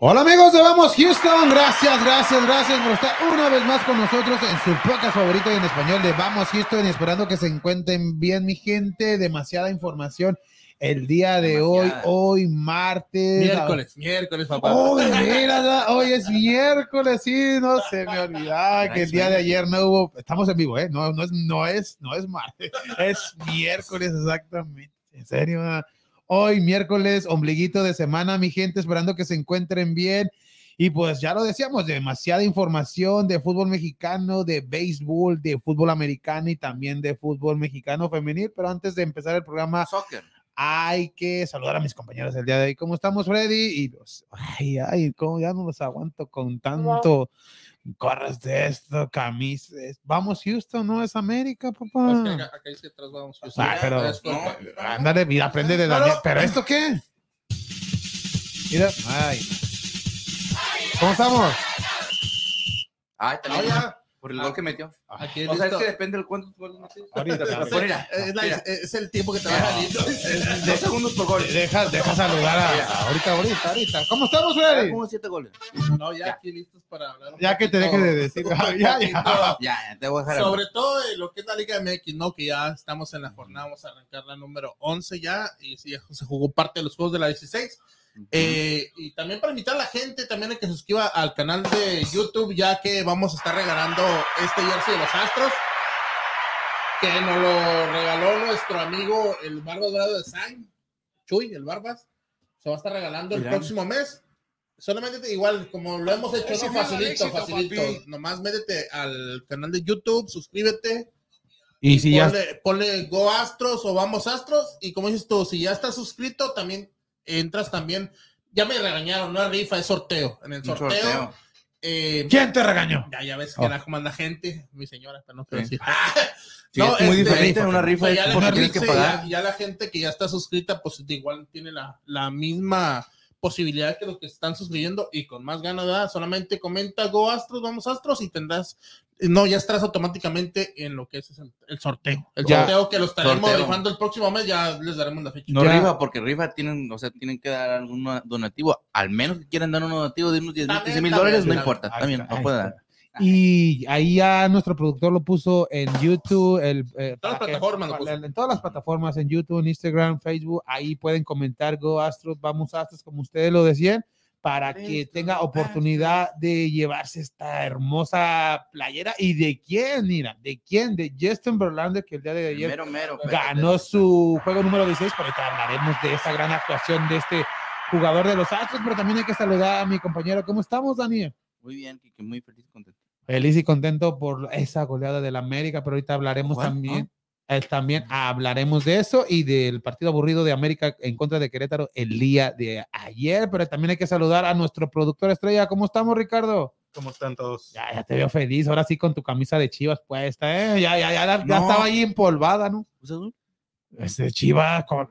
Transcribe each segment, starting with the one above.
Hola amigos de Vamos Houston, gracias, gracias, gracias por estar una vez más con nosotros en su podcast favorito y en español de Vamos Houston, esperando que se encuentren bien mi gente, demasiada información el día de hoy, hoy martes. Miércoles, miércoles, papá. Hoy, mira, hoy es miércoles, sí, no se me olvidaba que el día de ayer no hubo, estamos en vivo, ¿eh? No, no es, no es, no es martes, es miércoles exactamente, en serio. ¿verdad? Hoy miércoles, ombliguito de semana, mi gente, esperando que se encuentren bien. Y pues ya lo decíamos, demasiada información de fútbol mexicano, de béisbol, de fútbol americano y también de fútbol mexicano femenil. Pero antes de empezar el programa, Soccer. hay que saludar a mis compañeros el día de hoy. ¿Cómo estamos, Freddy? Y pues, ay, ay, cómo ya no los aguanto con tanto corres de esto, camisas. Vamos, Houston, no es América, Es que papá. acá, acá dice atrás vamos. Houston. Ah, pero- Es con- Ándale, mira, aprende de Daniel. ¿Pero esto qué? Mira, ay. ¿Cómo estamos? Ay, también. Ya. Por el gol que metió. Aquí O sea, es que depende del cuántos goles metió. Ahorita, Es, la- mira, es el tiempo que te va saliendo. dos segundos por gol. Deja, deja saludar a, ahorita, ahorita, ahorita. ¿Cómo estamos, Freddy? ¿Cómo siete goles? No, ya aquí listos para hablar. Ya que te poquito- deje de decir. Ya, ya. Ya, ya, te voy a dejar. Sobre todo de lo que es la Liga MX, ¿no? Que ya estamos en la jornada, vamos a arrancar la número 11 ya, y sí, ya se jugó parte de los juegos de la 16. Eh, y también para invitar a la gente, también a que se suscriba al canal de YouTube, ya que vamos a estar regalando este jersey de los Astros, que nos lo regaló nuestro amigo el Barba Dorado de San, Chuy, el Barbas. Se va a estar regalando el próximo mes. Solamente te- igual, como lo hemos hecho, ¿no? facilito, éxito, facilito. papi. Nomás métete al canal de YouTube, suscríbete, Y si ya ponle, ponle Go Astros o Vamos Astros. Y como dices tú, si ya estás suscrito, también entras también. Ya me regañaron, no es rifa, es sorteo. En el sorteo. sorteo. eh, ¿Quién te regañó? ya, ya ves que Oh. la manda gente, mi señora, pero no quiero Sí. decir. Sí, No, es muy este, diferente. Una rifa Pues es ya, la gente, que pagar. ya- ya la gente que ya está suscrita, pues igual tiene la, la misma posibilidad que los que están suscribiendo y con más ganas, solamente comenta Go Astros, vamos Astros y tendrás, no, ya estarás automáticamente en lo que es el, el sorteo. El Ya. sorteo que lo estaremos rifando el próximo mes, ya les daremos la fecha. No Ya. rifa, porque rifa tienen, o sea, tienen que dar algún donativo. Al menos que quieran dar un donativo de unos 10 mil, También, 15 mil también, dólares, no importa. Ahí También, está, no puede dar. Y ahí ya nuestro productor lo puso en YouTube, el, eh, Todas las plataformas en todas las plataformas, en YouTube, en Instagram, Facebook, ahí pueden comentar Go Astros, vamos Astros, como ustedes lo decían, para que tenga oportunidad de llevarse esta hermosa playera. ¿Y de quién? Mira, ¿de quién? De Justin Verlander, que el día de ayer Mero, mero. ganó su juego número 16, pero ahorita hablaremos de esa gran actuación de este jugador de los Astros, pero también hay que saludar a mi compañero. ¿Cómo estamos, Daniel? Muy bien, Kike, muy feliz y contento. Feliz y contento por esa goleada del América, pero ahorita hablaremos ¿Cuál? también. Eh, también hablaremos de eso y del partido aburrido de América en contra de Querétaro el día de ayer, pero también hay que saludar a nuestro productor estrella. ¿Cómo estamos, Ricardo? ¿Cómo están todos? Ya, ya te veo feliz, ahora sí con tu camisa de Chivas puesta, ¿eh? Ya, ya, ya, ya No. estaba ahí empolvada, ¿no? ¿Es? Este Chivas con-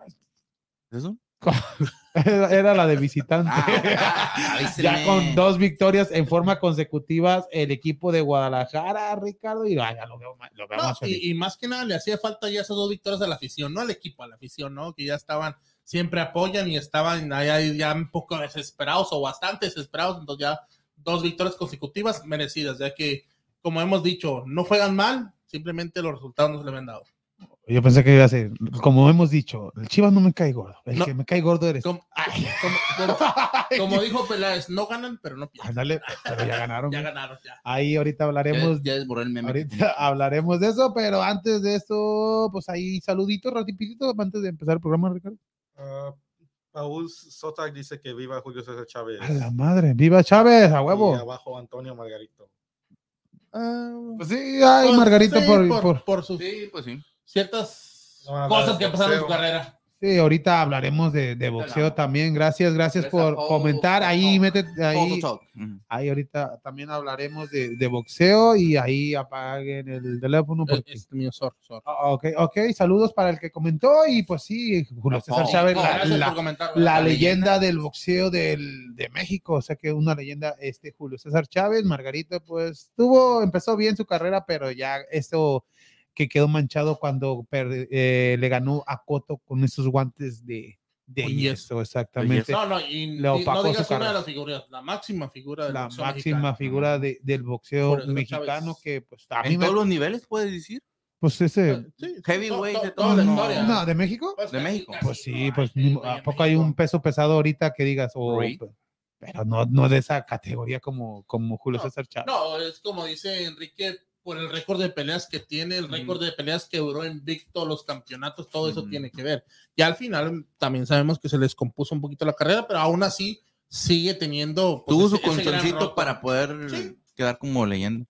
¿Es azul? era, era la de visitante. Ah, ya con dos victorias en forma consecutivas el equipo de Guadalajara, Ricardo, y ah, ya lo veo, lo veo No, más y, y más que nada le hacía falta ya esas dos victorias a la afición, no al equipo, a la afición, ¿no? Que ya estaban, siempre apoyan y estaban ahí ya un poco desesperados o bastante desesperados, entonces ya dos victorias consecutivas merecidas, ya que, como hemos dicho, no juegan mal, simplemente los resultados no se le habían dado. Yo pensé que iba a ser, como hemos dicho, el Chivas no me cae gordo, el No. que me cae gordo eres. Como, como- como- como dijo Peláez, no ganan, pero no pierden. Ándale, pero ya ganaron. Ya ganaron, ya. Ahí ahorita hablaremos, Ya, ya desborré el meme. ahorita hablaremos de eso, pero antes de esto, pues ahí saluditos rapidito antes de empezar el programa, Ricardo. Ah, Paul Sotak dice que viva Julio César Chávez. A la madre, viva Chávez, a Y huevo. abajo Antonio Margarito. Pues sí, ay, Pues, Margarito, sí, por, por, por- por sus Sí, pues sí. Ciertas cosas que pasaron en su carrera. Sí, ahorita hablaremos de, de boxeo también. Gracias, gracias Gracias, por Paul, comentar. Ahí, Paul, métete, ahí, ahí ahorita también hablaremos de, de boxeo y ahí apaguen el teléfono. Eh, Porque... Es mío, sor, sor. Ah, Ok, ok, saludos para el que comentó y pues sí, Julio César Chávez, la, la- la la leyenda del boxeo del, de México, o sea que una leyenda, este Julio César Chávez, Margarito, pues tuvo, empezó bien su carrera, pero ya esto que quedó manchado cuando per- eh, le ganó a Coto con esos guantes de, de Con yeso. yeso, exactamente. No, no, y, no opacó su digas una de las figuras, la máxima figura del La boxeo máxima mexicano. figura de- del boxeo mexicano Chávez. que pues a mí En me, todos los niveles, puedes decir. pues ese Sí, Heavyweight to- de to- toda la todo, historia. no, de México Pues de México. casi pues sí no pues güey, a poco hay un peso pesado ahorita que digas o Right. pero no no de esa categoría como como Julio No, César Chávez No, es como dice Enrique, por el récord de peleas que tiene, el récord de peleas que duró invicto, los campeonatos, todo eso tiene que ver. Y al final también sabemos que se les compuso un poquito la carrera, pero aún así sigue teniendo. pues, Tuvo su colchoncito para poder Sí. quedar como leyenda.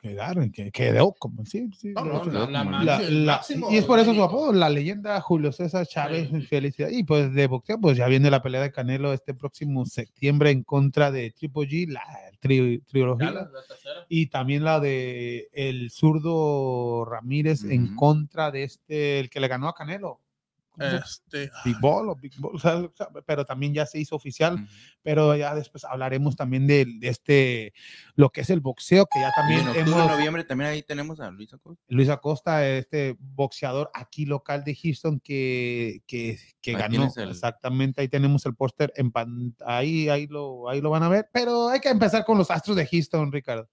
Quedaron que quedó como sí, sí, No, no, la- la La- máximo y es por eso su apodo, la leyenda Julio César Chávez, Sí. felicidad. Y pues de boxeo, pues ya viene la pelea de Canelo este próximo septiembre en contra de Triple G, la tri- trilogía. Y también la de el zurdo Ramírez en contra de este, el que le ganó a Canelo. Este, Big Ball o Big Ball, o sea, pero también ya se hizo oficial, pero ya después hablaremos también de, de este, lo que es el boxeo, que ya también en octubre, hemos, noviembre también ahí tenemos a Luis Acosta. Luis Acosta, este boxeador aquí local de Houston que, que, ganó. el- Exactamente, ahí tenemos el póster en pan- ahí, ahí, lo, ahí lo van a ver, pero hay que empezar con los Astros de Houston, Ricardo.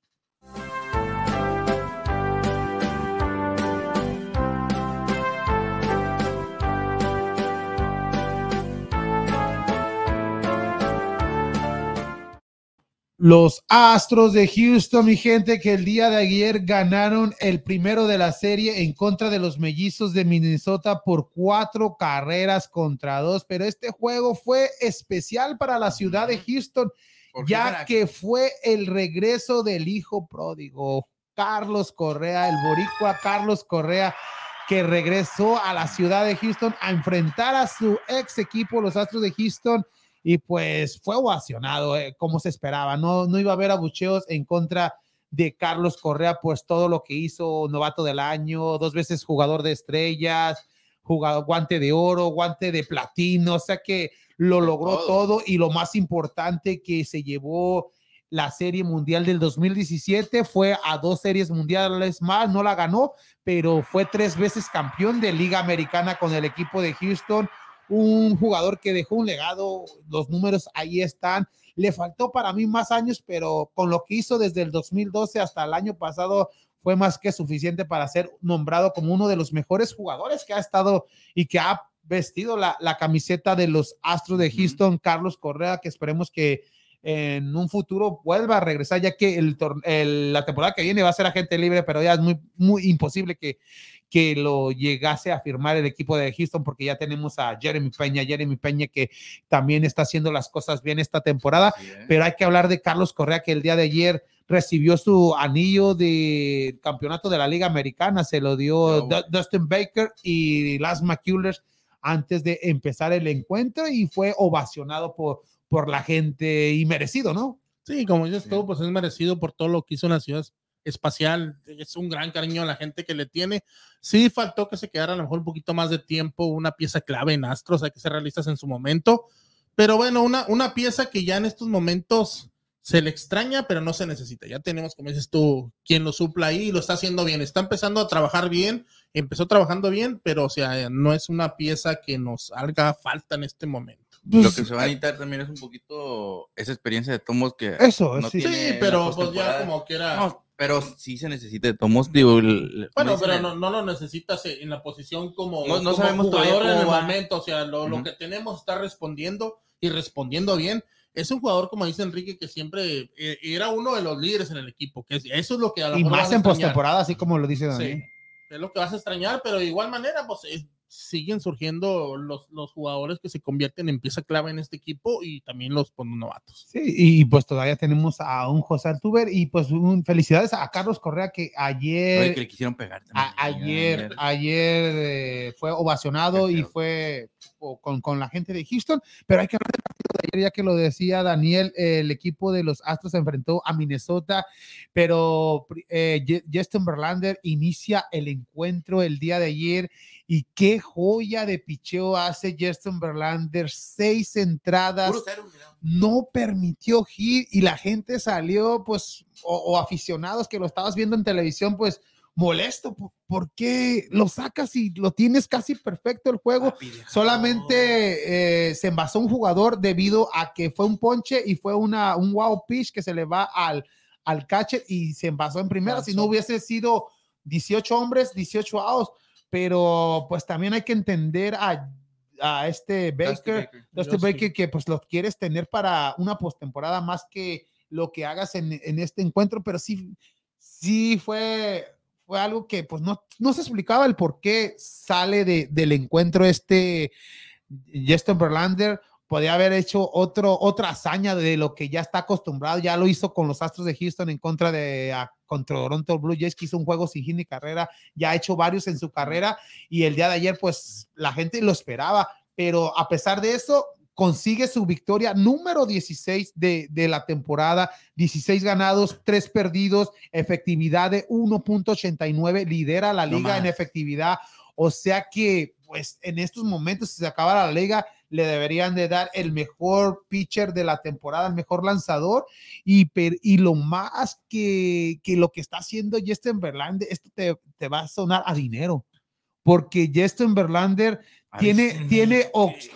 Los Astros de Houston, mi gente, que el día de ayer ganaron el primero de la serie en contra de los mellizos de Minnesota por cuatro carreras contra dos. Pero este juego fue especial para la ciudad de Houston, ¿Por qué ya que fue el regreso del hijo pródigo, Carlos Correa, el boricua Carlos Correa, que regresó a la ciudad de Houston a enfrentar a su ex equipo, los Astros de Houston y pues fue ovacionado eh, como se esperaba. No, no iba a haber abucheos en contra de Carlos Correa, pues todo lo que hizo, novato del año, dos veces jugador de estrellas, jugador guante de oro, guante de platino, o sea que lo logró todo. todo y lo más importante que se llevó la serie mundial del 2017 fue a dos series mundiales más, no la ganó, pero fue tres veces campeón de Liga Americana con el equipo de Houston un jugador que dejó un legado, los números ahí están. Le faltó para mí más años, pero con lo que hizo desde el 2012 hasta el año pasado fue más que suficiente para ser nombrado como uno de los mejores jugadores que ha estado y que ha vestido la, la camiseta de los Astros de. Houston, Carlos Correa, que esperemos que en un futuro vuelva a regresar, ya que el, el- la temporada que viene va a ser agente libre, pero ya es muy, muy imposible que, que lo llegase a firmar el equipo de Houston, porque ya tenemos a Jeremy Peña, Jeremy Peña que también está haciendo las cosas bien esta temporada, Sí, ¿eh? pero hay que hablar de Carlos Correa, que el día de ayer recibió su anillo de campeonato de la Liga Americana, se lo dio Dustin Baker y Las McCullers antes de empezar el encuentro y fue ovacionado por, por la gente y merecido, ¿no? Sí, como dices Sí. tú, pues es merecido por todo lo que hizo en la ciudad espacial. Es un gran cariño a la gente que le tiene. Sí, faltó que se quedara a lo mejor un poquito más de tiempo, una pieza clave en Astros, hay que ser realistas en su momento. Pero bueno, una, una pieza que ya en estos momentos se le extraña, pero no se necesita. Ya tenemos, como dices tú, quien lo supla ahí y lo está haciendo bien. Está empezando a trabajar bien, empezó trabajando bien, pero o sea, no es una pieza que nos haga falta en este momento. Lo Pues, que se va a necesitar también es un poquito esa experiencia de tomos que. Eso, no sí. tiene Sí, pero pues ya como que era... No, pero sí se necesita de tomos, digo. el- Bueno, pero no, no lo necesitas en la posición como, No- no como sabemos todavía jugador en el va. momento. O sea, lo, lo Ujú. que tenemos está respondiendo y respondiendo bien. Es un jugador, como dice Enrique, que siempre eh, era uno de los líderes en el equipo. Que es- eso es lo que a lo Y mejor más en postemporada, así como lo dice Sí, Daniel. es lo que vas a extrañar, pero de igual manera, pues es- siguen surgiendo los, los jugadores que se convierten en pieza clave en este equipo y también los pues, novatos. Sí, y pues todavía tenemos a un José Altuber y pues un, felicidades a Carlos Correa que Oye, ayer, que le quisieron pegar a- también, ayer, ayer. eh, fue ovacionado y fue o, con, con la gente de Houston, pero hay que hablar del partido de ayer, ya que lo decía Daniel, eh, el equipo de los Astros se enfrentó a Minnesota, pero eh, Justin Verlander inicia el encuentro el día de ayer y qué joya de picheo hace Justin Verlander, seis entradas Puro cero, mira. no permitió hit y la gente salió, pues, o, o aficionados que lo estabas viendo en televisión, pues, molesto. ¿Por, por qué lo sacas y lo tienes casi perfecto el juego? Solamente eh, se envasó un jugador debido a que fue un ponche y fue una, un wow pitch que se le va al, al catcher y se envasó en primera. Si no hubiese sido 18 hombres, 18 outs. Pero pues también hay que entender a, a este Baker, Dusty. Baker, que pues lo quieres tener para una postemporada más que lo que hagas en, en este encuentro, pero sí, sí fue, fue algo que pues no, no se explicaba el por qué sale de, del encuentro este Justin Verlander. Podía haber hecho otro, otra hazaña de lo que ya está acostumbrado. Ya lo hizo con los Astros de Houston en contra de a- contra Toronto Blue Jays, que hizo un juego sin hit ni carrera. Ya ha hecho varios en su carrera y el día de ayer, pues la gente lo esperaba. Pero a pesar de eso, consigue su victoria número 16 de, de la temporada, 16 ganados, 3 perdidos, efectividad de 1.89, lidera la No liga en efectividad, o sea que pues en estos momentos si se acabara la liga le deberían de dar el mejor pitcher de la temporada, el mejor lanzador y, per- y lo más que, que lo que está haciendo Justin Verlander, esto te, te va a sonar a dinero, porque Justin Verlander tiene, tiene,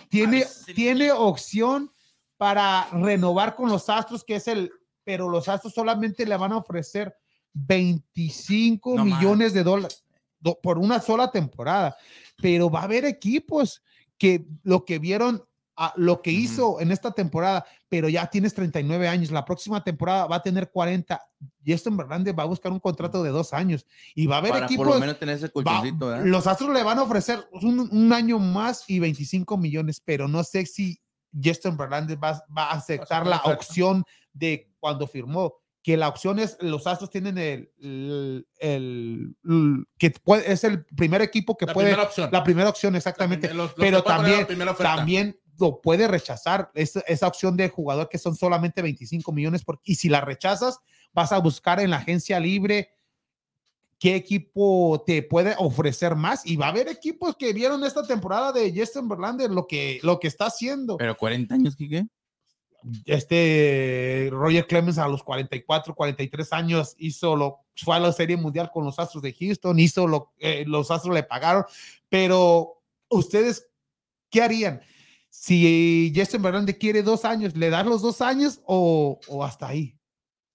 tiene, tiene opción para renovar con los Astros, que es el, pero los Astros solamente le van a ofrecer 25 No más. millones de dólares do- por una sola temporada. Pero va a haber equipos que lo que vieron, a lo que hizo en esta temporada, pero ya tienes 39 años, la próxima temporada va a tener 40. Y esto en verdad va a buscar un contrato de dos años y va a haber Para equipos. por lo menos tener ese Va- los Astros le van a ofrecer un, un año más y 25 millones, pero no sé si Justin Verlander va, va a aceptar la opción de cuando firmó. Que la opción es, los Astros tienen el, el, el- el- que puede- es el primer equipo que La puede, primera opción. la primera opción exactamente, Los- los pero también- también lo puede rechazar esa, esa opción de jugador que son solamente 25 millones por, y si la rechazas vas a buscar en la agencia libre qué equipo te puede ofrecer más y va a haber equipos que vieron esta temporada de Justin Verlander lo que lo que está haciendo Pero 40 años, Kike. Este Roger Clemens a los 44 43 años hizo lo fue a la serie mundial con los Astros de Houston hizo lo eh, los Astros le pagaron pero ustedes qué harían si Justin Verlander quiere dos años le dan los dos años o, o hasta ahí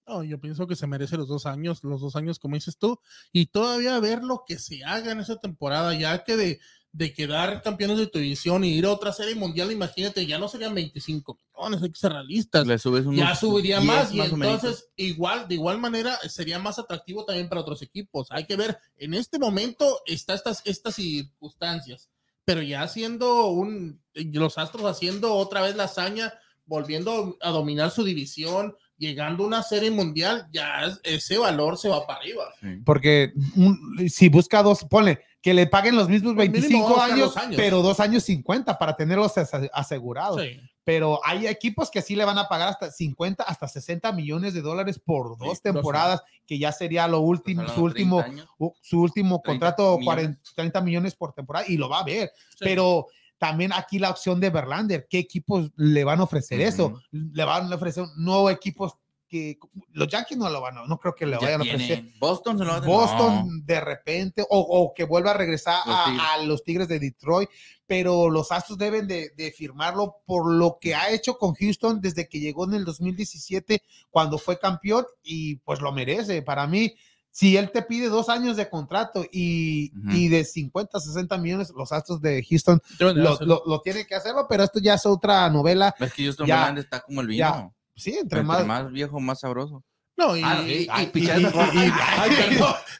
No, yo pienso que se merece los dos años, los dos años, como dices tú, y todavía ver lo que se haga en esa temporada, ya que de, de quedar campeones de tu división y ir a otra serie mundial, imagínate, ya no serían 25 millones, hay que ser realistas. Le subes Ya subiría 10 más y entonces igual, de igual manera, sería más atractivo también para otros equipos. Hay que ver, en este momento está estas, estas circunstancias, pero ya haciendo un, los Astros haciendo otra vez la hazaña, volviendo a dominar su división, llegando a una serie mundial, ya es- ese valor se va para arriba. Sí. porque un- si busca dos ponle que le paguen los mismos Pues mínimo 25 buscar años, pero dos años 50 para tenerlos ase- asegurados Sí. pero hay equipos que sí le van a pagar hasta 50, hasta 60 millones de dólares por dos Sí, temporadas, que ya sería lo último, Pues su último, 30 años. u- su último 30 contrato, millones. 40, 30 millones por temporada, y lo va a ver. Sí. Pero también aquí la opción de Verlander, ¿qué equipos le van a ofrecer eso? Le van a ofrecer no equipos que los Yankees no lo van a, no creo que le Ya vayan a ofrecer. tienen. Boston se lo. Boston No. de repente o, o que vuelva a regresar Los a, los Tigres de Detroit, pero los Astros deben de, de firmarlo por lo que ha hecho con Houston desde que llegó en el 2017 cuando fue campeón y pues lo merece. Para mí, si él te pide dos años de contrato y, de 50, 60 millones, los Astros de Houston lo, lo, lo tiene que hacerlo, pero esto ya es otra novela. Es que Justin Ya, está como el vino. ya, Sí, entre, Entre más... más viejo, más sabroso. No, y, Ah, y- ay, y- y-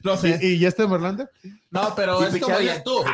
no sé. ¿Y? No, pero Y es como dices tú.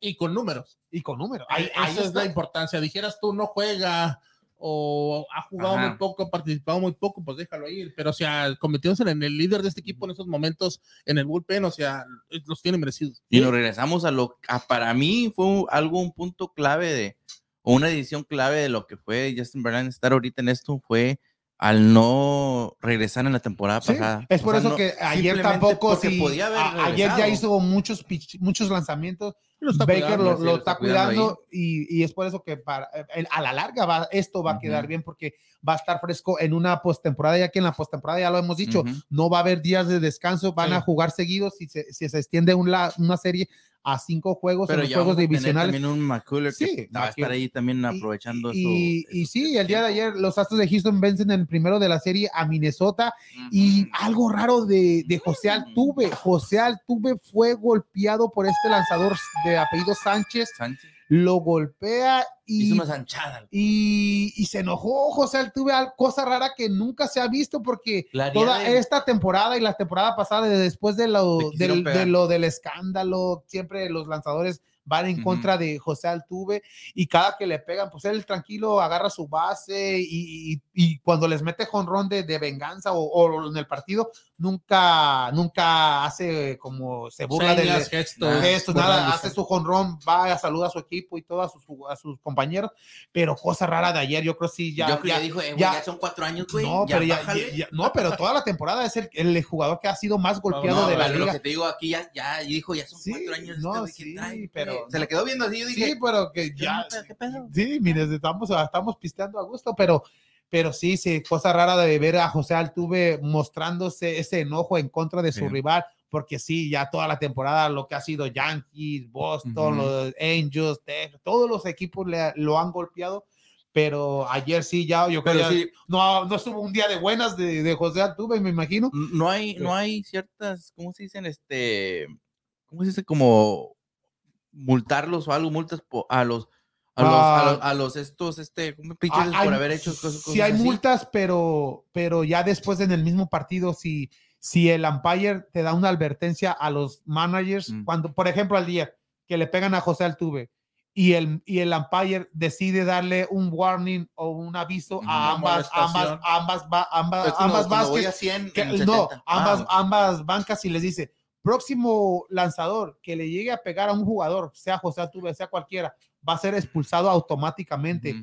Y con números. Y con números. Ahí, esa es la importancia. Dijeras tú, no juega o ha jugado Ajá. muy poco, ha participado muy poco, pues déjalo ir. Pero, o sea, convirtiéndose en el líder de este equipo en esos momentos, en el bullpen, o sea, los tiene merecidos. Y nos regresamos a lo a, para mí fue un- algo un punto clave de o una edición clave de lo que fue Justin Verlander estar ahorita en esto fue al no regresar en la temporada Sí, pasada. es O por sea, eso no- que ayer tampoco, si- podía haber a- ayer ya hizo muchos, pitch- muchos lanzamientos, Lo está Baker cuidando, lo, sí, lo está está cuidando y, y es por eso que para, eh, a la larga va, esto va a quedar bien porque va a estar fresco en una postemporada, ya que en la postemporada ya lo hemos dicho, Ujú. no va a haber días de descanso, van Sí. a jugar seguidos si se, si se extiende un la- una serie a cinco juegos en Pero los ya juegos divisionales. también un McCuller Sí, que va a estar ahí también Y- aprovechando Y, su- y su- sí, el día de ayer los Astros de Houston vencen el primero de la serie a Minnesota y Ujú. algo raro de, de José Altuve. José Altuve fue golpeado por este lanzador de apellido Sánchez, Sánchez lo golpea y, hizo una zanchada. y, y se enojó José Altuve, al- cosa rara que nunca se ha visto porque toda de- esta temporada y la temporada pasada, de después de lo, Le quisieron del, de pegar. lo del escándalo, siempre los lanzadores van en Ujú. contra de José Altuve y cada que le pegan, pues él tranquilo agarra su base y, y- y cuando les mete jonrón de, de venganza o, o en el partido, nunca, nunca hace como se burla de gestos. Esto, nada, hace su jonrón, va a saludar a su equipo y todo a sus, a sus compañeros, pero cosa rara de ayer, yo creo sí, ya, Yo creo que ya- dijo, eh, ya- ya, son cuatro años, güey. no, ya pero ya, no, pero toda la temporada es el, el jugador que ha sido más golpeado No, de la pero liga. Lo que te digo aquí ya, ya dijo, ya son Sí, cuatro años. no, este güey, ¿qué sí, trae, pero-? Se le quedó viendo así, yo dije, Sí, pero que ¿qué ya, ¿qué pedo? sí, mire, estamos, estamos pisteando a gusto, pero, pero sí, sí, cosa rara de ver a José Altuve mostrándose ese enojo en contra de su Sí. rival, porque sí, ya toda la temporada lo que ha sido Yankees, Boston, Ujú. los Angels, Texas, todos los equipos le, lo han golpeado. Pero ayer sí, ya yo creo que sí, no, no estuvo un día de buenas de, de José Altuve, me imagino. no hay, no hay ciertas, ¿cómo se dicen? Este, ¿cómo se dice? Como multarlos o algo, multas a los, a los, a los, a los estos, este, Ah, hay- por haber hecho cosas, Sí cosas hay así. multas, pero, pero ya después en el mismo partido, si, si el umpire te da una advertencia a los managers, Mm. cuando, por ejemplo, al día que le pegan a José Altuve y el, y el umpire decide darle un warning o un aviso a ambas, ambas, ambas, ba- ambas, como ambas cuando voy bases, a 100 que- en no, 70. ambas, Ah, ambas bancas y les dice, próximo lanzador que le llegue a pegar a un jugador, sea José Altuve, sea cualquiera, va a ser expulsado automáticamente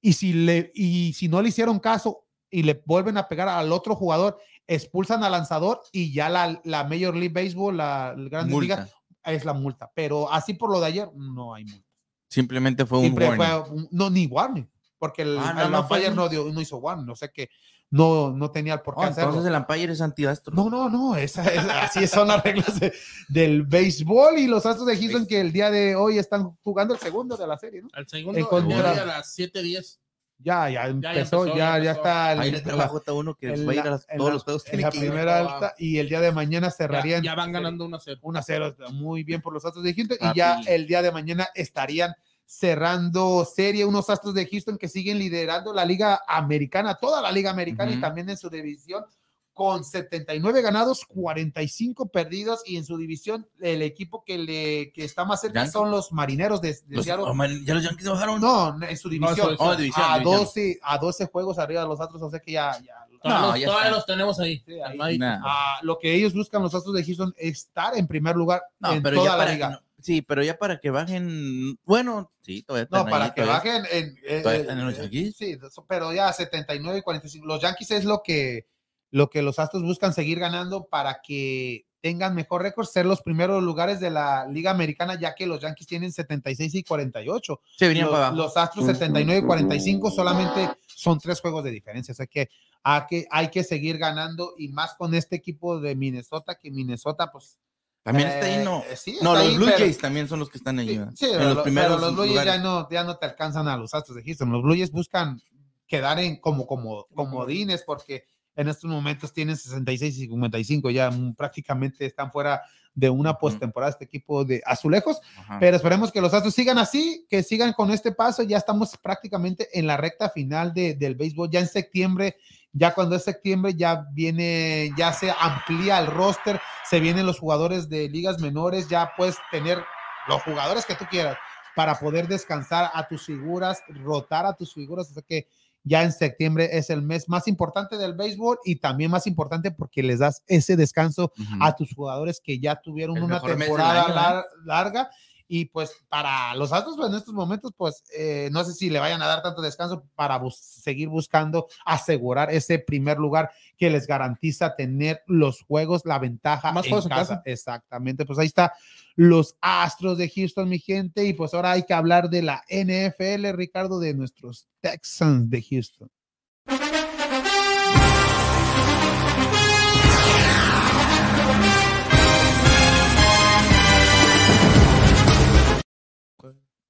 y si le y si no le hicieron caso y le vuelven a pegar al otro jugador, expulsan al lanzador y ya la, la Major League Baseball, la, la Grandes. Ligas, es la multa. Pero así por lo de ayer, no hay multa. Simplemente fue un Siempre warning. fue un- no, ni warning, porque el, Ah, no, el no fue un- no, dio- no hizo warning, o sea que no, no tenía el por qué Oh, hacerlo. entonces el umpire es antiastro. No, no, no, esa, es- así son las reglas de- del béisbol y los Astros de Houston que el día de hoy están jugando el segundo de la serie, ¿no? Al segundo, En el contra- día de a las 7:10. Ya, ya empezó, empezó, ya, ya ya, empezó. está el- Ahí le la- trabajo está uno que en va a ir a la- las- todos la- los juegos. en tiene la que ir. primera Wow. alta y el día de mañana Ya, cerrarían ya van ganando 1-0. 1 a 0 muy bien por los Astros de Houston y ya Papi. el día de mañana estarían cerrando serie unos Astros de Houston que siguen liderando la liga americana, toda la liga americana y también en su división con 79 ganados, 45 perdidos y en su división el equipo que le que está más cerca Yankees. son los Marineros de, de Los- Seattle. oh, man, ya los Yankees bajaron. No, en su división. Oh, división, a, división. 12, a 12 juegos arriba de los Astros, o sea que ya, ya Todavía, No, los, ya todavía está. los tenemos ahí. Sí, ahí. Ahí. Nah. Ah, lo que ellos buscan los Astros de Houston es estar en primer lugar No, en pero toda ya la para liga. No- sí, pero ya para que bajen, bueno, sí, todavía No, están para ahí, que todavía- bajen en, eh, todavía eh, están en los eh, Yankees. Sí, pero ya 79 y 45. Los Yankees es lo que, lo que los Astros buscan seguir ganando para que tengan mejor récord, ser los primeros lugares de la Liga Americana, ya que los Yankees tienen 76 y 48. Se venían los, para abajo. los Astros 79 y 45 solamente son tres juegos de diferencia. O sea que hay, que hay que seguir ganando y más con este equipo de Minnesota, que Minnesota, pues. También está ahí, no. eh, sí, No, los ahí, Blue pero- Jays también son los que están ahí. Sí, sí, en los lo- primeros pero los Blue Jays ya no, ya no te alcanzan a los Astros de Houston. Los Blue Jays buscan quedar en como, como comodines porque en estos momentos tienen 66 y 55, ya mm, prácticamente están fuera de una postemporada este equipo de azulejos, Ajá. pero esperemos que los Astros sigan así, que sigan con este paso, ya estamos prácticamente en la recta final de- del béisbol, ya en septiembre, ya cuando es septiembre ya viene, ya se amplía el roster, se vienen los jugadores de ligas menores, ya puedes tener los jugadores que tú quieras para poder descansar a tus figuras, rotar a tus figuras, o sea que ya en septiembre es el mes más importante del béisbol y también más importante porque les das ese descanso a tus jugadores que ya tuvieron El una temporada año, ¿eh? larga Y pues para los Astros pues, en estos momentos, pues eh, no sé si le vayan a dar tanto descanso para bus- seguir buscando asegurar ese primer lugar que les garantiza tener los juegos, la ventaja Más en juegos en casa. casa. Exactamente, pues ahí está los Astros de Houston, mi gente. Y pues ahora hay que hablar de la NFL, Ricardo, de nuestros Texans de Houston.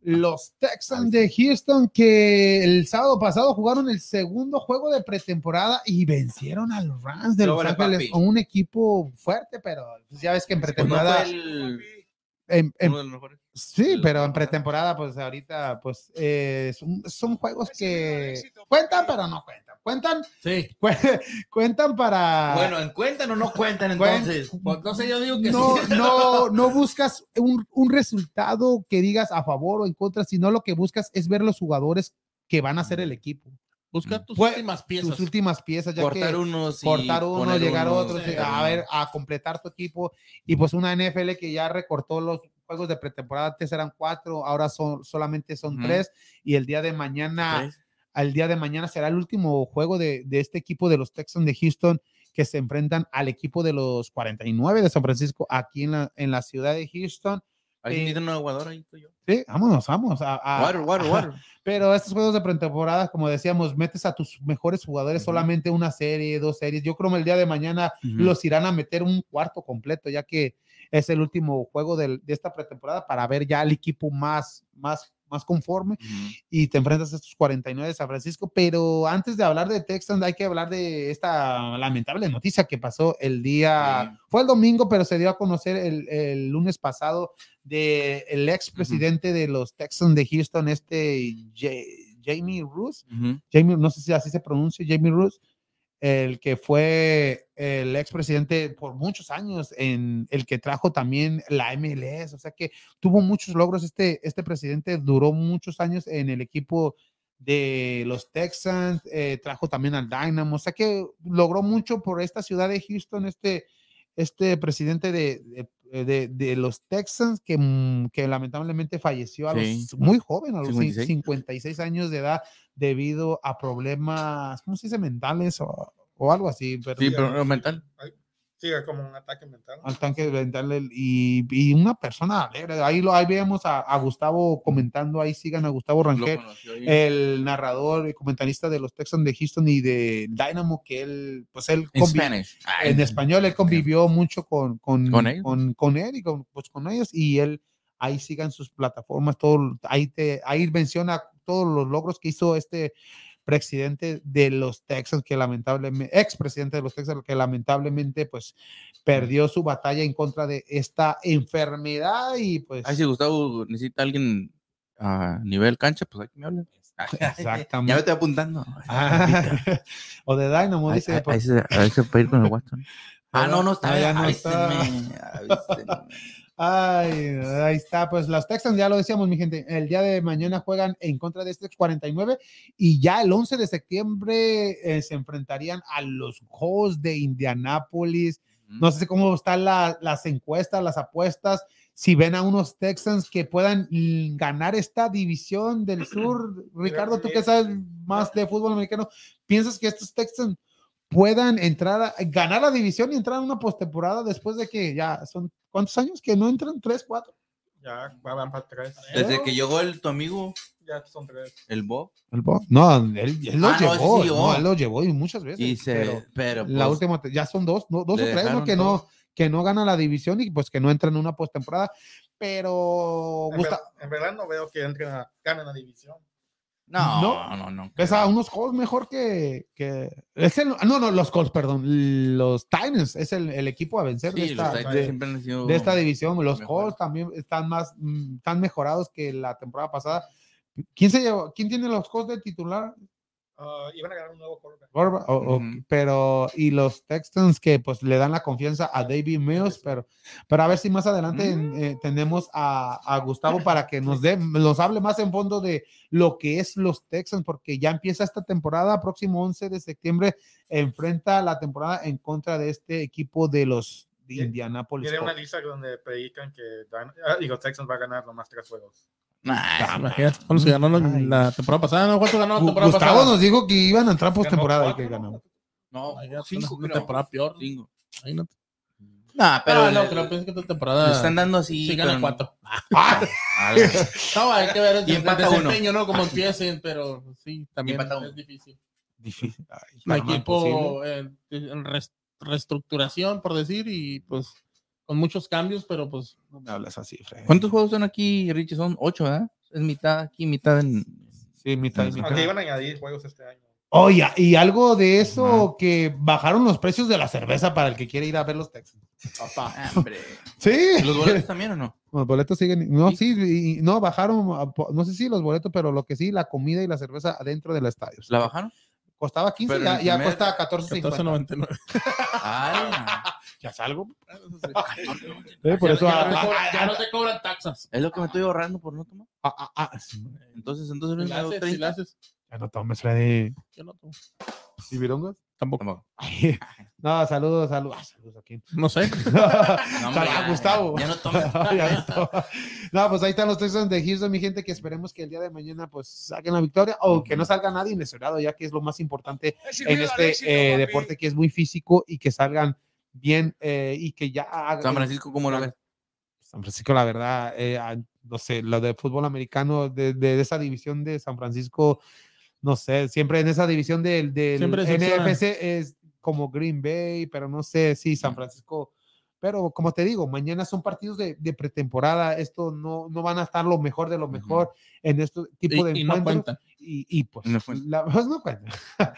Los Texans de Houston que el sábado pasado jugaron el segundo juego de pretemporada y vencieron a los Rams de Los Ángeles, un equipo fuerte, pero pues, ya ves que en pretemporada el- en- en- uno de los mejores. Sí, pero en pretemporada, pues ahorita, pues eh, son, son juegos que cuentan, pero no cuentan. Cuentan, Sí. cu- cuentan para. Bueno, ¿en cuentan o no cuentan Cuen- entonces? Pues no sé, yo digo que no, sí. no, no buscas un, un resultado que digas a favor o en contra, sino lo que buscas es ver los jugadores que van a hacer el equipo. Busca tus Fue- últimas piezas. Sus últimas piezas, ya Cortar que unos y cortar uno, llegar unos, otros, sí. a ver, a completar tu equipo. Y pues una NFL que ya recortó los juegos de pretemporada, antes eran cuatro, ahora son solamente son tres. Y el día de mañana, ¿Tres? al día de mañana será el último juego de, de este equipo de los Texans de Houston que se enfrentan al equipo de los 49 de San Francisco aquí en la, en la ciudad de Houston. ¿Alguien Eh, tiene un aguador ahí? tú y yo? Sí, vámonos, vamos. A, a- Water, water, ajá. water. Pero estos juegos de pretemporada, como decíamos, metes a tus mejores jugadores solamente una serie, dos series. Yo creo que el día de mañana los irán a meter un cuarto completo, ya que es el último juego del- de esta pretemporada para ver ya el equipo más, más, más conforme y te enfrentas a estos 49 de San Francisco. Pero antes de hablar de Texans, hay que hablar de esta lamentable noticia que pasó el día, fue el domingo, pero se dio a conocer el, el lunes pasado de el ex presidente de los Texans de Houston, este Ja- Jamie Roos. Jamie, no sé si así se pronuncia, Jamie Roos, el que fue el expresidente por muchos años, en el que trajo también la MLS, o sea que tuvo muchos logros. Este, este presidente duró muchos años en el equipo de los Texans, eh, trajo también al Dynamo, o sea que logró mucho por esta ciudad de Houston, este, este presidente de, de, de- de los Texans que, mm, que lamentablemente falleció a Sí. los muy joven, a los 56. 56 años de edad debido a problemas, ¿cómo se dice? Mentales o, o algo así. Pero Sí, pero mental. Sí, como un ataque mental. al tanque mental y, y una persona alegre. Ahí, lo, ahí vemos a, a Gustavo comentando, ahí sigan a Gustavo Rangel, el narrador y comentarista de los Texans de Houston y de Dynamo, que él, pues él En convi- Spanish. Ay, en español, él convivió mucho con, con, ¿Con con, con él y con, pues, con ellos y él ahí sigan sus plataformas, todo, ahí, te, ahí menciona todos los logros que hizo este presidente de los Texans, que lamentablemente, ex presidente de los Texans, que lamentablemente pues perdió su batalla en contra de esta enfermedad y pues... Ay, si Gustavo necesita alguien a nivel cancha, pues aquí me hablen. Exactamente. Ya me estoy apuntando. Ah, o de Dynamo, Ahí- dice. ahí- se- puede ir con el Watson. Ah, no, no está. No está. avísenme. Ay, ahí está, pues los Texans, ya lo decíamos, mi gente, el día de mañana juegan en contra de este 49 y ya el 11 de septiembre eh, se enfrentarían a los Colts de Indianápolis. No sé cómo están la- las encuestas, las apuestas, si ven a unos Texans que puedan mm, ganar esta división del sur. Ricardo, tú que sabes más de fútbol americano, ¿piensas que estos Texans puedan entrar a ganar la división y entrar a una postemporada después de que ya son cuántos años que no entran? ¿Tres, cuatro? Ya van para tres. Desde que llegó el, tu amigo, Ya son tres. el Bob, El Bo- No, él, él lo Ah, no, llevó, sí, no, él lo llevó y muchas veces. y se. pero Pero, la pues, última, ya son dos, no, dos o tres, ¿no? Que no, que no gana la división y pues que no entran en una postemporada. Pero En, gusta, ver- en verdad no veo que entren a, ganen la división. No, No. no, no. a unos Colts mejor que, que es el- no, no, los Colts, perdón, los Titans es el, el equipo a vencer de, Sí, los esta, de- siempre han sido. de esta división. Los mejor. Colts también están más, mm, están mejorados que la temporada pasada. ¿Quién se llevó? ¿Quién tiene los Colts de titular? Ah, iban a ganar un nuevo quarterback. O- o- Ujú. pero y los Texans que pues le dan la confianza a David Mills, pero, pero a ver si más adelante Mm. eh, tenemos a, a Gustavo para que nos dé, nos hable más en fondo de lo que es los Texans, porque ya empieza esta temporada, próximo 11 de septiembre, enfrenta la temporada en contra de este equipo de los de. Indianapolis. Tiene una lista donde predican que dan- ah, digo, Texans va a ganar nomás tres juegos. Nah, Imagínate cuando se ganó la, Ay. la temporada pasada, ¿no? ¿Cuánto ganó la temporada Gustavo pasada? nos dijo que iban a entrar postemporada y que ganamos. no, Imagínate, cinco, una creo. temporada peor. Cinco. Imagínate. Nah, pero Ah, no, creo pensé que esta le temporada están dando así. sí gana pero no. cuatro. ¡Ah! No, hay que ver el, Y el empata uno. desempeño, ¿no? Como empiecen, pero sí, también empata uno. es difícil. Difícil. Ay, pero no equipo en, en res- reestructuración, por decir, y pues con muchos cambios, pero pues No me hablas así, Fred. ¿Cuántos juegos son aquí, Richie? Son ocho, ¿verdad? Es mitad aquí, mitad en. Sí, mitad y mitad. Aunque iban a añadir juegos este año. Oye, y algo de eso que bajaron los precios de la cerveza para el que quiere ir a ver los Texans. Ah, Hombre. Sí. ¿Los boletos también o no? Los boletos siguen. No, sí, y- y no, bajaron. No sé si los boletos, pero lo que sí, la comida y la cerveza adentro del estadio. ¿La bajaron? Costaba 15, Pero ya, ya primer- cuesta 14.50. 14.99. Ya salgo. Ya- Eh, por eso. ya, ah, no te cobran- ah, ya no te cobran taxas. es lo que me estoy ahorrando por no tomar. ah, ah, ah, Entonces, entonces me la hago haces, si 30. la haces, Ya no tomes, Freddy. yo no tomo. ¿Y virongos? Tampoco. Tampoco. Ay, No, saludos, saludos. ah, saludos aquí. No sé. No, hombre, ya, Gustavo. Ya no tomes. Ya no toma. no, pues ahí están los Texans de Houston, mi gente, que esperemos que el día de mañana pues saquen la victoria o que no salga nadie lesionado, ya que es lo más importante en este eh, deporte que es muy físico y que salgan bien eh, y que ya San Francisco, ¿cómo lo ves? San Francisco, la verdad, eh, ah, no sé, lo de fútbol americano, de, de esa división de San Francisco, no sé, siempre en esa división del, del. NFC es como Green Bay, pero no sé si San Francisco, pero como te digo, mañana son partidos de, de pretemporada, esto no, no van a estar lo mejor de lo mejor en este tipo de Y, y no encuentros. cuentan. y, y, pues, No cuentan. la- pues no cuentan.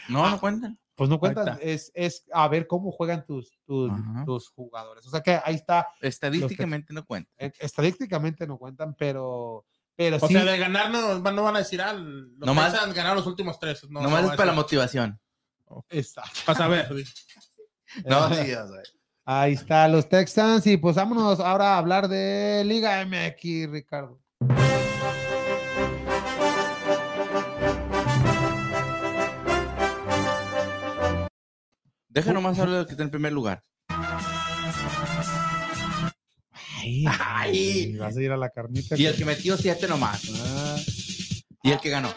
No, no cuentan. Pues no cuentan, es, es a ver cómo juegan tus, tus, jugadores. O sea que ahí está, Estadísticamente no cuentan. eh, estadísticamente no cuentan, pero, pero O sí. sea, de ganar no, no van a decir, ah, los Nomás- Texans ganaron los últimos tres. No, Nomás no es para la motivación. Exacto. Vas a ver. No güey. Ahí está los Texans y pues vámonos ahora a hablar de Liga MX, Ricardo. Deja nomás hablar del que está en primer lugar. Ay, Ay. vas a ir a la carnita. Y el que metió siete nomás. Ah, Y el que ganó.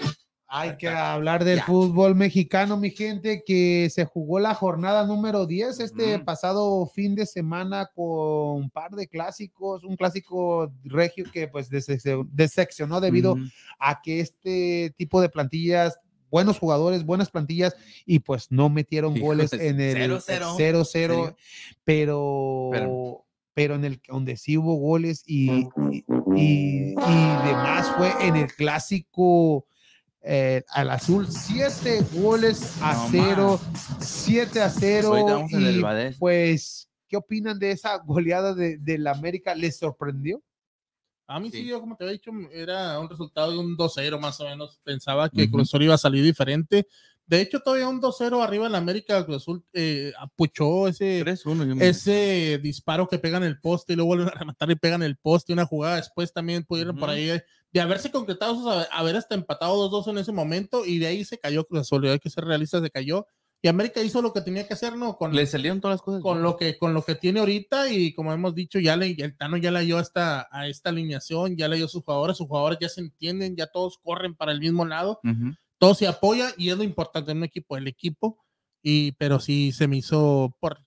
hay que hablar del Ya. fútbol mexicano, mi gente, que se jugó la jornada número 10 este pasado fin de semana con un par de clásicos, un clásico regio que pues deseccionó debido a que este tipo de plantillas, buenos jugadores, buenas plantillas, y pues no metieron goles en el 0-0. 0-0, ¿Serio? pero, Pero- pero en el donde sí hubo goles y, y, y- y demás fue en el clásico eh, al azul, siete goles a No cero, siete a cero. Ahorita vamos en el y, Badés. pues, ¿qué opinan de esa goleada de, del América? ¿Les sorprendió? A mí sí, Sí. yo como te había dicho, era un resultado de un 2-0 más o menos. Pensaba que Ujú. Cruz Azul iba a salir diferente. De hecho, todavía un 2-0 arriba en la América, Cruz Azul eh, apuchó ese, 3-1. yo me- ese disparo que pegan el poste y luego vuelven a rematar y pegan el poste. Una jugada después también pudieron por Ujú. ahí eh, de haberse concretado, haber, hasta empatado 2-2 en ese momento y de ahí se cayó Cruz Azul. Hay que ser realistas, se cayó. Y América hizo lo que tenía que hacer, ¿no? Con, Le salieron todas las cosas. con lo que con lo que tiene ahorita y como hemos dicho ya le el Tano ya le dio hasta a esta alineación ya le dio sus jugadores sus jugadores ya se entienden ya todos corren para el mismo lado Ujú. todos se apoyan y es lo importante en un equipo el equipo y pero sí se me hizo por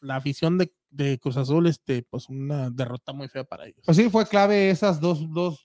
la afición de, de Cruz Azul este pues una derrota muy fea para ellos Pues sí, fue clave esas dos, dos,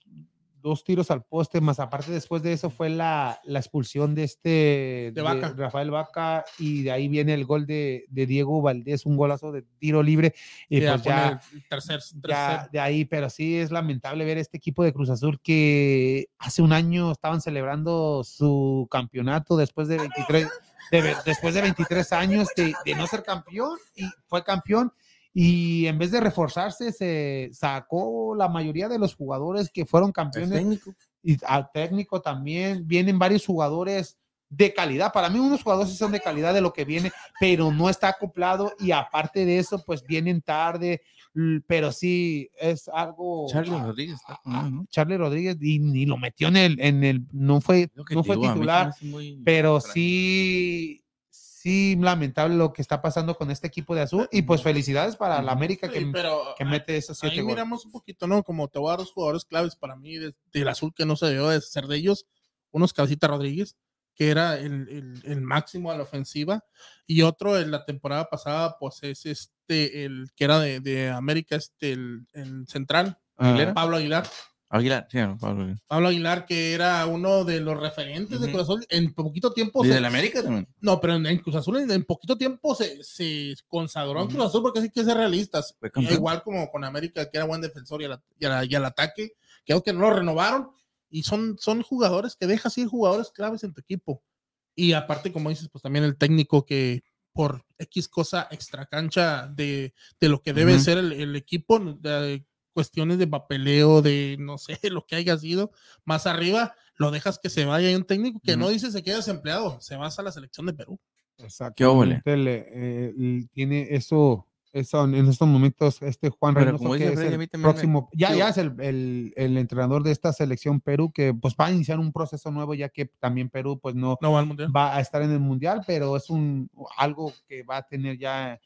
dos tiros al poste, más aparte después de eso fue la, la expulsión de este de Vaca. Rafael Vaca y de ahí viene el gol de, de Diego Valdés, un golazo de tiro libre y pues ya, tercer, ya tercer- de ahí, pero sí es lamentable ver este equipo de Cruz Azul que hace un año estaban celebrando su campeonato después de 23, de ve- después de 23 años de no ser campeón y fue campeón y en vez de reforzarse se sacó la mayoría de los jugadores que fueron campeones técnico. y al técnico también vienen varios jugadores de calidad. Para mí unos jugadores son de calidad de lo que viene, pero no está acoplado y aparte de eso pues vienen tarde, pero sí es algo Charlie Rodríguez ¿no? Charlie Rodríguez y ni lo metió en el en el no fue no fue digo, titular, muy pero extraño. sí sí lamentable lo que está pasando con este equipo de azul y pues felicidades para la América Sí, que, pero que mete esos siete ahí goles. miramos un poquito, ¿no? Como te voy a dar dos jugadores claves para mí de- del azul que no se debió de ser de ellos. Uno es Cabecita Rodríguez, que era el, el- el máximo a la ofensiva, y otro en la temporada pasada, pues es este, el que era de, de América, este, el, el central, Aguilera. Pablo Aguilar. Aguilar, sí, no, Pablo Aguilar. Pablo Aguilar, que era uno de los referentes de. Cruz Azul, en poquito tiempo ¿Y se- del América también? no, pero en, en Cruz Azul en, en poquito tiempo se, se consagró en. Cruz Azul porque hay que ser realistas. Igual como con América, que era buen defensor y al, y al- y al ataque. Creo que no lo renovaron. Y son, son jugadores que dejas ir jugadores claves en tu equipo. Y aparte, como dices, pues también el técnico que por X cosa extra cancha de, de lo que debe ser el, el equipo, de cuestiones de papeleo, de no sé, lo que haya sido, más arriba, lo dejas que se vaya. Hay un técnico que no dice se queda desempleado, se va a la selección de Perú. Le- eh, tiene eso, eso en estos momentos este Juan Pero Reynoso que es el me- próximo, ya, ya es el, el- el entrenador de esta selección Perú que pues va a iniciar un proceso nuevo ya que también Perú pues no No va al mundial. va a estar en el mundial, pero es un algo que va a tener ya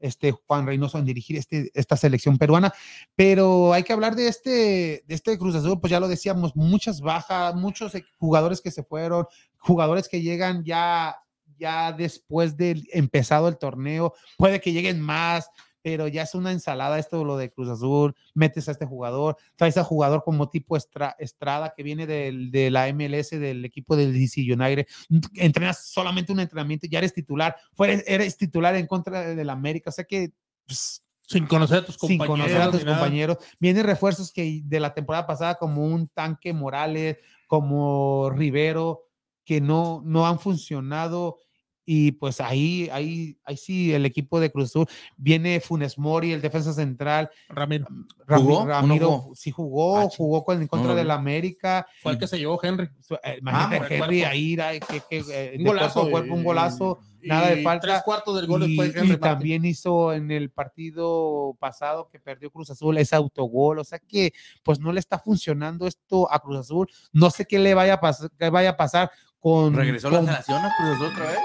este Juan Reynoso en dirigir este, esta selección peruana. Pero hay que hablar de este, de este Cruz Azul, pues ya lo decíamos, muchas bajas, muchos jugadores que se fueron, jugadores que llegan ya, ya después de empezado el torneo, puede que lleguen más. Pero ya es una ensalada esto lo de Cruz Azul, metes a este jugador, traes a jugador como tipo Estra- Estrada que viene del, de la MLS, del equipo del DC United, entrenas solamente un entrenamiento, ya eres titular, fueres, eres titular en contra del América, o sea que pues, Sin conocer a tus sin compañeros. conocer a tus compañeros, vienen refuerzos que de la temporada pasada como un tanque Morales, como Rivero, que no, no han funcionado. Y pues ahí, ahí, ahí sí, el equipo de Cruz Azul viene Funes Mori, el defensa central. Ramiro. Rami- ¿Jugó o no Ramiro jugó? sí jugó, Ah, jugó con, en contra lo del. América. Fue el que se llevó Henry. Eh, Imagínate por el Henry ahí, que, que, eh, Un de golazo. cuerpo a cuerpo, un y- golazo, y nada de falta. Tres cuartos del gol y, fue y Henry Martin. también hizo en el partido pasado que perdió Cruz Azul ese autogol, o sea que pues no le está funcionando esto a Cruz Azul. No sé qué le vaya a pasar, qué vaya a pasar con ¿Regresó la con selección a Cruz Azul otra vez?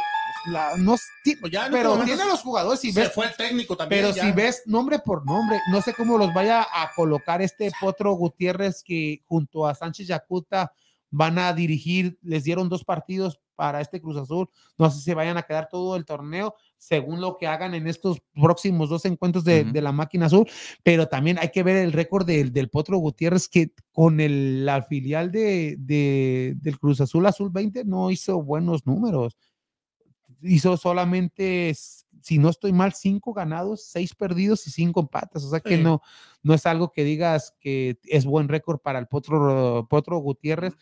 La- no ya pero momento tiene los jugadores si se ves fue el técnico también. pero ya. si ves nombre por nombre, no sé cómo los vaya a colocar este Potro Gutiérrez que junto a Sánchez Yacuta van a dirigir, les dieron dos partidos para este Cruz Azul, no sé si se vayan a quedar todo el torneo según lo que hagan en estos próximos dos encuentros de, la máquina azul, pero también hay que ver el récord del, del Potro Gutiérrez que con el, la filial de, de- del Cruz Azul Azul 20 no hizo buenos números hizo solamente, si no estoy mal, cinco ganados, seis perdidos y cinco empates. O sea que Sí. no, no es algo que digas que es buen récord para el Potro, Potro Gutiérrez,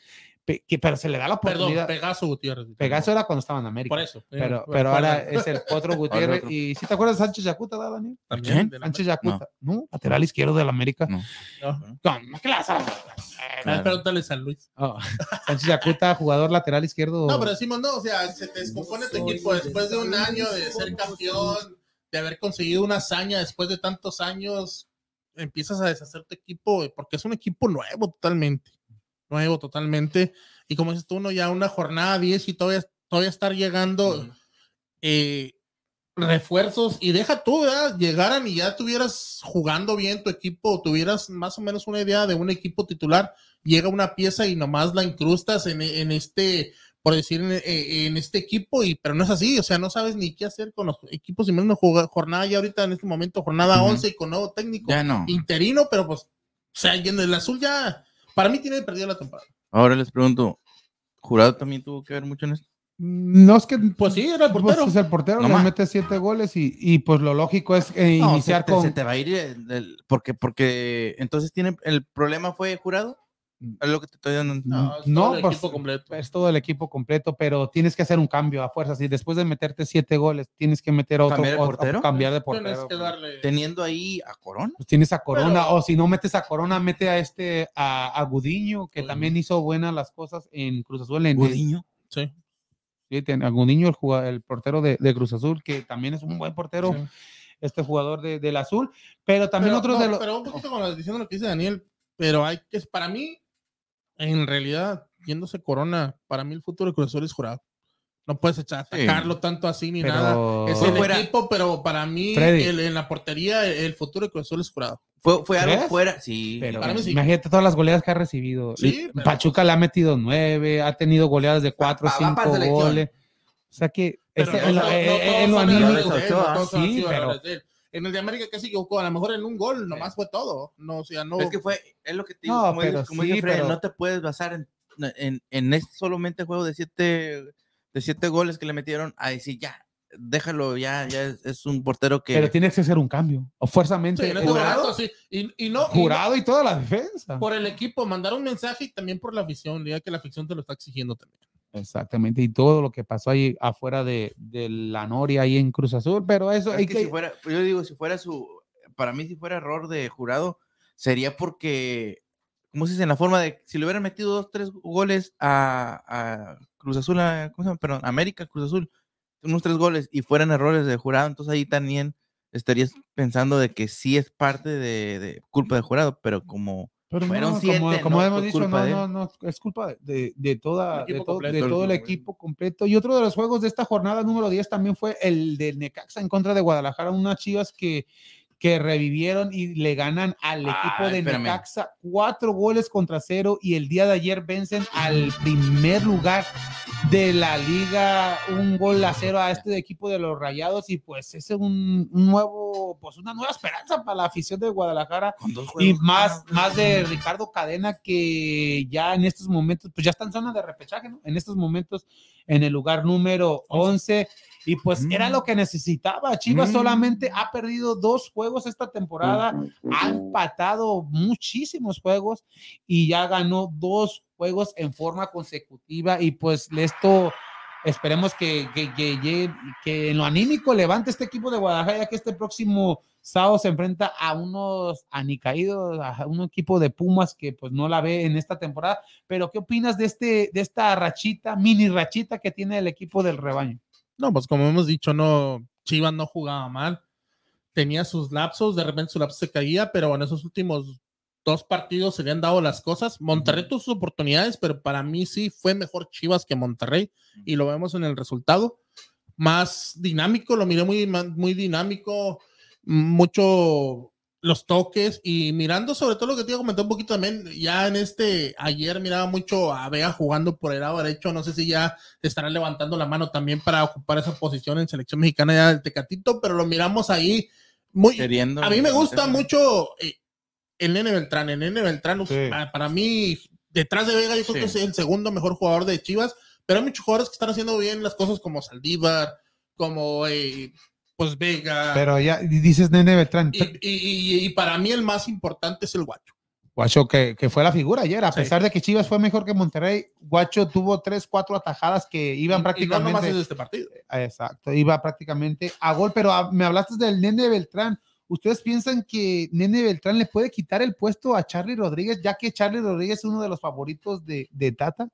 pe- que, pero se le da la Perdón, oportunidad. Pegaso Gutiérrez. Pegaso era cuando estaba en América. Por eso. eh, Pero, pero ahora es el Potro Gutiérrez. otro. y si te acuerdas de Sánchez Yacuta, ¿da, Daniel? También Sánchez Yacuta. No, lateral izquierdo del América. No. No. ¿Cómo? ¿Qué la vas a- Claro. Pregúntale a San Luis. Oh, Sánchez Yacuta, jugador lateral izquierdo. No, pero decimos, no, o sea, se te descompone tu equipo después de un año de ser campeón, de haber conseguido una hazaña después de tantos años, empiezas a deshacer tu equipo, porque es un equipo nuevo totalmente, nuevo totalmente, y como dices tú, uno ya una jornada 10 y todavía, todavía estar llegando eh, refuerzos, y deja tú, ¿verdad? llegaran y ya tuvieras jugando bien tu equipo, tuvieras más o menos una idea de un equipo titular, llega una pieza y nomás la incrustas en, en este, por decir, en, en este equipo, y pero no es así, o sea, no sabes ni qué hacer con los equipos, y menos una jornada ya ahorita en este momento, jornada Ujú. 11 y con nuevo técnico Ya no. interino, pero pues, o sea, en el azul ya, para mí tiene perdido la temporada. Ahora les pregunto, ¿Jurado también tuvo que ver mucho en esto? No es que. Pues sí, era el pues, portero. es el portero, No le más. mete siete goles y, y pues lo lógico es eh, No, iniciar se te, con. se te va a ir el- el- porque porque entonces tiene el problema fue jurado es lo que te estoy dando No, es No, todo el pues, equipo completo. es todo el equipo completo, pero tienes que hacer un cambio a fuerzas. Y después de meterte siete goles, tienes que meter otro. ¿Cambiar de otro- portero? cambiar de Tienes portero. que darle. teniendo ahí a Corona Pues tienes a Corona, Pero- o si no metes a Corona, mete a este, a, a Gudiño, que Gudiño. también hizo buenas las cosas en Cruz Azul. En, Gudiño Sí. sí, ten- a Gudiño, el, jugad- el portero de, de Cruz Azul, que también es un buen portero, Sí. este jugador de- del Azul. Pero también pero, otros no, de los. pero un poquito con la, diciendo lo que dice Daniel, pero hay que, para mí, en realidad, yéndose Corona, para mí el futuro de Cruz Azul es jurado. No puedes echar, Sí. atacarlo tanto así ni nada. Pero Es Fue el fuera- equipo, pero para mí, el- en la portería, el futuro de Cruz Azul es jurado. Fue, fue algo ¿Crees? fuera, sí. Pero Para mí sí. imagínate todas las goleadas que ha recibido. Sí, pero- Pachuca le ha metido nueve, ha tenido goleadas de cuatro, para cinco goles. O sea que Pero ese- no, no, eh, no eh, todos en lo son anímico- de él, todos Sí, sido pero- errores de él. En el de América que se equivocó, a lo mejor en un gol, nomás fue todo. No, o sea, no. Es que fue, es lo que te digo, No, como, pero como sí, dice Fred, pero- no te puedes basar en, en, en este solamente juego de siete, de siete goles que le metieron a decir ya, déjalo, ya, ya es, es un portero que Pero tiene que ser un cambio. O fuerzamente Sí, este jurado, sí. Y, y no, y no jurado y toda la defensa. por el equipo, mandar un mensaje y también por la afición, ya que la afición te lo está exigiendo también. Exactamente. Y todo lo que pasó ahí afuera de, de la Noria ahí en Cruz Azul. Pero eso Es hay que que. si fuera, yo digo, si fuera su, para mí si fuera error de jurado, sería porque, ¿cómo se dice? En la forma de, si le hubieran metido dos, tres goles a, a Cruz Azul, a, ¿cómo se llama? Perdón, América, Cruz Azul, unos tres goles y fueran errores de jurado, entonces ahí también estarías pensando de que sí es parte de, de culpa del jurado, pero como Pero Fueron no, siete, como, como no hemos dicho, no, de no, no, es culpa de, de, toda, El de, equipo to- completo, de el todo el equipo, equipo completo. Y otro de los juegos de esta jornada número 10 también fue el de Necaxa en contra de Guadalajara, unas chivas que, que revivieron y le ganan al equipo Ay, de espérame. Necaxa cuatro goles contra cero y el día de ayer vencen al primer lugar de la liga un gol a cero a este equipo de los Rayados y pues es un, un nuevo pues una nueva esperanza para la afición de Guadalajara y más, más de Ricardo Cadena, que ya en estos momentos, pues ya está en zona de repechaje, ¿no? En estos momentos, en el lugar número 11. Y pues era lo que necesitaba. Chivas Mm. solamente ha perdido dos juegos esta temporada, ha empatado muchísimos juegos y ya ganó dos juegos en forma consecutiva. Y pues esto. Esperemos que, que, que, que en lo anímico levante este equipo de Guadalajara, que este próximo sábado se enfrenta a unos anicaídos, a un equipo de Pumas que pues no la ve en esta temporada. Pero, ¿qué opinas de, este, de esta rachita, mini rachita que tiene el equipo del rebaño? No, pues como hemos dicho, no, Chivas no jugaba mal. Tenía sus lapsos, de repente su lapso se caía, pero en esos últimos dos partidos se le han dado las cosas. Monterrey tuvo sus oportunidades, pero para mí sí fue mejor Chivas que Monterrey y lo vemos en el resultado. Más dinámico, lo miré muy, muy dinámico, mucho los toques y mirando sobre todo lo que te comentar un poquito también, ya en este, ayer miraba mucho a Vega jugando por el lado derecho, no sé si ya estará levantando la mano también para ocupar esa posición en selección mexicana ya del Tecatito, pero lo miramos ahí muy... Queriendo A mí me gusta mucho eh, el Nene Beltrán, el Nene Beltrán, uf, Sí. para, para mí, detrás de Vega yo creo Sí. que es el segundo mejor jugador de Chivas, pero hay muchos jugadores que están haciendo bien las cosas como Saldívar, como eh, pues Vega. Pero ya dices Nene Beltrán, y, y- y- y para mí el más importante es el Guacho. Guacho, que, que fue la figura ayer, a Sí. pesar de que Chivas fue mejor que Monterrey, Guacho tuvo tres, cuatro atajadas que iban Y- y no prácticamente. nomás es este partido. Exacto, iba prácticamente a gol, pero me hablaste del Nene Beltrán. ¿Ustedes piensan que Nene Beltrán le puede quitar el puesto a Charlie Rodríguez, ya que Charlie Rodríguez es uno de los favoritos de, de Tata?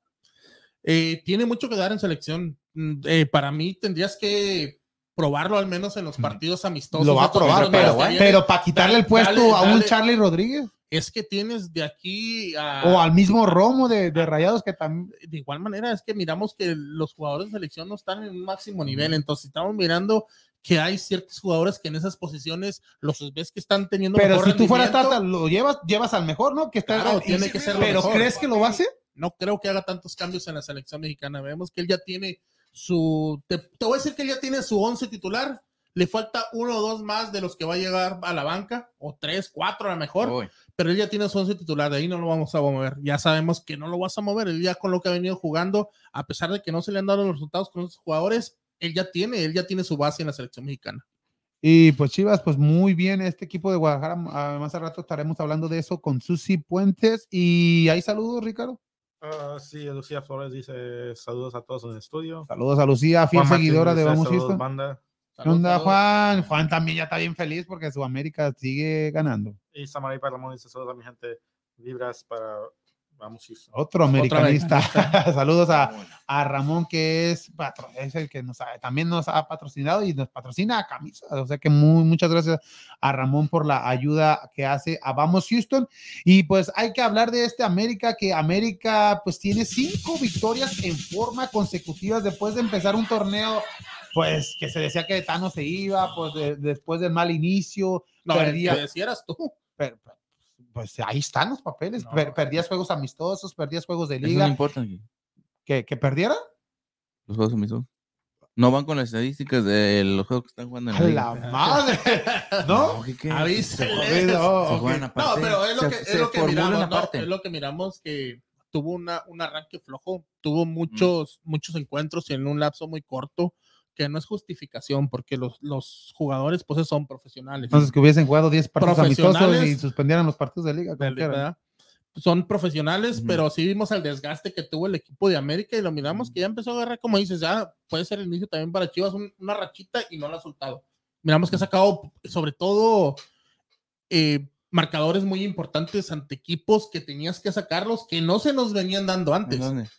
Eh, tiene mucho que dar en selección. Mm, eh, para mí tendrías que probarlo al menos en los partidos amistosos. Lo va a probar, pero, para quitarle el puesto dale, a un. Charlie Rodríguez es que tienes de aquí a... o al mismo Romo de, de Rayados que también. de igual manera es que miramos que los jugadores de selección no están en un máximo nivel, entonces estamos mirando que hay ciertos jugadores que en esas posiciones los ves que están teniendo Pero mejor si tú fueras. Tata, lo llevas, llevas al mejor, ¿no? Que está Claro, tiene que ser lo Pero mejor. ¿crees que lo va a hacer? no creo que haga tantos cambios en la selección mexicana. Vemos que él ya tiene su. Te, te voy a decir que él ya tiene su 11 titular. Le falta uno o dos más de los que va a llegar a la banca, o tres, cuatro a lo mejor, Uy, pero él ya tiene su 11 titular. De ahí no lo vamos a mover. Ya sabemos que no lo vas a mover. Él ya con lo que ha venido jugando, a pesar de que no se le han dado los resultados con los jugadores, él ya tiene, él ya tiene su base en la selección mexicana. Y pues Chivas, pues muy bien, este equipo de Guadalajara, más al rato estaremos hablando de eso con Susi Puentes. Y ahí saludos, Ricardo. Ah, sí, Lucía Flores dice saludos a todos en el estudio. Saludos a Lucía, fiel Juan Martín seguidora de Vamos saludos, Houston. banda. ¿Qué onda, Juan? Juan también ya está bien feliz porque su América sigue ganando. Y Samarí Ramón dice saludos a mi gente. Vibras para Vamos, Houston. Otro americanista. Saludos a, a Ramón, que es, es el que nos ha- también nos ha patrocinado y nos patrocina a camisas. O sea que muy, muchas gracias a Ramón por la ayuda que hace a Vamos Houston. Y pues hay que hablar de este América, que América pues tiene cinco victorias en forma consecutivas después de empezar un torneo. Pues que se decía que Tano se iba, pues de- después del mal inicio, No, perdía. que decías tú. per- per- pues ahí están los papeles. No. Per- perdías juegos amistosos, perdías juegos de Eso no liga. importa. que ¿Que, perdiera? Los juegos amistosos. No van con las estadísticas de los juegos que están jugando en A la la liga. madre. ¿No? ¿qué- qué? Avísale. No, No, pero es lo Se- que, es se lo que miramos, ¿no? aparte. Es lo que miramos que tuvo una, un arranque flojo, tuvo muchos, muchos encuentros en un lapso muy corto, que no es justificación, porque los, los jugadores pues son profesionales. Entonces que hubiesen jugado 10 partidos amistosos y suspendieran los partidos de liga. quiera. ¿verdad? Son profesionales, pero sí vimos el desgaste que tuvo el equipo de América y lo miramos que ya empezó a agarrar, como dices, ya puede ser el inicio también para Chivas, un- una rachita y no lo ha soltado. Miramos que ha sacado, sobre todo, eh, marcadores muy importantes ante equipos que tenías que sacarlos, que no se nos venían dando ¿En antes dónde?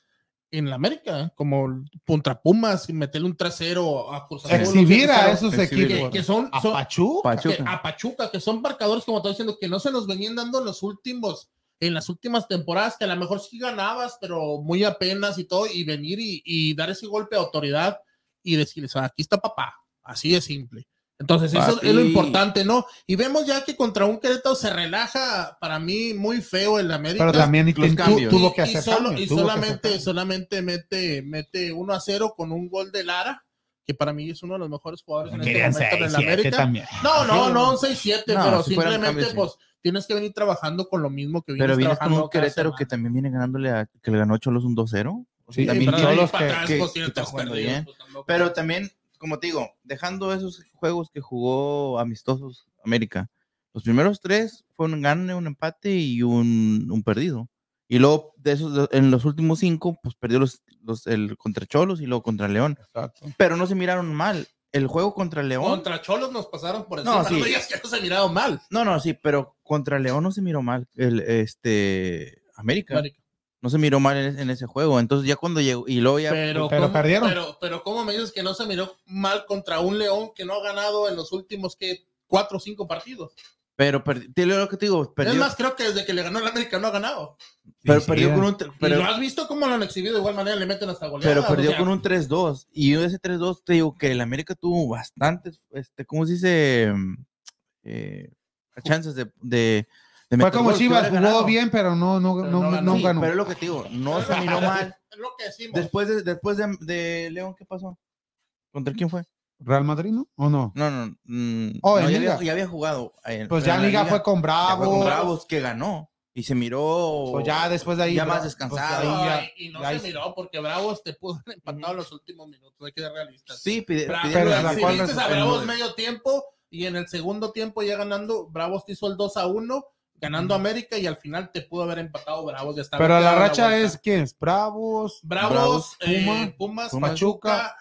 En la América, como contra Pumas, y meterle un trasero a Cruz Azul, Exhibir a 6-0, esos que, equipos. que son, ¿A Pachuca? que- Pachuca. a Pachuca, que son marcadores, como estoy diciendo, que no se nos venían dando en los últimos, en las últimas temporadas, que a lo mejor sí ganabas, pero muy apenas y todo, y venir y, y dar ese golpe de autoridad y decirles, "Ah, aquí está papá, así de simple. Entonces, eso es lo importante, ¿no? Y vemos ya que contra un Querétaro se relaja, para mí, muy feo el América. Pero también los cambios. tuvo que Y- y hacer solo- cambios, y hacer solamente, solamente mete, mete 1 a 0 con un gol de Lara, que para mí es uno de los mejores jugadores en este Querían momento en siete América. también. No, no, no, un 6-7, No, pero si simplemente sí. pues tienes que venir trabajando con lo mismo que vienes Pero vienes con un Querétaro semana. que también viene ganándole a que le ganó Cholos un 2-0. O sea, Sí, también pero que- atrás, que- pues, tiene que está tres jugando perdidos, bien. pues. Pero también, como te digo, dejando esos juegos que jugó amistosos América, los primeros tres fueron un gane, un empate y un, un perdido. Y luego, de esos, en los últimos cinco, pues perdió los, los, el contra Cholos y luego contra León. Exacto. Pero no se miraron mal. El juego contra León. Contra Cholos nos pasaron por encima. No, No, sí. digas que no se miraron mal. No, no, sí, pero contra León no se miró mal. El, este, América. América. No se miró mal en, en ese juego. Entonces, ya cuando llegó, y luego ya. Pero, Pero ¿cómo, perdieron. Pero, pero ¿cómo me dices que no se miró mal contra un León que no ha ganado en los últimos que cuatro o cinco partidos? Pero, te lo que te digo, perdió, Es más, creo que desde que le ganó el América no ha ganado. pero Sí, perdió sí, con un. y Pero, lo has visto cómo lo han exhibido de igual manera, le meten hasta goleadas. pero perdió o sea, con un 3-2. Y ese 3-2 te digo que el América tuvo bastantes, este, ¿cómo se dice? Eh, chances de Fue meter como Chivas, jugó ganado. bien, pero no, no, Pero no, no ganó. Sí, ganó. pero es lo que te digo, no se miró mal. Es lo que decimos. Después de, después de, de León, ¿qué pasó? ¿Contra quién fue? ¿Real Madrid, no? ¿O no? No, no. mm, Oh, no, ya, Liga. había, ya había jugado. en- Pues pero ya en la Liga fue con ya Bravo. fue con Bravos que ganó. Y se miró. Pues ya después de ahí. ya más Bra- descansado. pues ya- y, y no ya se ahí- miró porque Bravos te pudo haber empatado en los últimos minutos. Hay que ser realistas. Sí, pide, Bra- pidieron pero la si viste a Bravos medio tiempo y en el segundo tiempo ya ganando, Bravos te hizo el 2 a 1, ganando América y al final te pudo haber empatado Bravos. Ya Pero la racha es ¿quién es? Bravos, Bravos, Bravos, eh, Puma, Pumas, Pumas, Pachuca.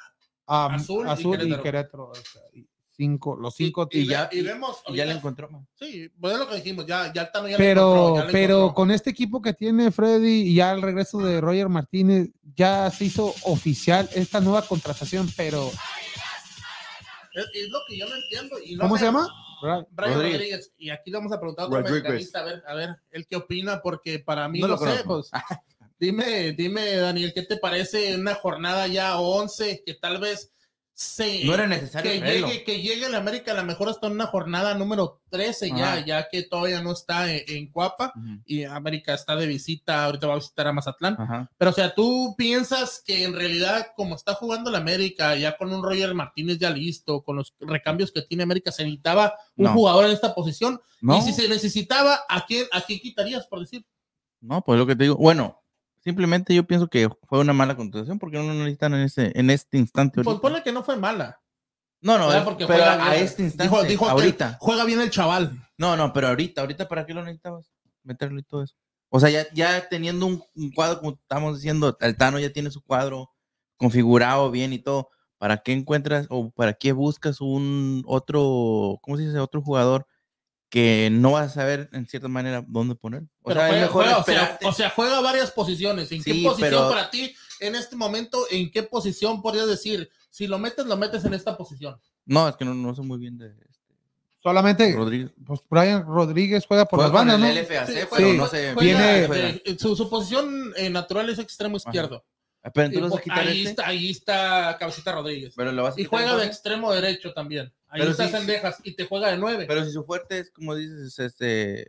Azul Azul y Querétaro. Querétaro. o sea, y cinco, los cinco. y, y ya- y vemos. y ya le encontró. man. Sí, pues es lo que dijimos, ya, ya ya pero, encontró, ya le pero encontró. con este equipo que tiene Freddy y ya el regreso de Roger Martínez, ya se hizo oficial esta nueva contratación, pero Es, es lo que yo no entiendo. Y no ¿cómo se llama? Brian Rodríguez. Rodríguez. Y aquí le vamos a preguntar a otro americanista, a ver, a ver, él qué opina, porque para mí, No no, lo sé, pues, dime, dime, Daniel, ¿qué te parece una jornada ya 11 que tal vez se... No era necesario que llegue, que llegue el América a lo mejor hasta una jornada número 13 ya, Ajá. ya que todavía no está en, en Cuapa Ujú. y América está de visita, ahorita va a visitar a Mazatlán. Ajá. Pero, o sea, ¿tú piensas que en realidad, como está jugando la América, ya con un Roger Martínez ya listo, con los recambios que tiene América, se necesitaba un No. jugador en esta posición? No, Y si se necesitaba, ¿a quién, ¿a quién quitarías, por decir? no, pues lo que te digo. Bueno, simplemente yo pienso que fue una mala contratación porque no lo necesitan en, ese, en este instante. Pues ponle que no fue mala. No, no, Porque pero juega a bien. este instante, Dijo, ahorita. juega bien el chaval. No, no, pero ahorita, ahorita, ¿para qué lo necesitabas? Meterlo y todo eso. O sea, ya, ya teniendo un, un cuadro, como estamos diciendo, Altano ya tiene su cuadro configurado bien y todo. ¿Para qué encuentras o para qué buscas un otro, ¿cómo se dice? Otro jugador que no vas a saber en cierta manera dónde poner. O Pero sea, es juega, mejor juega, o, sea, esperarte. o sea, juega varias posiciones. ¿En qué posición pero- para ti, en este momento, en qué posición podrías decir, si lo metes, lo metes en esta posición? No, es que no, no sé muy bien de este, Solamente, Rodríguez. pues Brian Rodríguez juega por Juega las bandas, ¿no? el LFAC, Sí, pero sí. no sé. Viene- eh, su, su posición eh, natural es extremo izquierdo. Pero entonces Y vas a po- quitar ahí, este. está, ahí está Cabecita Rodríguez. Pero lo vas a Y juega de extremo derecho también. Ahí Pero está sí, y te juega de nueve. Pero si su fuerte es, como dices, este.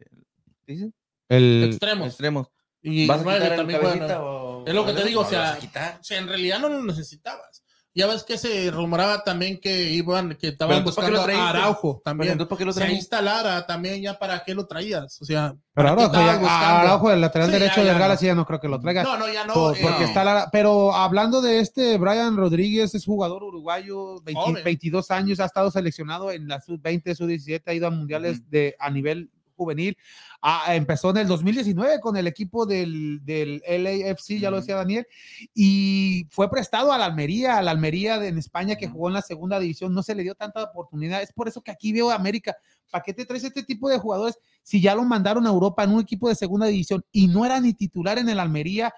¿qué dices? El, extremos. Extremos. Y ¿Vas a quitar también cabecita o- Es lo que te digo, o lo sea, vas a quitar? O sea, en realidad no lo necesitabas. Ya ves que se rumoraba también que iban, que estaban entonces, ¿para qué buscando a? Araujo Pero también. entonces, ¿para qué lo O sea, ahí traemos? está Lara también, ya para qué lo traías. O sea, pero ¿para qué Araujo, ya? Araujo, el lateral Sí, derecho ya, del ya, Galaxy, no. ya no creo que lo traigas. No, no, ya no. Por- eh, porque no. está Lara- pero hablando de este Brian Rodríguez, es jugador uruguayo, 20 Joven. 22 años, ha estado seleccionado en la sub-20, sub-17, ha ido a mundiales de, a nivel juvenil. Ah, empezó en el 2019 con el equipo del, del LAFC, ya lo decía Daniel, y fue prestado a la Almería, a la Almería de, en España que jugó en la segunda división, no se le dio tanta oportunidad. Es por eso que aquí veo a América. ¿Para qué te traes este tipo de jugadores si ya lo mandaron a Europa en un equipo de segunda división y no era ni titular en el Almería?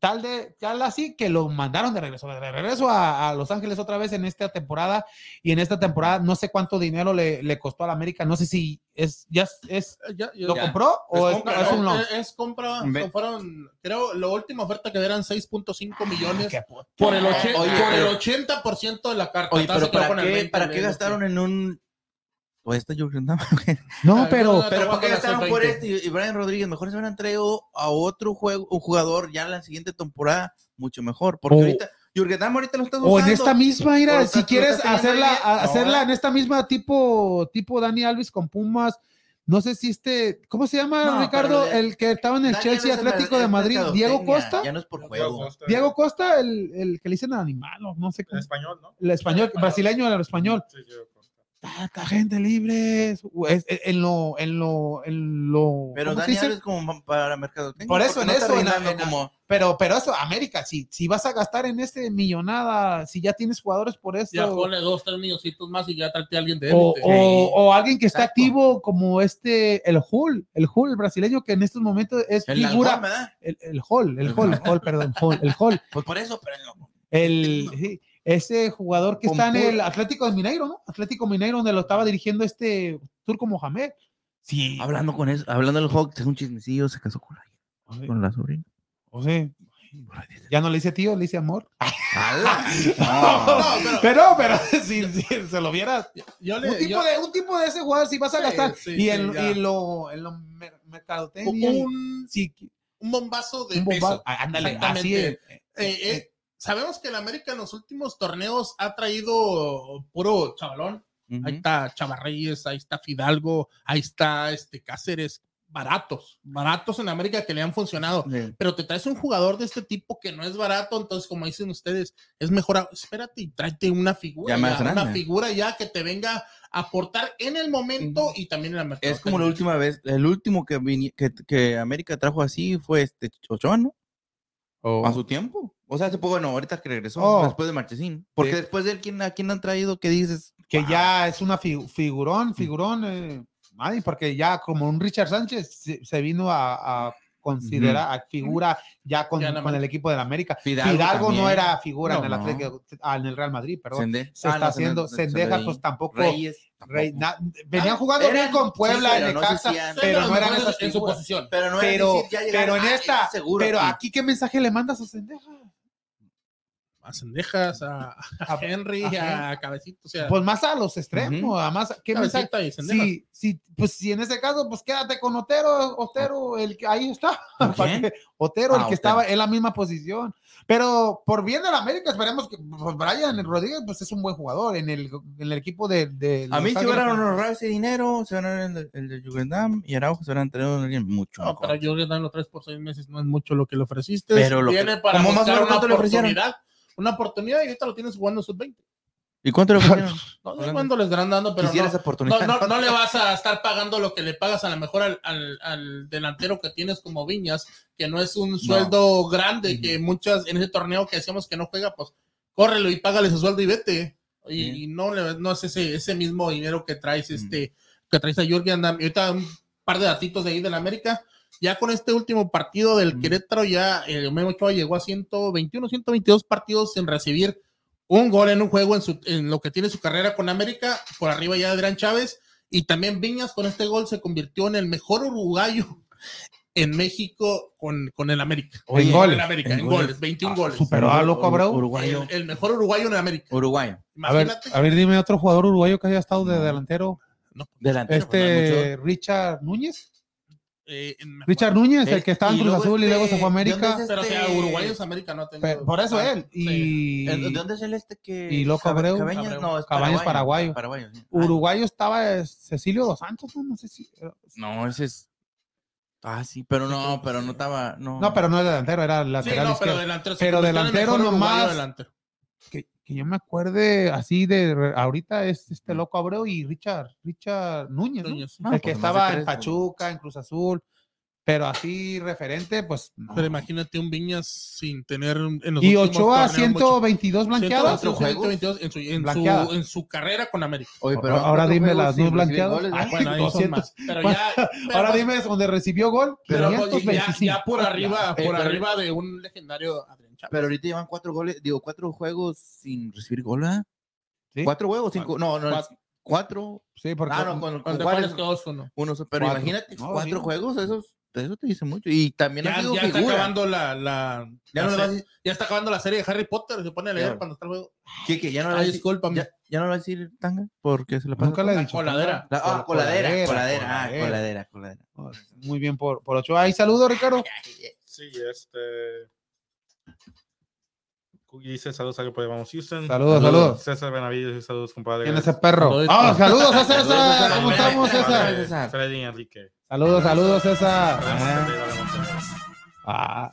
Tal de tal así que lo mandaron de regreso, de regreso a, a Los Ángeles otra vez en esta temporada y en esta temporada no sé cuánto dinero le, le costó a la América, no sé si es ya es- ya- ya- lo ya. compró o Es es, compra, es un loan. es, es compra, Ve. fueron, creo, la última oferta que eran 6.5 millones Qué puta. por el, oche- Oye, por el pero- 80% de la carta. Oye, pero ¿para qué, 20 ¿para qué gastaron en un. O esta Jürgen Damm? No, pero no, Pero ¿para qué gastaron por sub-20? este y y Brian Rodríguez? Mejor se hubieran traído a otro juego, un jugador ya en la siguiente temporada, mucho mejor. Porque O- ahorita, Jürgen Damm ahorita lo estás usando. o en esta misma, mira, si quieres hacerla, a- hacerla en esta misma tipo, tipo Dani Alves con Pumas, no sé si este, ¿cómo se llama No, Ricardo? de- El que estaba en el Chelsea Atlético de Madrid, Diego Costa. Ya no es por juego. Diego Costa, el, el que le dicen animal, o no sé En cómo. español, ¿no? El español, brasileño, el español. Sí, Diego Tanta gente libre. es- es- en lo, en lo, en lo. Pero ¿cómo se Dani? Alves como para mercadotecnia. Por eso, en no eso, en- reinando en- como... Pero, pero eso, América, si, si vas a gastar en este millonada, si ya tienes jugadores por eso. Ya ponle dos, tres millocitos más y ya trate a alguien de o, o- o alguien que está activo como este, el Hull, el Hull, el brasileño que en estos momentos es El figura. El, el Hall, el Hall, el Hall, perdón, Hall, el Hall. Pues por eso, pero. El, sí, ese jugador que está en el Atlético de Mineiro, ¿no? Atlético Mineiro, donde lo estaba dirigiendo este Turco Mohamed. Sí. Hablando con eso, hablando del Hawk, es un chismecillo, se casó con la, con la sobrina. O sea, ya no le dice tío, le dice amor. No, pero Pero, pero, si, si se lo vieras. yo le. Un tipo, yo- de, un tipo de ese jugador, si vas a Sí, gastar. sí, y ya. y lo, en lo mer- mercadotecnia. un, sí, un bombazo de un peso. ah, Ándale, así es. Eh, eh, sabemos que el América en los últimos torneos ha traído puro chavalón. Ahí está Chavarreyes, ahí está Fidalgo, ahí está este Cáceres, baratos, baratos en América que le han funcionado. Sí. Pero te traes un jugador de este tipo que no es barato, entonces como dicen ustedes, es mejor, a- espérate y tráete una figura, Ya más ya, una figura ya que te venga a aportar en el momento y también en la mercado. Es como la última vez, el último que, vini- que, que América trajo así fue este Ochoa, ¿no? A su tiempo. O sea, hace poco, bueno, ahorita que regresó, Oh. después de Marchesín. Porque Sí. después de él, ¿quién, ¿a quién han traído que dices? que "Wow"? ya es una fi- figurón, figurón, eh, ay, porque ya como un Richard Sánchez se, se vino a, a considerar a figura ya con, Ya en con el equipo de la América. Fidalgo Fidalgo, no era figura en, No, el no. Atlético, ah, en el Real Madrid, perdón. Sende- Se Ah, está no, haciendo, Sende- Sendeja, Sende- pues tampoco. Reyes. Rey- na- venían jugando bien con Puebla pero en no Necaxa, decían- pero no eran en- esas en su posición. Pero no era pero, decir, ya llegaron, pero en "Ah, esta, seguro pero aquí". aquí qué mensaje le mandas a Sendeja? A Cendejas, a, a A- Henry, a a, Cabecito, o sea, Pues más a los extremos, además, ¿qué mensaje? Cabecita y Cendejas. Sí, sí, pues si en ese caso, pues quédate con Otero, Otero, el que ahí está. ¿Con Para quién? que- Otero, Ah, el que Otero. estaba en la misma posición. Pero por bien de la América, esperemos que pues, Brian Rodríguez, pues es un buen jugador en el, en el equipo de. de A mí se van a ahorrar ese dinero, se van a el, de- el de Jugendam y Araujo se van a a alguien mucho No, mejor. le dan los tres por seis meses, no es mucho lo que le ofreciste. Pero lo Viene que- para ¿cómo más o menos una cuánto le ofrecieron? Una oportunidad y ahorita lo tienes jugando sub-20. ¿Y cuánto le? No sé cuándo les estarán dando, pero no, oportunidad. no, no, no le vas a estar pagando lo que le pagas a lo mejor al, al- al delantero que tienes como Viñas, que no es un sueldo grande, que muchas en ese torneo que decíamos que no juega, pues córrelo y págale su sueldo y vete. Y, no, le, no es ese, ese mismo dinero que traes este que traes a Jürgen Damm. Y ahorita un par de datitos de ahí del América. Ya con este último partido del Mm. Querétaro, ya el Memo Ochoa llegó a 121, 122 partidos sin recibir un gol en un juego en, su, en lo que tiene su carrera con América. Por arriba ya Adrián Chávez. Y también Viñas con este gol se convirtió en el mejor uruguayo en México con, con el América. Oye, en goles. el América, en, En goles, goles. 21 Ah, goles. Superó a Loco Abreu. Uruguayo. El, el mejor uruguayo en América. Uruguayo. A ver, Imagínate. a ver, dime otro jugador uruguayo que haya estado de No. delantero. Delantero. pues, no. Este Richard Núñez. Eh, Richard Núñez, el Eh, que estaba en Cruz Azul y luego este- se fue a ¿de dónde América. es Pero o sea, este- uruguayos América no ha tenido. Por eso Ah, él. sí. Y ¿De dónde es el este que. y Loco Abreu? Cabañas, Abreu. no, es Cabañas paraguayo. paraguayo. sí. uruguayo estaba eh, Cecilio Dos Santos, no, no sé si. Ah, No, ese es. Ah, sí, pero no, pero no estaba. No, No, pero no es delantero, era Sí, lateral no, pero delantero. se Pero delantero nomás. delantero. Que, que yo me acuerde así de ahorita es este Loco Abreu y Richard, Richard Núñez, ¿no? Núñez. El que pues nomás estaba en Pachuca, en Cruz Azul, pero así referente, pues. no. Pero imagínate un Viñas sin tener en los Y Ochoa, torneos mucho- 122 blanqueadas. 122 en su, en, Blanqueadas. su, en su carrera con América. Oye, pero Ahora ¿cuántos dime las recibir blanqueadas. goles, Ay, no? Bueno, ahí son 200. más. Pero ya, pero Ahora pues- dime dónde recibió gol. pero pues, ya, 525. ya por arriba, Eh, por pero- arriba de un legendario Adrián Chávez. Pero ahorita llevan cuatro goles, digo, cuatro juegos sin recibir gol. Cuatro juegos, cinco. No, no, Cuatro. cuatro. Sí, porque Ah, no, con, con ¿Cuántos Juárez, goles quedó uno? uno, pero Cuatro. imagínate, No, cuatro sí. juegos, esos, eso te dice mucho. Y también ha Ya, ya está acabando la, la, Ya la no ya está acabando la serie de Harry Potter. Se pone a leer Claro. cuando está el juego. Kike, ya no le vas a Ay, decir, discúlpame. ya, ya no le vas a decir tanga, porque se le pasa. nunca le he dicho. coladera. La- ah, coladera, coladera, coladera. ah, coladera, coladera. Muy bien por, por Ochoa. Ahí saludos, Ricardo. Sí, este. Y dice saludos a que podemos Houston. Saludos, saludos. César Benavides, saludos, compadre. ¿Quién es ese perro? Saludos. ¡Ah, saludos a César! ¿Cómo estamos, César. Enrique. Saludos, saludos, César. Ah. Ah,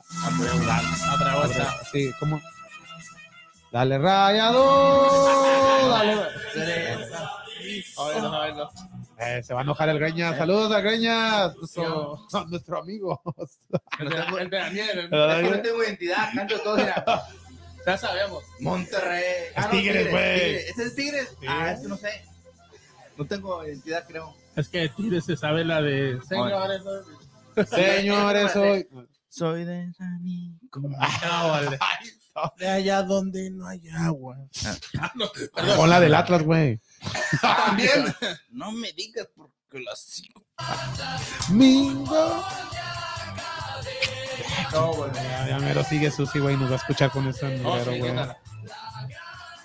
sí, ¿cómo? Dale, rayado. Dale. Eh, se va a enojar el Greñas. Saludos a Greñas, nuestro, nuestro amigo. El de- el de Daniel, el- Ay, no tengo identidad, canto todo. Ya sabemos. Monterrey. Es Tigres, güey. ¿Ese es Tigres? Sí. Ah, es que no sé. No tengo identidad, creo. Es que Tigres se sabe la de señores. ¿no? Señores, hoy. Soy de San. No, vale. De allá donde no hay agua. No, perdón. Con la del Atlas, güey. También. No me digas porque las sigo. Mingo. No, güey. Ya, ya mero sigue Susi, güey. Nos va a escuchar con número, sí, güey.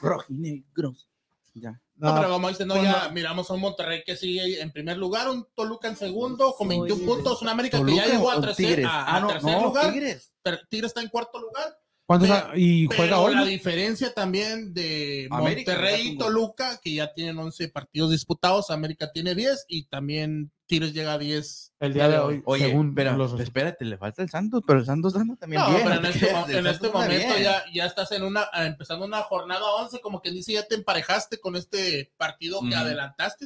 Rojinegros. Ya. No, No, pero como dices, no, ya no. miramos a un Monterrey que sigue en primer lugar, un Toluca en segundo con 21 Soy puntos, un América que ya llegó a tercer, Ah, no, tercer no, lugar. Tigres está en cuarto lugar. ¿Cuántos pero- ha- y juega Pero hoy? la diferencia también de América, Monterrey y. Toluca, que ya tienen 11 partidos disputados, América tiene 10 y también Tigres llega a 10. El día de hoy, Oye, según pero, los espérate, le falta el Santos, pero el Santos anda también No, bien. pero en te este, en este momento ya, ya estás en una, empezando una jornada 11, como que dice, ya te emparejaste con este partido que Ujú. adelantaste,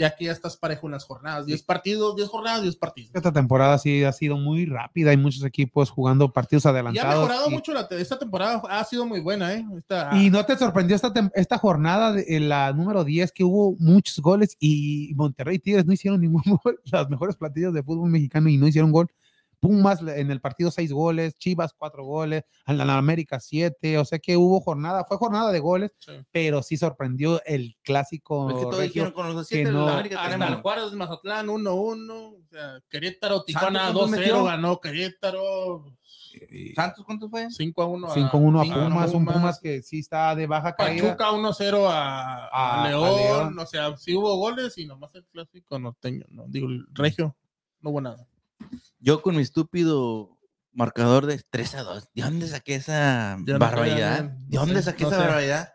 y aquí ya estás parejo en las jornadas, 10 partidos, 10 jornadas, 10 partidos. Esta temporada sí ha sido muy rápida. Hay muchos equipos jugando partidos Y ha adelantados. mejorado y- mucho la, esta temporada, ha sido muy buena, ¿eh? Esta- Y no te sorprendió esta, esta jornada, de, la número 10, que hubo muchos goles y Monterrey y Tigres no hicieron ningún gol. Las mejores plantillas de fútbol mexicano y no hicieron gol. Pumas en el partido seis goles, Chivas cuatro goles, en América siete, o sea que hubo jornada, fue jornada de goles, Sí. pero sí sorprendió el clásico Es que todos dijeron con los siete, no- América Hasta el Juárez Mazatlán 1-1, o sea, Querétaro, Tijuana ¿cuántos 2-0, metió? ganó Querétaro ¿Santos cuánto fue? 5-1 a 5-1 a Tijuana, Pumas, un Pumas que sí está de baja caída. Pachuca 1-0 a, a A- a León, León. o sea, sí hubo goles y nomás el clásico norteño, no digo el regio, no hubo nada. Yo con mi estúpido marcador de 3 a 2. ¿De dónde saqué esa no barbaridad? ¿De dónde saqué no esa sé. barbaridad?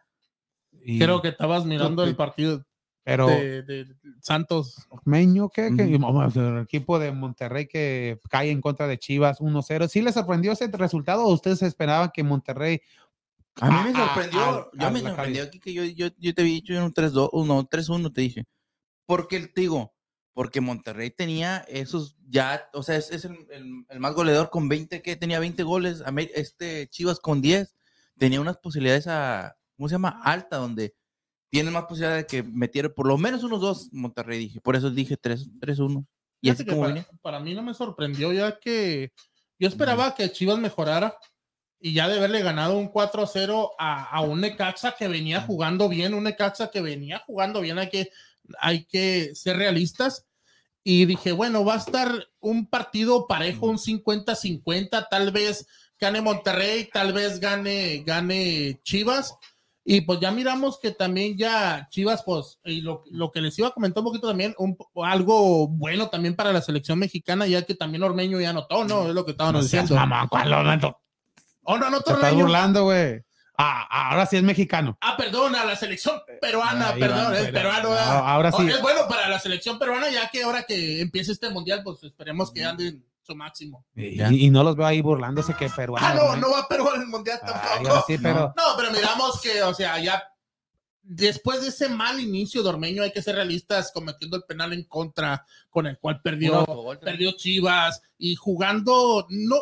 Y- Creo que estabas mirando el partido pero de, de Santos. Meño, ¿qué? ¿Qué? Ujú. Y, vamos, el equipo de Monterrey que cae en contra de Chivas 1-0. ¿Sí les sorprendió ese resultado o ustedes esperaban que Monterrey A mí me sorprendió. ah, yo ah, me sorprendió aquí que yo, yo, yo te había dicho en un 3-2, no, 3-1 te dije. Porque te digo, porque Monterrey tenía esos ya, o sea, es, es el, el- el más goleador con 20, que tenía 20 goles, este Chivas con 10, tenía unas posibilidades a, ¿cómo se llama? Alta, donde tienen más posibilidad de que metiera por lo menos unos dos Monterrey, dije. Por eso dije 3 3-1. Y así como para, para mí no me sorprendió ya que yo esperaba que Chivas mejorara y ya de haberle ganado un 4-0 a, a un Necaxa que venía jugando bien, un Necaxa que venía jugando bien, hay que, hay que ser realistas. Y dije, bueno, va a estar un partido parejo, un 50-50, tal vez gane Monterrey, tal vez gane, gane Chivas. Y pues ya miramos que también ya Chivas, pues, y lo, lo que les iba a comentar un poquito también, un, algo bueno también para la selección mexicana, ya que también Ormeño ya anotó, ¿no? Es lo que estaban No diciendo. mamón, ¿cuál lo meto? Oh, no anotó Te estás Ormeño. burlando, güey. Ah, ah, ahora sí es mexicano. Ah, perdón, a la selección peruana, Ahí perdón, es pero- peruano. ah, ¿verdad? ahora sí. Es bueno para la selección peruana, ya que ahora que empiece este mundial, pues esperemos que anden su máximo. Y, no los veo ahí burlándose que peruano. Ah, no, no va Perú al mundial tampoco. ahora sí, pero No, pero miramos que, o sea, ya después de ese mal inicio de Ormeño, hay que ser realistas, cometiendo el penal en contra, con el cual perdió, perdió Chivas y jugando, no,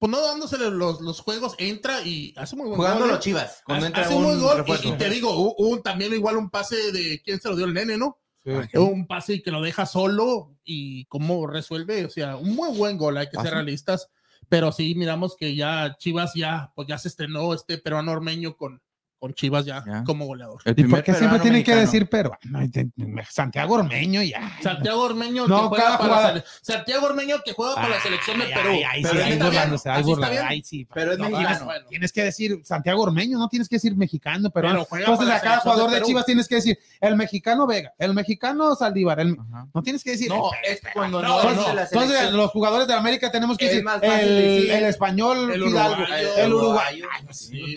pues no dándosele los, los juegos, entra y hace muy buen Jugando gol, los ¿eh? Chivas. Cuando Hace, entra hace un buen gol y- te digo, un, también igual un pase de quién se lo dio el nene, ¿no? Sí. Un pase que lo deja solo y cómo resuelve, o sea, un muy buen gol, hay que ser realistas, pero sí miramos que ya Chivas ya, pues ya se estrenó este peruano ormeño con, con Chivas ya, Ya. como goleador. El ¿Y por qué siempre tienen que decir? Ay, te- Santiago Ormeño ya. Santiago Ormeño No, que juega cada para la Santiago Ormeño que juega para la selección de Perú. Pero sí, ahí ahí burlándose, ahí sí. Pero es No, mexicano. tienes- Tienes que decir Santiago Ormeño, no tienes que decir mexicano. Pero juega Entonces a cada jugador de. Chivas tienes que decir el mexicano Vega, el mexicano Saldívar, el- no tienes que decir No, el- es cuando No, Entonces, selección. los jugadores de América tenemos que decir el, español el uruguayo.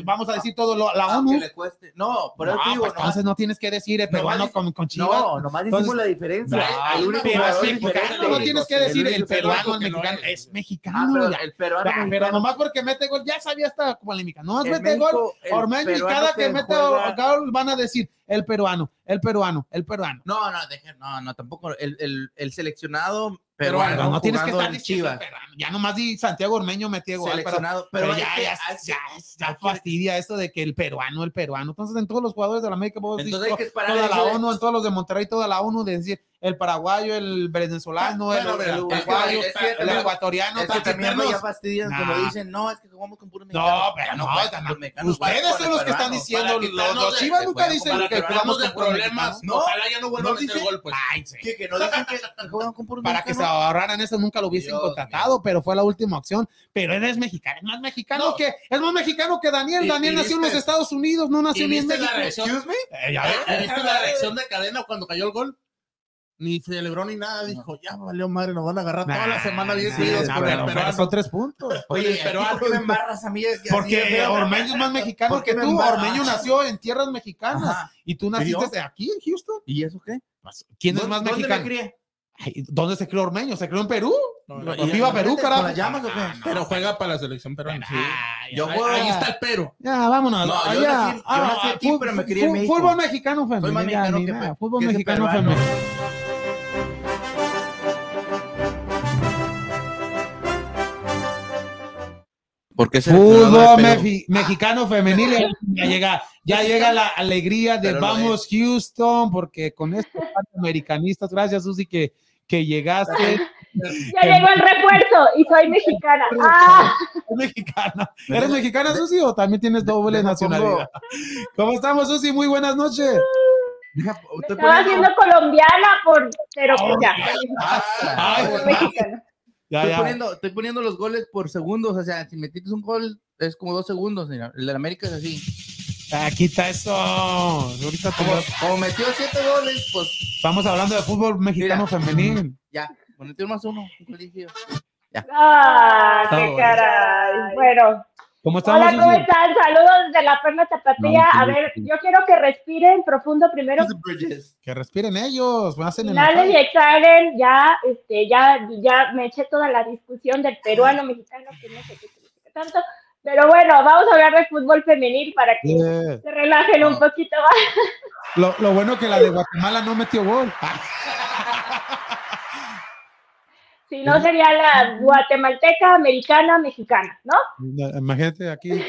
Vamos a decir todo lo, la Aunque ONU. le cueste. No, por No, eso te digo, pues, no. entonces no tienes que decir el Nomás peruano con, con Chivas. No, nomás decimos la diferencia. No, el único pero es mexicano, no tienes que decir el único peruano, el que no mexicano, es. es Ah, mexicano. pero ya. el peruano Ah, pero nomás porque mete gol, ya sabía hasta como el mexicano. Nomás mete gol, México, el Ormeño, y peruano cada que, mete juega- gol van a decir el peruano, el peruano, el peruano. No, no, deje- no, no, tampoco. El, el, el seleccionado Pero bueno, no tienes que estar en diciendo. Ya nomás di Santiago Ormeño metió gol. Pero, Seleccionado, pero pero, ya, ya, ya, ya fastidia esto de que el peruano, el peruano. Entonces, en todos los jugadores de la América, vos Entonces hay que toda la ONU, en todos los de Monterrey, toda la ONU, de decir el paraguayo, el venezolano, Bueno, el, mira, uruguayo, es que el ecuatoriano. Es que también cuando dicen, no, es que jugamos con puro No, pero no, no, mexicanos, ustedes son los que están diciendo, los, los chivas nunca dicen que jugamos de con problemas. No, ojalá ya no vuelvan no a meter dice- gol, pues. Ay, sí. Que, no dicen que, juegan con puros para que se ahorraran eso nunca lo hubiesen contratado, pero fue la última opción. Pero él es mexicano, es más mexicano No. que es más mexicano que Daniel. Daniel nació en los Estados Unidos, no nació ¿Y ni en México. Eh, ya ves. ¿Y ¿Viste la reacción de cadena cuando cayó el gol? Ni celebró ni nada, dijo, ya valió madre, nos van a agarrar toda la semana bien seguidos nah, pero- pero son tres puntos. Oye, pero peruano- ¿por qué me embarras a mí? Es que Porque. Ormeño es más mexicano ¿Por qué que tú. Ormeño nació en tierras mexicanas Ajá. y tú naciste aquí en Houston. ¿Y eso qué? ¿Quién es ¿Dónde- más ¿Dónde mexicano? me? Ay, ¿Dónde se creó Ormeño? ¿Se creó en Perú? No, viva Perú, ¿con carajo. llamas o qué? Pero juega para la selección peruana. Yo juego- Ahí está el pero. Ya, vámonos. No, yo nací- yo nací aquí, fu- pero me crié en México. Fútbol mexicano pe- Fútbol mexicano peruano. Porque es Fútbol mexicano femenil. Ya, ya llega, ya llega la alegría de Pero vamos Houston, porque con estos americanistas, gracias Susi que, que llegaste. Ya llegó el refuerzo y soy mexicana. ¡Ah! Eres mexicana. ¿Eres mexicana, Susi, o también tienes doble Deja, nacionalidad? ¿Cómo estamos, Susi? Muy buenas noches. Me estaba haciendo colombiana, por, pero ya. Ay, soy mexicana. Ya, Estoy ya. poniendo, estoy poniendo los goles por segundos, o sea, si metiste un gol es como dos segundos, mira. el de América es así. Ah, quita eso. Ahorita te Como, lo- como metió siete goles, pues Estamos hablando de fútbol mexicano Mira. femenil. ya, metió más uno, un colegio. ¡Ah, Está qué bueno. caray! Bueno, ¿Cómo estamos? hola, ¿cómo están? Saludos desde la Perla Tapatía. No, A sí, ver, sí. yo quiero que respiren profundo primero. Que respiren ellos. Hacen el Inhalen y exhalen, ya, este, ya, ya me eché toda la discusión del peruano mexicano, que no sé qué significa tanto, pero bueno, vamos a hablar de fútbol femenil para que Yeah. se relajen un poquito más. Lo, lo bueno que la de Guatemala no metió gol. Si no sería la guatemalteca, americana, mexicana, ¿no? Imagínate aquí.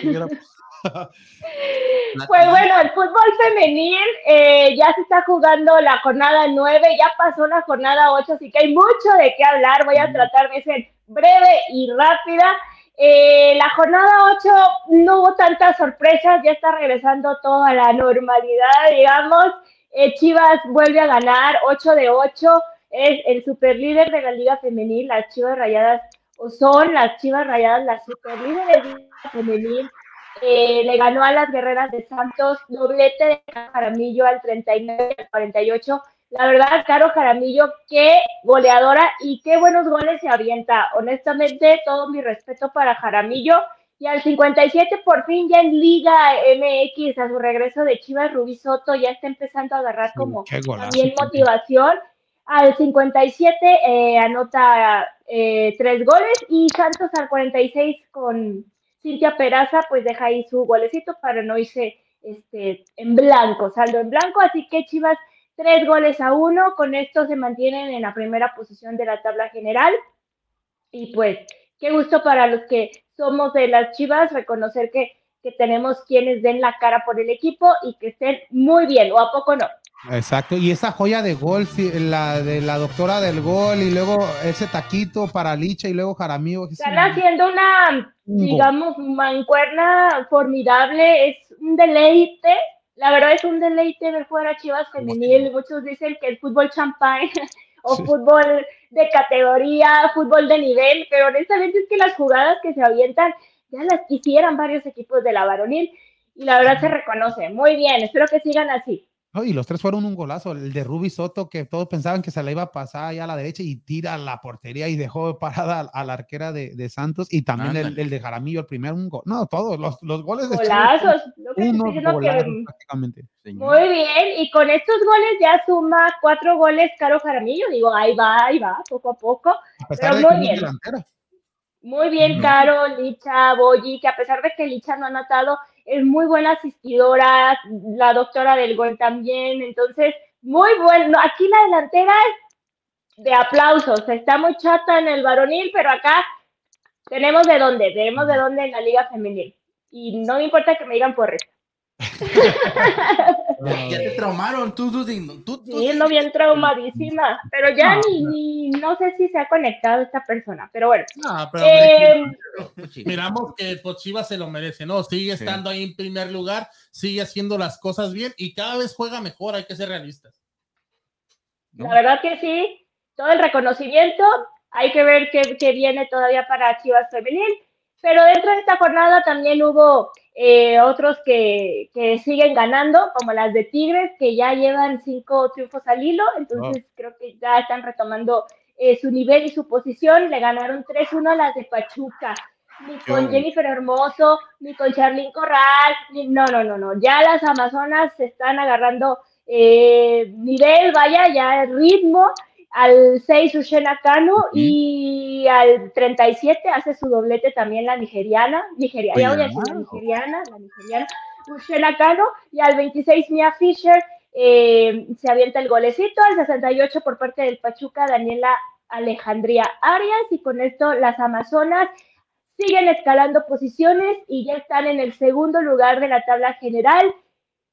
Pues bueno, el fútbol femenil eh, ya se está jugando la jornada 9, ya pasó la jornada 8, así que hay mucho de qué hablar. Voy a tratar de ser breve y rápida. Eh, la jornada 8 no hubo tantas sorpresas, ya está regresando toda la normalidad, digamos. Eh, Chivas vuelve a ganar 8 de 8, es el superlíder de la Liga Femenil, las Chivas Rayadas, o son las Chivas Rayadas las superlíderes de la Liga Femenil. Eh, le ganó a las Guerreras de Santos, doblete de Jaramillo al 39 al 48. La verdad, Caro Jaramillo, qué goleadora y qué buenos goles se avienta. Honestamente, todo mi respeto para Jaramillo. Y al 57, por fin, ya en Liga MX, a su regreso de Chivas, Rubí Soto ya está empezando a agarrar como también. motivación. Al 57 eh, anota eh, tres goles y Santos al 46 con Cintia Peraza, pues deja ahí su golecito para no irse este, en blanco, saldo en blanco. Así que Chivas, tres goles a uno. Con esto se mantienen en la primera posición de la tabla general. Y pues, qué gusto para los que somos de las Chivas reconocer que, que tenemos quienes den la cara por el equipo y que estén muy bien, o a poco no. Exacto, y esa joya de gol, la de la doctora del gol, y luego ese taquito para Licha, y luego Jaramillo. es Están haciendo una, digamos, mancuerna formidable, es un deleite. La verdad es un deleite ver jugar a Chivas femenil. Muchos dicen que el fútbol champán o Sí. fútbol de categoría, fútbol de nivel, pero honestamente es que las jugadas que se avientan ya las quisieran varios equipos de la varonil y la verdad se reconoce. Muy bien, espero que sigan así. No, y los tres fueron un golazo. El de Ruby Soto, que todos pensaban que se la iba a pasar allá a la derecha y tira la portería y dejó parada a, a la arquera de, de Santos. Y también el, de Jaramillo, el primer un gol. No, todos los, los goles de Chivas Golazos. Lo que Unos diciendo que golazos prácticamente. Señor. Muy bien, y con estos goles ya suma cuatro goles Caro Jaramillo. Digo, ahí va, ahí va, poco a poco. A pesar Pero de muy que bien. delantera. Muy bien. Caro, Licha, Boyi, que a pesar de que Licha no ha anotado, es muy buena asistidora, la doctora del gol también. Entonces, muy bueno. Aquí la delantera es de aplausos. Está muy chata en el varonil, pero acá tenemos de dónde, tenemos de dónde en la liga femenil. Y no me importa que me digan por eso. Ya, ya te traumaron, tú, tú, tú, tú, tú- Sí, ando bien traumadísima, pero ya No, ni, ni, no sé si se ha conectado esta persona, pero bueno. Ah, pero Eh, Sí. miramos que pues, Chivas se lo merece, ¿no? Sigue Sí. estando ahí en primer lugar, sigue haciendo las cosas bien y cada vez juega mejor, hay que ser realistas. ¿no? La verdad que sí, todo el reconocimiento, hay que ver qué, qué viene todavía para Chivas Femenil, pero dentro de esta jornada también hubo eh, otros que, que siguen ganando, como las de Tigres, que ya llevan cinco triunfos al hilo, entonces creo que ya están retomando eh, su nivel y su posición, le ganaron 3-1 a las de Pachuca. Ni con. Jennifer Hermoso, ni con Charlyn Corral, ni- no, no, no, no. Ya las Amazonas se están agarrando eh, nivel, vaya, ya el ritmo. Al 6 Ushena Kanu y al 37 hace su doblete también la nigeriana, nigeriana, ya voy a decir la nigeriana, la nigeriana, Ushena y al 26 Mia Fisher eh, se avienta el golecito, al 68 por parte del Pachuca Daniela Alejandría Arias. Y con esto las Amazonas siguen escalando posiciones y ya están en el segundo lugar de la tabla general.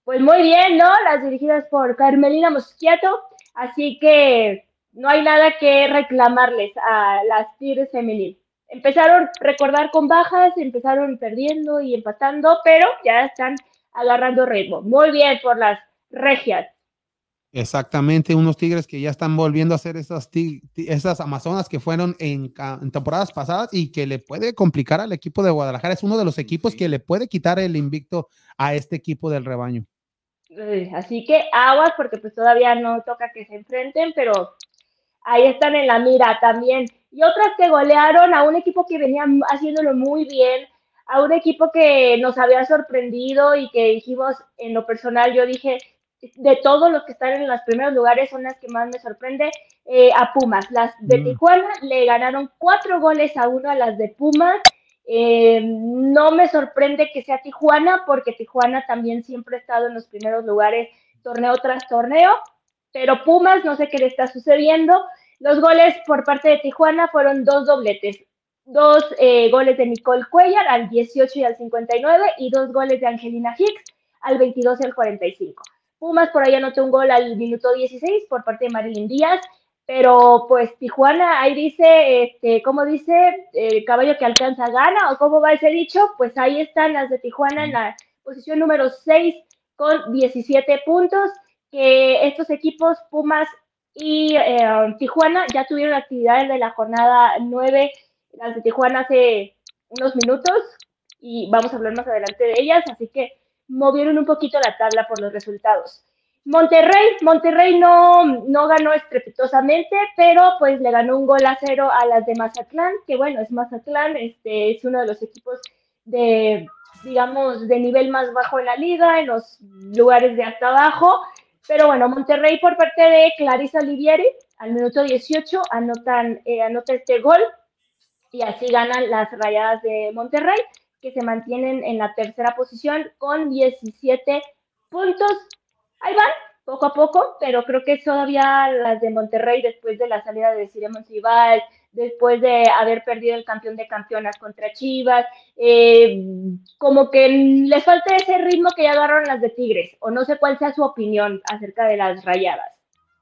Pues muy bien, ¿no? Las dirigidas por Carmelina Mosquiato, así que no hay nada que reclamarles a las Tigres femenil. Empezaron a recordar con bajas, empezaron perdiendo y empatando, pero ya están agarrando ritmo. Muy bien por las regias. Exactamente, unos tigres que ya están volviendo a ser esas, esas amazonas que fueron en, temporadas pasadas y que le puede complicar al equipo de Guadalajara. Es uno de los equipos Sí. que le puede quitar el invicto a este equipo del rebaño. Eh, Así que aguas porque pues todavía no toca que se enfrenten, pero ahí están en la mira también. Y otras que golearon a un equipo que venía haciéndolo muy bien, a un equipo que nos había sorprendido y que dijimos en lo personal, yo dije, de todos los que están en los primeros lugares son las que más me sorprende, eh, a Pumas. Las de Mm. Tijuana le ganaron cuatro goles a uno a las de Pumas. Eh, no me sorprende que sea Tijuana, porque Tijuana también siempre ha estado en los primeros lugares torneo tras torneo, pero Pumas no sé qué le está sucediendo. Los goles por parte de Tijuana fueron dos dobletes. dos eh, goles de Nicole Cuellar al 18 y al 59 y dos goles de Angelina Hicks al 22 y al 45. Pumas por ahí anotó un gol al minuto 16 por parte de Marilyn Díaz, pero pues Tijuana ahí dice, este, ¿cómo dice? El caballo que alcanza gana o cómo va ese dicho, pues ahí están las de Tijuana en la posición número 6 con 17 puntos, que estos equipos Pumas y eh, Tijuana ya tuvieron actividades de la jornada 9, las de Tijuana hace unos minutos y vamos a hablar más adelante de ellas, así que movieron un poquito la tabla por los resultados. Monterrey, Monterrey no, no ganó estrepitosamente, pero pues le ganó un gol a cero a las de Mazatlán, que bueno, es Mazatlán, este es uno de los equipos de, digamos, de nivel más bajo en la liga, en los lugares de hasta abajo, pero bueno, Monterrey por parte de Clarisa Olivieri, al minuto 18 anotan, eh, anota este gol y así ganan las rayadas de Monterrey, que se mantienen en la tercera posición con 17 puntos. Ahí van, poco a poco, pero creo que todavía las de Monterrey, después de la salida de Ciremon Cibal, después de haber perdido el campeón de campeonas contra Chivas, eh, como que les falta ese ritmo que ya agarraron las de Tigres, o no sé cuál sea su opinión acerca de las rayadas.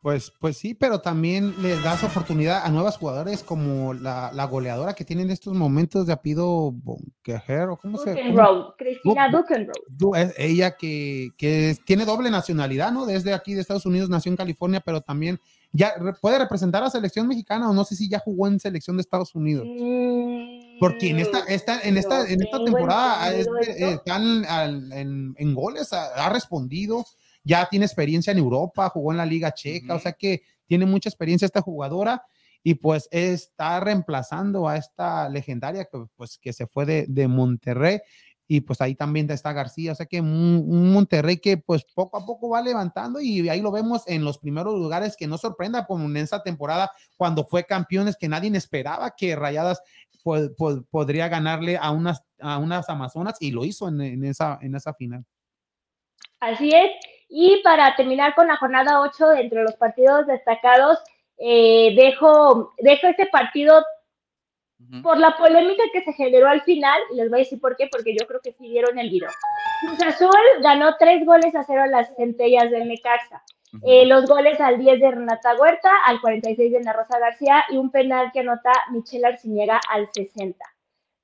Pues, pues sí, pero también les das oportunidad a nuevas jugadores como la, la goleadora que tiene en estos momentos de apido Bonquejer, cómo se llama. Cristina Dukenrow. Ella que, que, tiene doble nacionalidad, ¿no? Desde aquí de Estados Unidos, nació en California, pero también ya puede representar a la selección mexicana o no sé si ya jugó en selección de Estados Unidos. Porque en esta, esta, en esta, en esta temporada están en, en, goles, ha, ha respondido ya tiene experiencia en Europa, jugó en la Liga Checa, o sea que tiene mucha experiencia esta jugadora y pues está reemplazando a esta legendaria que, pues, que se fue de, de Monterrey y pues ahí también está García, o sea que un, Monterrey que pues poco a poco va levantando y ahí lo vemos en los primeros lugares que no sorprenda como en esa temporada cuando fue campeones que nadie esperaba que Rayadas podría ganarle a unas, a unas Amazonas y lo hizo en, en, esa, en esa final. Así es, y para terminar con la jornada 8, entre los partidos destacados, eh, dejo, dejo este partido por la polémica que se generó al final, y les voy a decir por qué, porque yo creo que sí vieron el video. Cruz Azul ganó tres goles a cero a las centellas del Necaxa. Eh, los goles al 10 de Renata Huerta, al 46 de Ana Rosa García y un penal que anota Michelle Arciñega al 60.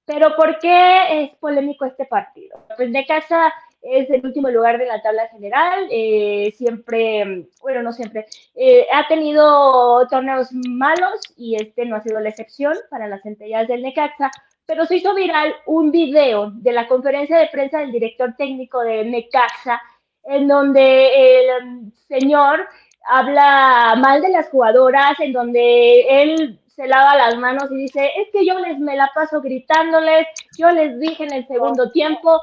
Pero ¿por qué es polémico este partido? Pues Necaxa es el último lugar de la tabla general, eh, siempre, bueno, no siempre, eh, ha tenido torneos malos y este no ha sido la excepción para las centellas del Necaxa, pero se hizo viral un video de la conferencia de prensa del director técnico de Necaxa, en donde el señor habla mal de las jugadoras, en donde él se lava las manos y dice, es que yo les me la paso gritándoles, yo les dije en el segundo tiempo,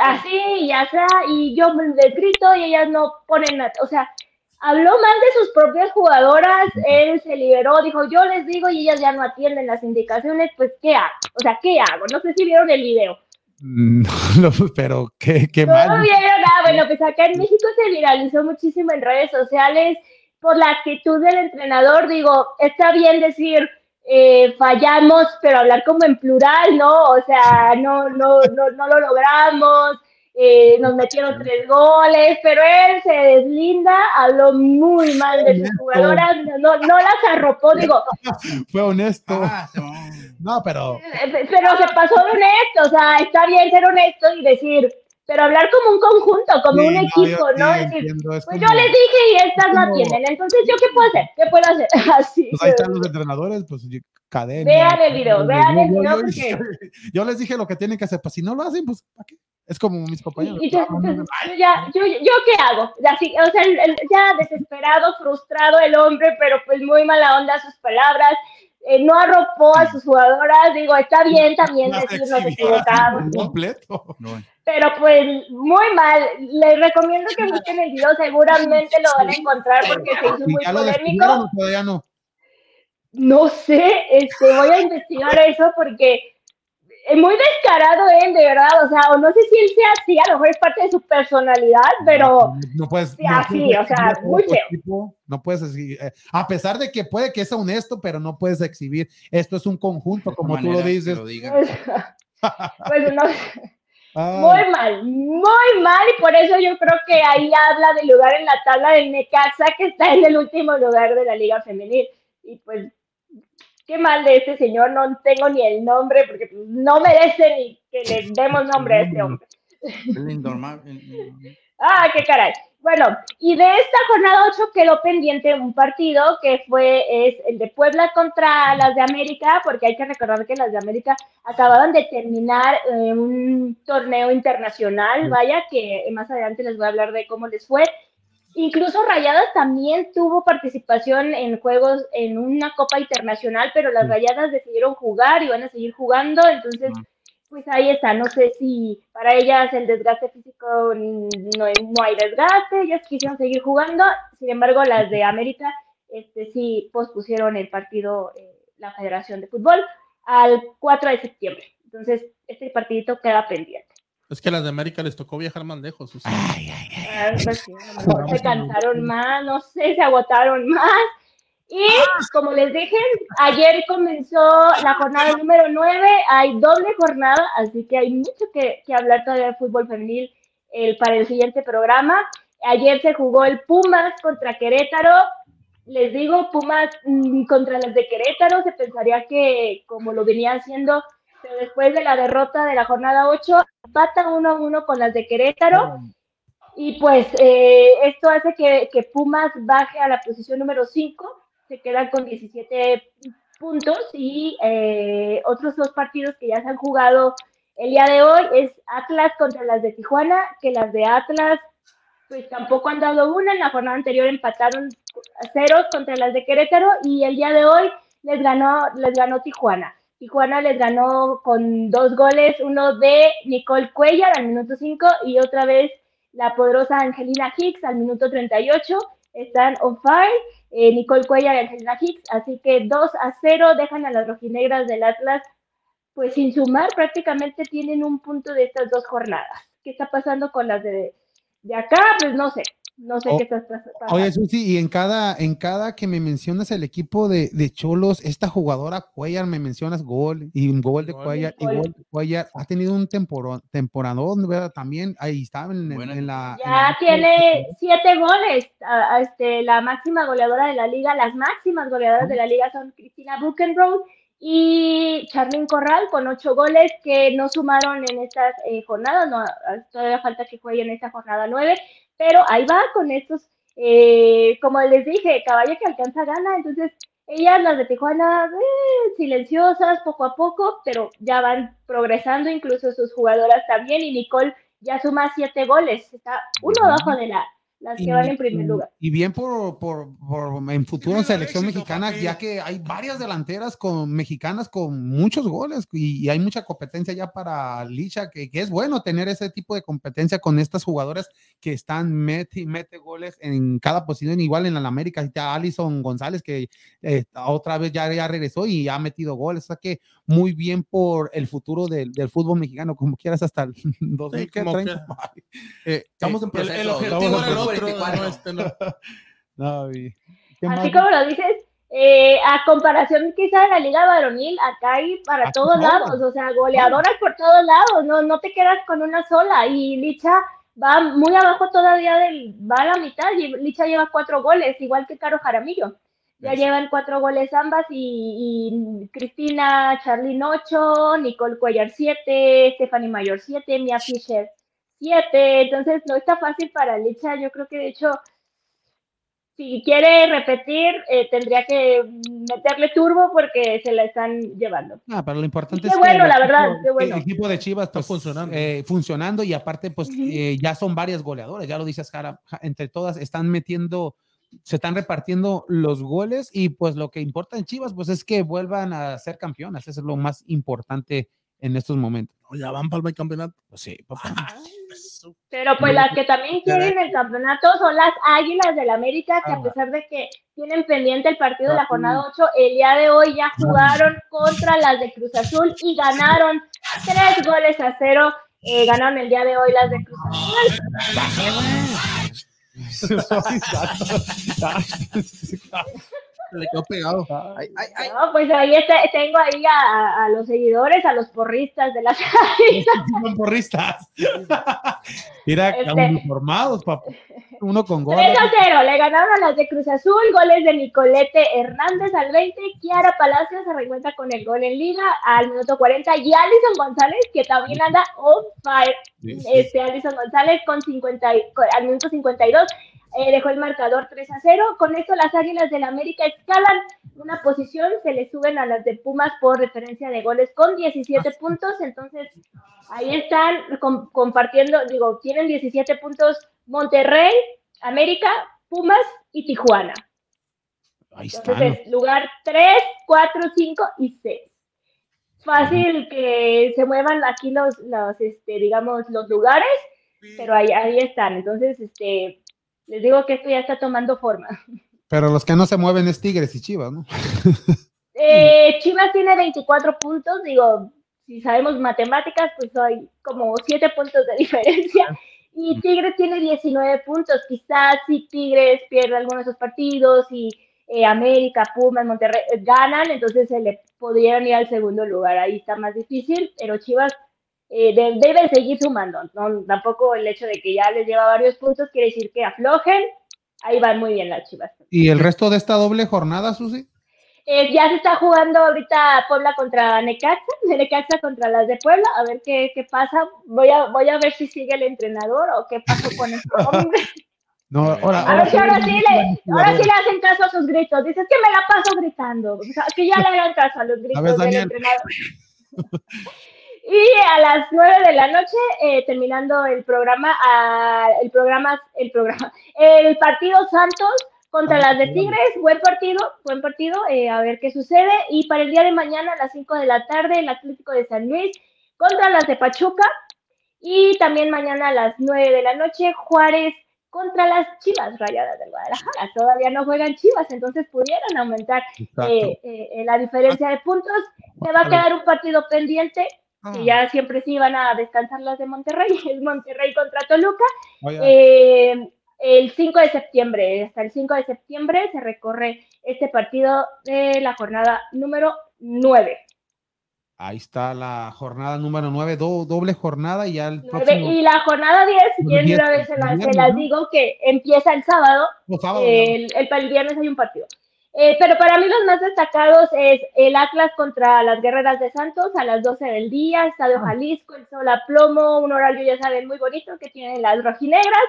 así y así, y yo les grito y ellas no ponen, o sea, habló mal de sus propias jugadoras, él se liberó, dijo, yo les digo y ellas ya no atienden las indicaciones, pues, ¿qué hago? O sea, ¿qué hago? No sé si vieron el video. No, pero qué, qué mal. No vieron nada, bueno, pues acá en México se viralizó muchísimo en redes sociales, por la actitud del entrenador, digo, está bien decir eh, fallamos, pero hablar como en plural, ¿no? O sea, no, no, no, no lo logramos, eh, nos metieron tres goles, pero él se deslinda, habló muy mal de sus jugadoras, no, no las arropó, digo. Fue honesto. Ah, no, pero. Eh, pero se pasó de honesto, o sea, está bien ser honesto y decir, pero hablar como un conjunto, como un equipo, ¿no? Decir, pues yo les dije y estas no atienden, entonces ¿yo qué puedo hacer? ¿Qué puedo hacer? Así. Pues ahí están los entrenadores, pues cadena. Vean el video, vean el video. Yo, yo, les dije lo que tienen que hacer, pues si no lo hacen, pues ¿para qué? Es como mis compañeros. Y, yo, ya, yo, yo, qué hago? Así, o sea, ya desesperado, frustrado el hombre, pero pues muy mala onda sus palabras. Eh, no arropó a sus jugadoras, digo, está bien también decir nos equivocamos. Completo. Pero pues muy mal. Les recomiendo que busquen el video, seguramente lo van a encontrar porque se hizo muy polémico. no? no sé, este, voy a investigar eso porque eh, muy descarado él, de verdad, o sea, o no sé si él sea así, a lo mejor es parte de su personalidad, pero no puedes. no así, puedes o sea, exhibir a muy feo. no puedes exhibir, eh, a pesar de que puede que sea honesto, pero no puedes exhibir. Esto es un conjunto, como tú lo dices. pues, pues no, Ay, muy mal, muy mal, y por eso yo creo que ahí habla del lugar en la tabla del Necaxa, que está en el último lugar de la Liga Femenil, y pues qué mal de este señor, no tengo ni el nombre, porque no merece ni que le demos nombre a este hombre. Ah, qué caray. Bueno, y de esta jornada 8 quedó pendiente un partido que fue es el de Puebla contra las de América, porque hay que recordar que las de América acababan de terminar eh, un torneo internacional, vaya, que más adelante les voy a hablar de cómo les fue. Incluso Rayadas también tuvo participación en juegos en una Copa Internacional, pero las Rayadas decidieron jugar y van a seguir jugando, entonces pues ahí está, no sé si para ellas el desgaste físico no, no hay desgaste, ellas quisieron seguir jugando, sin embargo las de América este, sí pospusieron el partido, eh, la Federación de Fútbol, al 4 de septiembre. Entonces, este partidito queda pendiente. Es que a las de América les tocó viajar más lejos. Susi. ay, ay, ay. Ah, pues sí, se cansaron más, no sé, se agotaron más. Y como les dije, ayer comenzó la jornada número 9, hay doble jornada, así que hay mucho que, que hablar todavía de fútbol femenil el, para el siguiente programa. Ayer se jugó el Pumas contra Querétaro. Les digo, Pumas mm, contra las de Querétaro, se pensaría que como lo venía haciendo, después de la derrota de la jornada 8, empatan 1 a 1 con las de Querétaro. Y pues eh, esto hace que, que Pumas baje a la posición número 5, se quedan con 17 puntos y eh, otros dos partidos que ya se han jugado el día de hoy es Atlas contra las de Tijuana, que las de Atlas pues tampoco han dado una, en la jornada anterior empataron a ceros contra las de Querétaro y el día de hoy les ganó, les ganó Tijuana. Tijuana les ganó con dos goles, uno de Nicole Cuellar al minuto 5 y otra vez la poderosa Angelina Hicks al minuto 38. Están on fire, eh, Nicole Cuellar y Angelina Hicks, así que 2 a 0 dejan a las rojinegras del Atlas, pues sin sumar, prácticamente tienen un punto de estas dos jornadas. ¿Qué está pasando con las de, de acá? Pues no sé, no sé Oh, qué está pas- pasando. Oye, Susi, y en cada, en cada que me mencionas el equipo de, de Cholos, esta jugadora Cuellar, me mencionas gol y un gol de Gol. Cuellar y Gol. gol de Cuellar, ha tenido un temporo- temporadón, ¿verdad? También ahí estaba en, en- en la. en Ya la- tiene siete goles. a- a este, la máxima goleadora de la liga, las máximas goleadoras de la liga son Cristina Buchenroth y Charlene Corral con ocho goles que no sumaron en estas eh, jornadas. No, todavía falta que jueguen esta jornada nueve, pero ahí va con estos, eh, como les dije, caballo que alcanza gana. Entonces, ellas, las de Tijuana, eh, silenciosas, poco a poco, pero ya van progresando, incluso sus jugadoras también. Y Nicole ya suma siete goles, está uno abajo de la, las que Y- van en primer lugar. Y bien por, por, por en futuro en selección éxito, mexicana, ya que hay varias delanteras con mexicanas con muchos goles y, y hay mucha competencia ya para Licha, que, que es bueno tener ese tipo de competencia con estas jugadoras que están mete y mete goles en cada posición, igual en la América, está Alison González que eh, otra vez ya, ya regresó y ha metido goles, o sea que muy bien por el futuro del, del fútbol mexicano, como quieras hasta el 2030. Eh, Estamos en el- El, proceso, objetivo estamos era el en otro, 44. no, este no. No, y- ¿qué Así como lo dices, eh, a comparación quizá de la liga varonil, acá hay para todos lados, o sea, goleadoras por todos lados, no, no te quedas con una sola. Y Licha va muy abajo todavía del, va a la mitad, y Licha lleva cuatro goles, igual que Caro Jaramillo. Ya Yes. llevan cuatro goles ambas y, y Cristina Charlene 8, Nicole Cuellar 7, Stephanie Mayor 7, Mia Fisher 7. Entonces no está fácil para Licha. Yo creo que de hecho, si quiere repetir, eh, tendría que meterle turbo porque se la están llevando. Ah, pero lo importante es bueno, el la verdad, equipo- qué bueno. El equipo de Chivas Está pues, funcionando. eh, funcionando y aparte, pues eh, ya son varias goleadoras, ya lo dices, Jara, ja- entre todas están metiendo, se están repartiendo los goles y pues lo que importa en Chivas, pues es que vuelvan a ser campeonas, eso es lo más importante en estos momentos. Ya van para el campeonato. Pues sí, papá. Pero pues las que también quieren el campeonato son las Águilas del América, que a pesar de que tienen pendiente el partido de la jornada 8, el día de hoy ya jugaron contra las de Cruz Azul y ganaron tres goles a cero. Eh, ganaron el día de hoy las de Cruz Azul. Le quedó pegado. Ay, ay, ay. No, pues ahí está- tengo ahí a, los seguidores, a los porristas de las. Son porristas. Mira, Este- uniformados, papá. Uno con gol. 3 a 0, le ganaron a las de Cruz Azul, goles de Nicolete Hernández al 20, Kiara Palacios se reencuentra con el gol en liga al minuto 40 y Alison González, que también anda on fire, Sí, sí. este Alison González con 50, y- con- al minuto 52 eh, dejó el marcador 3 a 0, con esto las Águilas del América escalan una posición, se le suben a las de Pumas por referencia de goles con 17 puntos, entonces ahí están com- compartiendo, digo, tienen 17 puntos Monterrey, América, Pumas y Tijuana. Ahí está. Entonces, lugar 3, 4, 5 y 6. Fácil que se muevan aquí los, los este, digamos, los lugares, pero ahí, ahí están. Entonces, este, les digo que esto ya está tomando forma. Pero los que no se mueven es Tigres y Chivas, ¿no? Eh, Chivas tiene 24 puntos, digo, si sabemos matemáticas, pues hay como 7 puntos de diferencia. Y Tigres tiene 19 puntos. Quizás si Tigres pierde algunos de esos partidos y eh, América, Pumas, Monterrey eh, ganan, entonces se le podrían ir al segundo lugar. Ahí está más difícil, pero Chivas eh, de- deben seguir sumando. ¿no? Tampoco el hecho de que ya les lleva varios puntos quiere decir que aflojen. Ahí van muy bien las Chivas. ¿Y el resto de esta doble jornada, Susi? Eh, ya se está jugando ahorita Puebla contra Necaxa, Necaxa contra las de Puebla, a ver qué, qué pasa. Voy a, voy a ver si sigue el entrenador o qué pasó con este hombre. No, ahora, A ver si ahora sí, le, ahora sí le hacen caso a sus gritos. Dices que me la paso gritando. O sea, que ya le hagan caso a los gritos ver, del entrenador. Y a las nueve de la noche, eh, terminando el programa, ah, el programa, el programa, el partido Santos contra las de Tigres, buen partido, buen partido, eh, a ver qué sucede. Y para el día de mañana a las 5 de la tarde, el Atlético de San Luis contra las de Pachuca. Y también mañana a las 9 de la noche, Juárez contra las Chivas Rayadas del Guadalajara. Todavía no juegan Chivas, entonces pudieran aumentar Exacto. eh, eh, la diferencia de puntos. Se va a quedar un partido pendiente, que ya siempre sí van a descansar las de Monterrey, es Monterrey contra Toluca. Eh, el 5 de septiembre, hasta el 5 de septiembre se recorre este partido de la jornada número 9. ahí está la jornada número 9, doble jornada y ya el próximo Y la jornada 10, si Los quieren de una vez se, las- el se las digo que empieza el sábado, no, sábado, el, el, el viernes hay un partido. Eh, pero para mí los más destacados es el Atlas contra las Guerreras de Santos a las 12 del día, Estadio Ah. Jalisco, el sol a plomo, un horario ya saben muy bonito que tienen las rojinegras.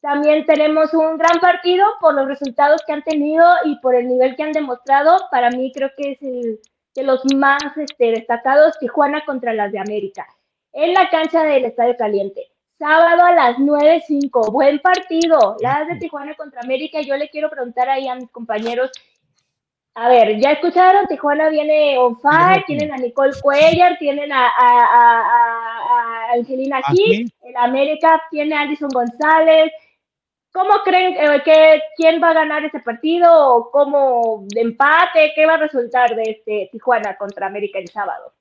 También tenemos un gran partido por los resultados que han tenido y por el nivel que han demostrado. Para mí creo que es el de los más este, destacados, Tijuana contra las de América, en la cancha del Estadio Caliente. Sábado a las 9.05, buen partido. Las de Tijuana contra América. Yo le quiero preguntar ahí a mis compañeros. A ver, ya escucharon, Tijuana viene on fire, tienen a Nicole Cuellar, tienen a, a- a- a- a Angelina. Kick, el América tiene a Alison González. ¿Cómo creen eh, que quién va a ganar ese partido? ¿O cómo de empate? ¿Qué va a resultar de este Tijuana contra América el sábado?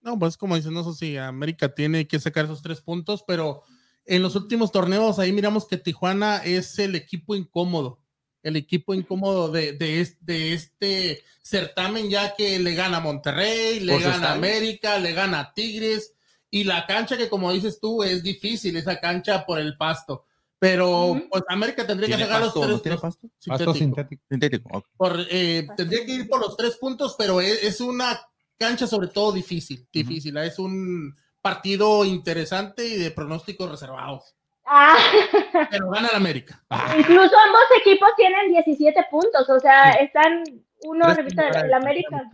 No, pues como dicen, no sé si América tiene que sacar esos tres puntos, pero en los últimos torneos ahí miramos que Tijuana es el equipo incómodo, el equipo incómodo de, de, es- de este certamen, ya que le gana Monterrey, le su gana. América, le gana Tigres, y la cancha que como dices tú es difícil, esa cancha por el pasto. Pero Ujú. pues América tendría que ¿Tiene sacar pasto? los tres ¿No tiene pasto? pasto sintético. sintético. Sintético. ok. Por, eh, tendría que ir por los tres puntos, pero es, es una cancha sobre todo difícil, difícil. Es un partido interesante y de pronósticos reservados. Ah, Pero gana el América. incluso ambos equipos tienen 17 puntos, o sea, están uno Tres repito, el, el América.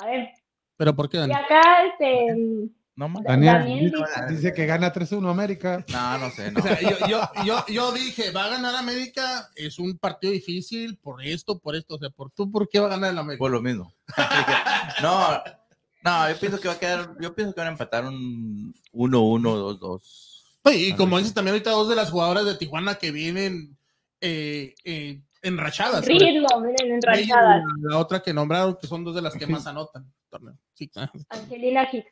A ver, ¿Pero por qué, y Dani? acá este No más. Daniel Daniel dice, dice que gana 3-1 América. No, no sé. No. O sea, yo, yo, yo, yo dije, va a ganar América, es un partido difícil por esto, por esto, o sea, por tú, ¿por qué va a ganar el América? Por lo mismo. no, no, yo pienso que va a quedar, yo pienso que van a empatar un 1-1, 2-2. Oye, y como dices también ahorita dos de las jugadoras de Tijuana que vienen eh, eh, enrachadas. Ritmo, miren, enrachadas. y La otra que nombraron, que son dos de las que más anotan. ah, Angelina Hicks.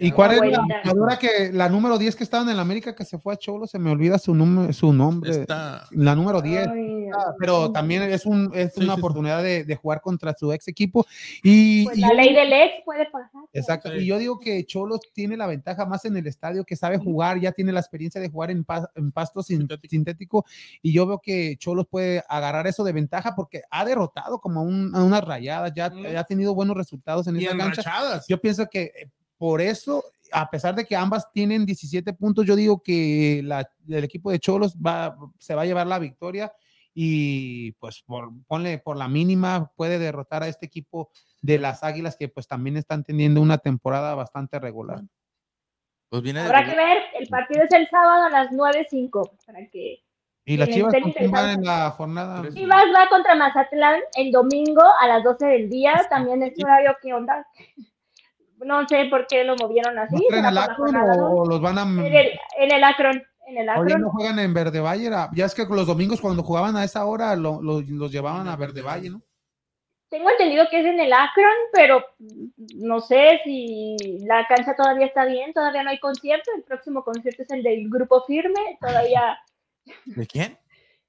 ¿Y cuál es la jugadora que la número 10 que estaba en el América que se fue a Cholo? Se me olvida su, número su nombre. está. La número 10. Ay, Ah, pero también es, un, es Sí, una sí, sí. oportunidad de, de jugar contra su ex equipo. Y, Pues y la yo- ley del ex puede pasar. exacto, Sí. y yo digo que Cholos tiene la ventaja más en el estadio, que sabe jugar, ya tiene la experiencia de jugar en, pa- en pasto sin- Sintético. sintético. Y yo veo que Cholos puede agarrar eso de ventaja porque ha derrotado como a, un- a unas rayadas, ya Mm. ha tenido buenos resultados en Y esa cancha. Yo pienso que eh, por eso, a pesar de que ambas tienen 17 puntos, yo digo que la, el equipo de Cholos va, se va a llevar la victoria y pues por, ponle por la mínima puede derrotar a este equipo de las Águilas que pues también están teniendo una temporada bastante regular. Pues viene de Habrá que ver, el partido es el sábado a las 9.05 para que Y las Chivas en la jornada. Chivas va contra Mazatlán el domingo a las 12 del día, también es horario que onda. No sé por qué lo movieron así. ¿No será el Akron o, los van a... En el, en el Akron, en el Oye, Akron. no juegan en Verde Valle, ya es que los domingos cuando jugaban a esa hora lo- lo- los llevaban a Verde Valle, ¿no? Tengo entendido que es en el Akron, pero no sé si la cancha todavía está bien, todavía no hay concierto. El próximo concierto es el del Grupo Firme, todavía ¿De quién?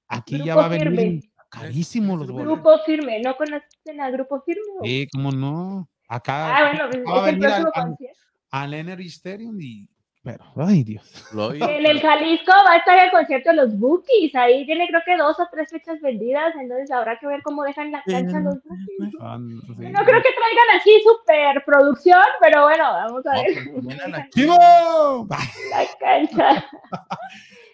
Aquí Grupo ya va a venir Firme. carísimos los boletos. Grupo Firme. ¿No conocen a Grupo Firme? Sí, cómo no. Acá Ah, bueno, pues, va a es el venir al- Energy Stadium y pero ay Dios. En el Jalisco va a estar el concierto de los Bookies. Ahí tiene creo que dos o tres fechas vendidas. Entonces habrá que ver cómo dejan la cancha los Bookies. No, sí. No creo que traigan así super producción, pero bueno, vamos a No, ver. pues. La cancha.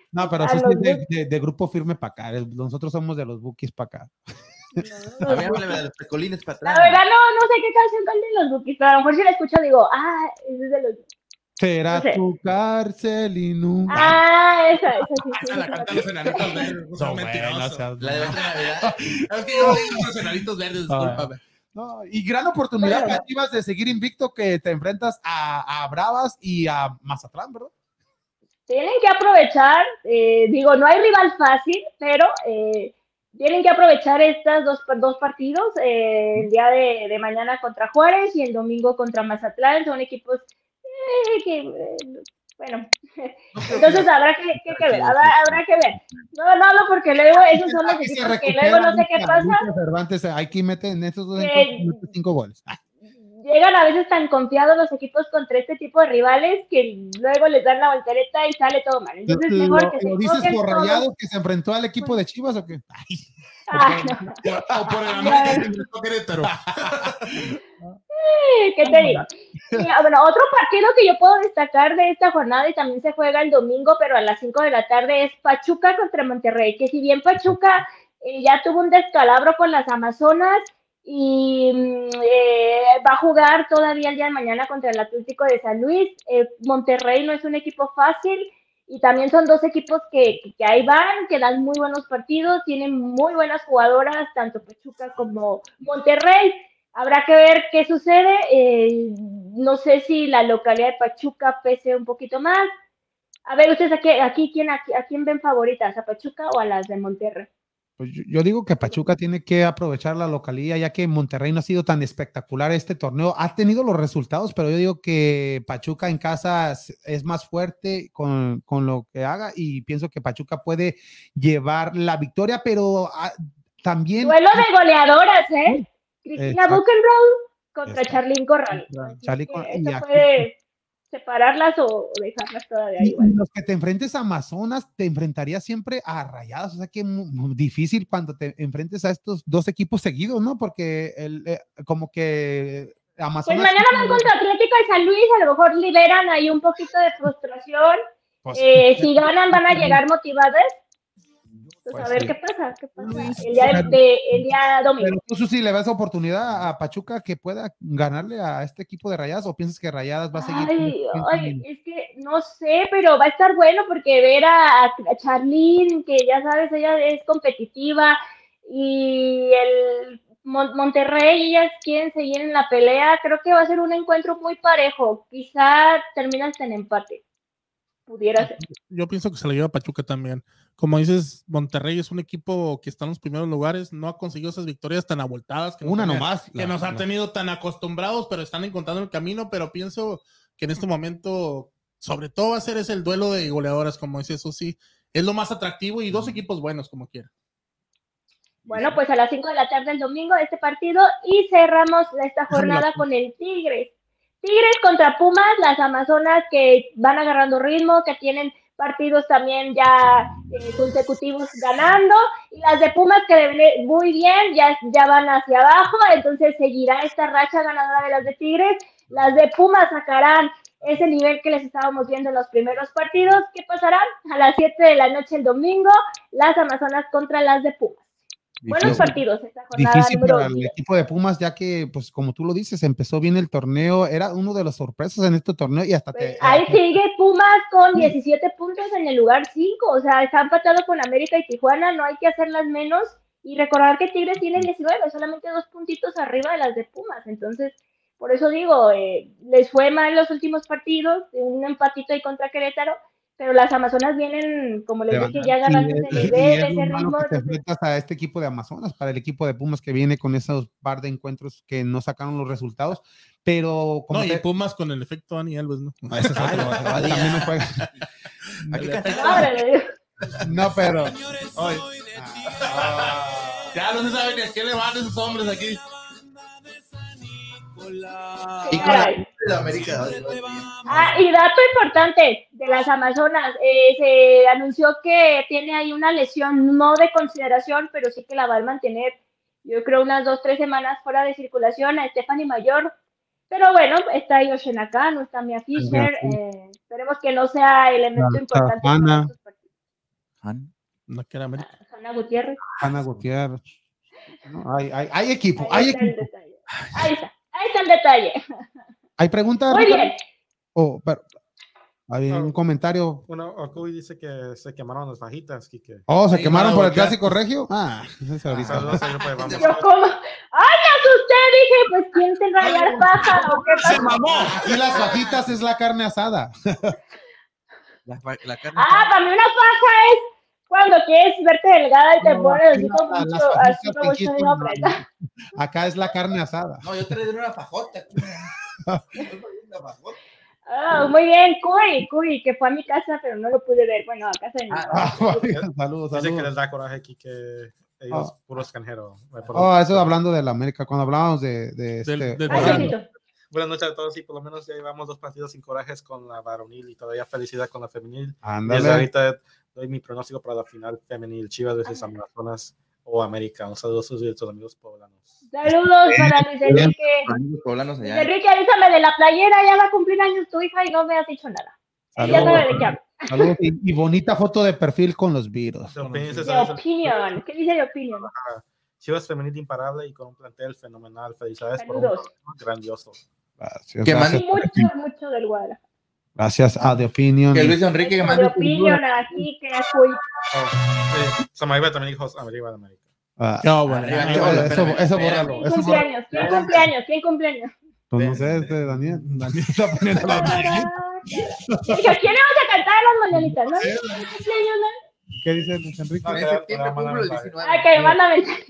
No, pero A sí, los de, de- de grupo firme para acá. Nosotros somos de los bookies para acá. A mí háblame de los pecolines para La atrás. verdad no, no sé qué canción cantan los Bookies, pero a lo mejor si la escucho digo, ah, ese es de los... Será No sé. tu cárcel y nunca. Ah, esa, esa sí. sí, Esa la sí, cantan sí. los enanitos verdes. no No, bueno, mentirosos. La de otra Navidad. Es que yo digo los enanitos verdes, discúlpame. No, y gran oportunidad para Chivas de seguir invicto que te enfrentas a, a Bravas y a Mazatlán, ¿verdad? Tienen que aprovechar, eh, digo, no hay rival fácil, pero eh, tienen que aprovechar estos dos, dos partidos, eh, el día de, de mañana contra Juárez y el domingo contra Mazatlán, son equipos eh, que, eh, bueno, entonces habrá que, que- que ver, habrá, habrá que ver. No, no hablo porque luego esos son los equipos que luego no sé qué pasa, Cervantes, aquí meten en estos dos Que- mete cinco goles. Llegan a veces tan confiados los equipos contra este tipo de rivales que luego les dan la voltereta y sale todo mal. Entonces ¿Lo, mejor que se lo dices enfoquen por. Rayados que se enfrentó al equipo de Chivas o qué? Ay, Ah, no. O por el América que enfrentó Querétaro. ¿Qué te digo? Ah, bueno, otro partido que yo puedo destacar de esta jornada y también se juega el domingo, pero a las 5 de la tarde es Pachuca contra Monterrey, que si bien Pachuca eh, ya tuvo un descalabro con las Amazonas y mm, eh, va a jugar todavía el día de mañana contra el Atlético de San Luis, eh, Monterrey no es un equipo fácil y también son dos equipos que, que ahí van, que dan muy buenos partidos, tienen muy buenas jugadoras, tanto Pachuca como Monterrey. Habrá que ver qué sucede. eh, no sé si la localidad de Pachuca pese un poquito más. A ver, ustedes aquí, aquí, ¿quién, aquí ¿a quién ven favoritas? ¿A Pachuca o a las de Monterrey? Pues yo, yo digo que Pachuca tiene que aprovechar la localidad, ya que Monterrey no ha sido tan espectacular este torneo. Ha tenido los resultados, pero yo digo que Pachuca en casa es, más fuerte con, con lo que haga y pienso que Pachuca puede llevar la victoria, pero ah, también... Duelo de goleadoras, ¿eh? Cristina. Buchenroll contra. Charlín Corral. Que Corral, y separarlas o dejarlas todavía Y igual. los que te enfrentes a Amazonas, te enfrentarías siempre a Rayadas, o sea que mu- mu- difícil cuando te enfrentes a estos dos equipos seguidos, ¿no? Porque el, eh, como que Pues Amazonas... mañana van contra Atlético de San Luis, a lo mejor liberan ahí un poquito de frustración. Pues, Eh, si ganan, van a llegar motivadas. Pues, Pues a ver sí. qué pasa, qué pasa. Luis, El día, pero- de, el día domingo. Pero tú, Susi, ¿le ves oportunidad a Pachuca que pueda ganarle a este equipo de Rayadas o piensas que Rayadas va a seguir? Ay, ay, es que no sé, pero va a estar bueno porque ver a, a Charlene, que ya sabes, ella es competitiva, y el Mon- Monterrey, ellas quieren seguir en la pelea, creo que va a ser un encuentro muy parejo, quizá termina hasta en empate. pudiera ser. Yo pienso que se lo lleva Pachuca también. Como dices, Monterrey es un equipo que está en los primeros lugares, no ha conseguido esas victorias tan abultadas que nos Una tenía- nomás. que la- nos han la- tenido tan acostumbrados, pero están encontrando el camino, pero pienso que en este momento, sobre todo va a ser ese el duelo de goleadoras, como dice eso sí, es lo más atractivo y dos equipos buenos como quiera. Bueno, pues a las 5 de la tarde el domingo este partido y cerramos esta jornada con el Tigres. Tigres contra Pumas, las Amazonas que van agarrando ritmo, que tienen partidos también ya eh, consecutivos ganando, y las de Pumas que deben muy bien, ya, ya van hacia abajo, entonces seguirá esta racha ganadora de las de Tigres. Las de Pumas sacarán ese nivel que les estábamos viendo en los primeros partidos. ¿Qué pasará? A las 7 de la noche el domingo, las Amazonas contra las de Pumas. Buenos partidos esta jornada Difícil para el 10. equipo de Pumas, ya que, pues, como tú lo dices, empezó bien el torneo, era uno de las sorpresas en este torneo y hasta Pues te. ahí sigue Pumas con 17 puntos en el lugar 5, o sea, está empatado con América y Tijuana, no hay que hacerlas menos. Y recordar que Tigres tiene 19, solamente dos puntitos arriba de las de Pumas. Entonces, por eso digo, eh, les fue mal los últimos partidos, un empatito ahí contra Querétaro, pero las Amazonas vienen, como les dije, ya ganando Sí, ese y- y nivel, es ese ritmo. que te enfrentas a este equipo de Amazonas, para el equipo de Pumas que viene con esos par de encuentros que no sacaron los resultados, pero como No, y te- Pumas con el efecto Dani Alves, ¿no? Ah, ese es otro, también no juega. Aquí. No, pero Ay. Ya no se sabe ni a qué le van esos hombres aquí. Y con Caray. la de América. Ah, y dato importante de las Amazonas, eh, se anunció que tiene ahí una lesión no de consideración, pero sí que la va a mantener, yo creo, unas dos, tres semanas fuera de circulación a Stephanie Mayor. Pero bueno, está Yoshin acá, no está Mia Fisher. eh, esperemos que no sea elemento La importante. Han. No que era América. Hanna Gutiérrez. Ana Gutiérrez. No, hay, hay, hay equipo, Ahí hay equipo. Ahí está, ahí está el detalle. Hay preguntas. Muy Ricardo? bien. Oh, pero- hay un comentario. Bueno, Okuy dice que se quemaron las fajitas, Kike. Oh, se Sí, quemaron por el clásico regio. Ah, ese es. Saludos Vamos. Yo como, ¡ay, me asusté! Dije, pues, ¿quién tendrá la paja o qué pasó? Y las fajitas es la carne asada. La, fa- la carne. Ah, para mí una paja es cuando quieres verte delgada y te No, pones así aquí como la- mucho, así aquí mucho. Acá es la carne asada. No, yo te le di una fajota. Ah, muy bien, Cuy, Cuy, que fue a mi casa, pero no lo pude ver. Bueno, a casa de mi Ah, mamá. Ah, saludos, Dice que les saludos. da coraje, Kike. Ellos, Ah. puro extranjero. Eh, Oh, eso hablando de la América, cuando hablábamos de, de Del- este. del-. Buenas noches a todos y por lo menos ya llevamos dos partidos sin corajes con la varonil y todavía felicidad con la femenil. Ándale. ahorita doy mi pronóstico para la final femenil Chivas versus Amazonas o América. Un saludo a sus directos amigos poblanos. Saludos para Luis Enrique. Amigos poblanos Luis. Enrique, avísame de la playera, ya va a cumplir años tu hija y no me has dicho nada. Saludos. sabe de qué hablo. Saludos. Y, y bonita foto de perfil con los virus. De opinión. ¿Qué dice de opinion? Chivas femenil imparable y con un plantel fenomenal. Felicidades por un Saludos. grandioso. Gracias, mucho, mucho del Guadalajara. Gracias a The Opinion. Que Luis Enrique que de su opinion aquí, que Cuy. Oh, sí. Samaiba también dijo Arriba de América. Ah, No, bueno. Eso, eso. ¿Quién cumpleaños? ¿Quién cumpleaños? ¿Quién cumpleaños? Pues no sé, este Daniel. Daniel está poniendo la ¿a quién le vamos a cantar a las mañanitas? ¿No? ¿Quién cumpleaños, no? ¿Qué dice Luis Enrique? No, En septiembre cumplo el mandan 19. Ah, que manda mensaje.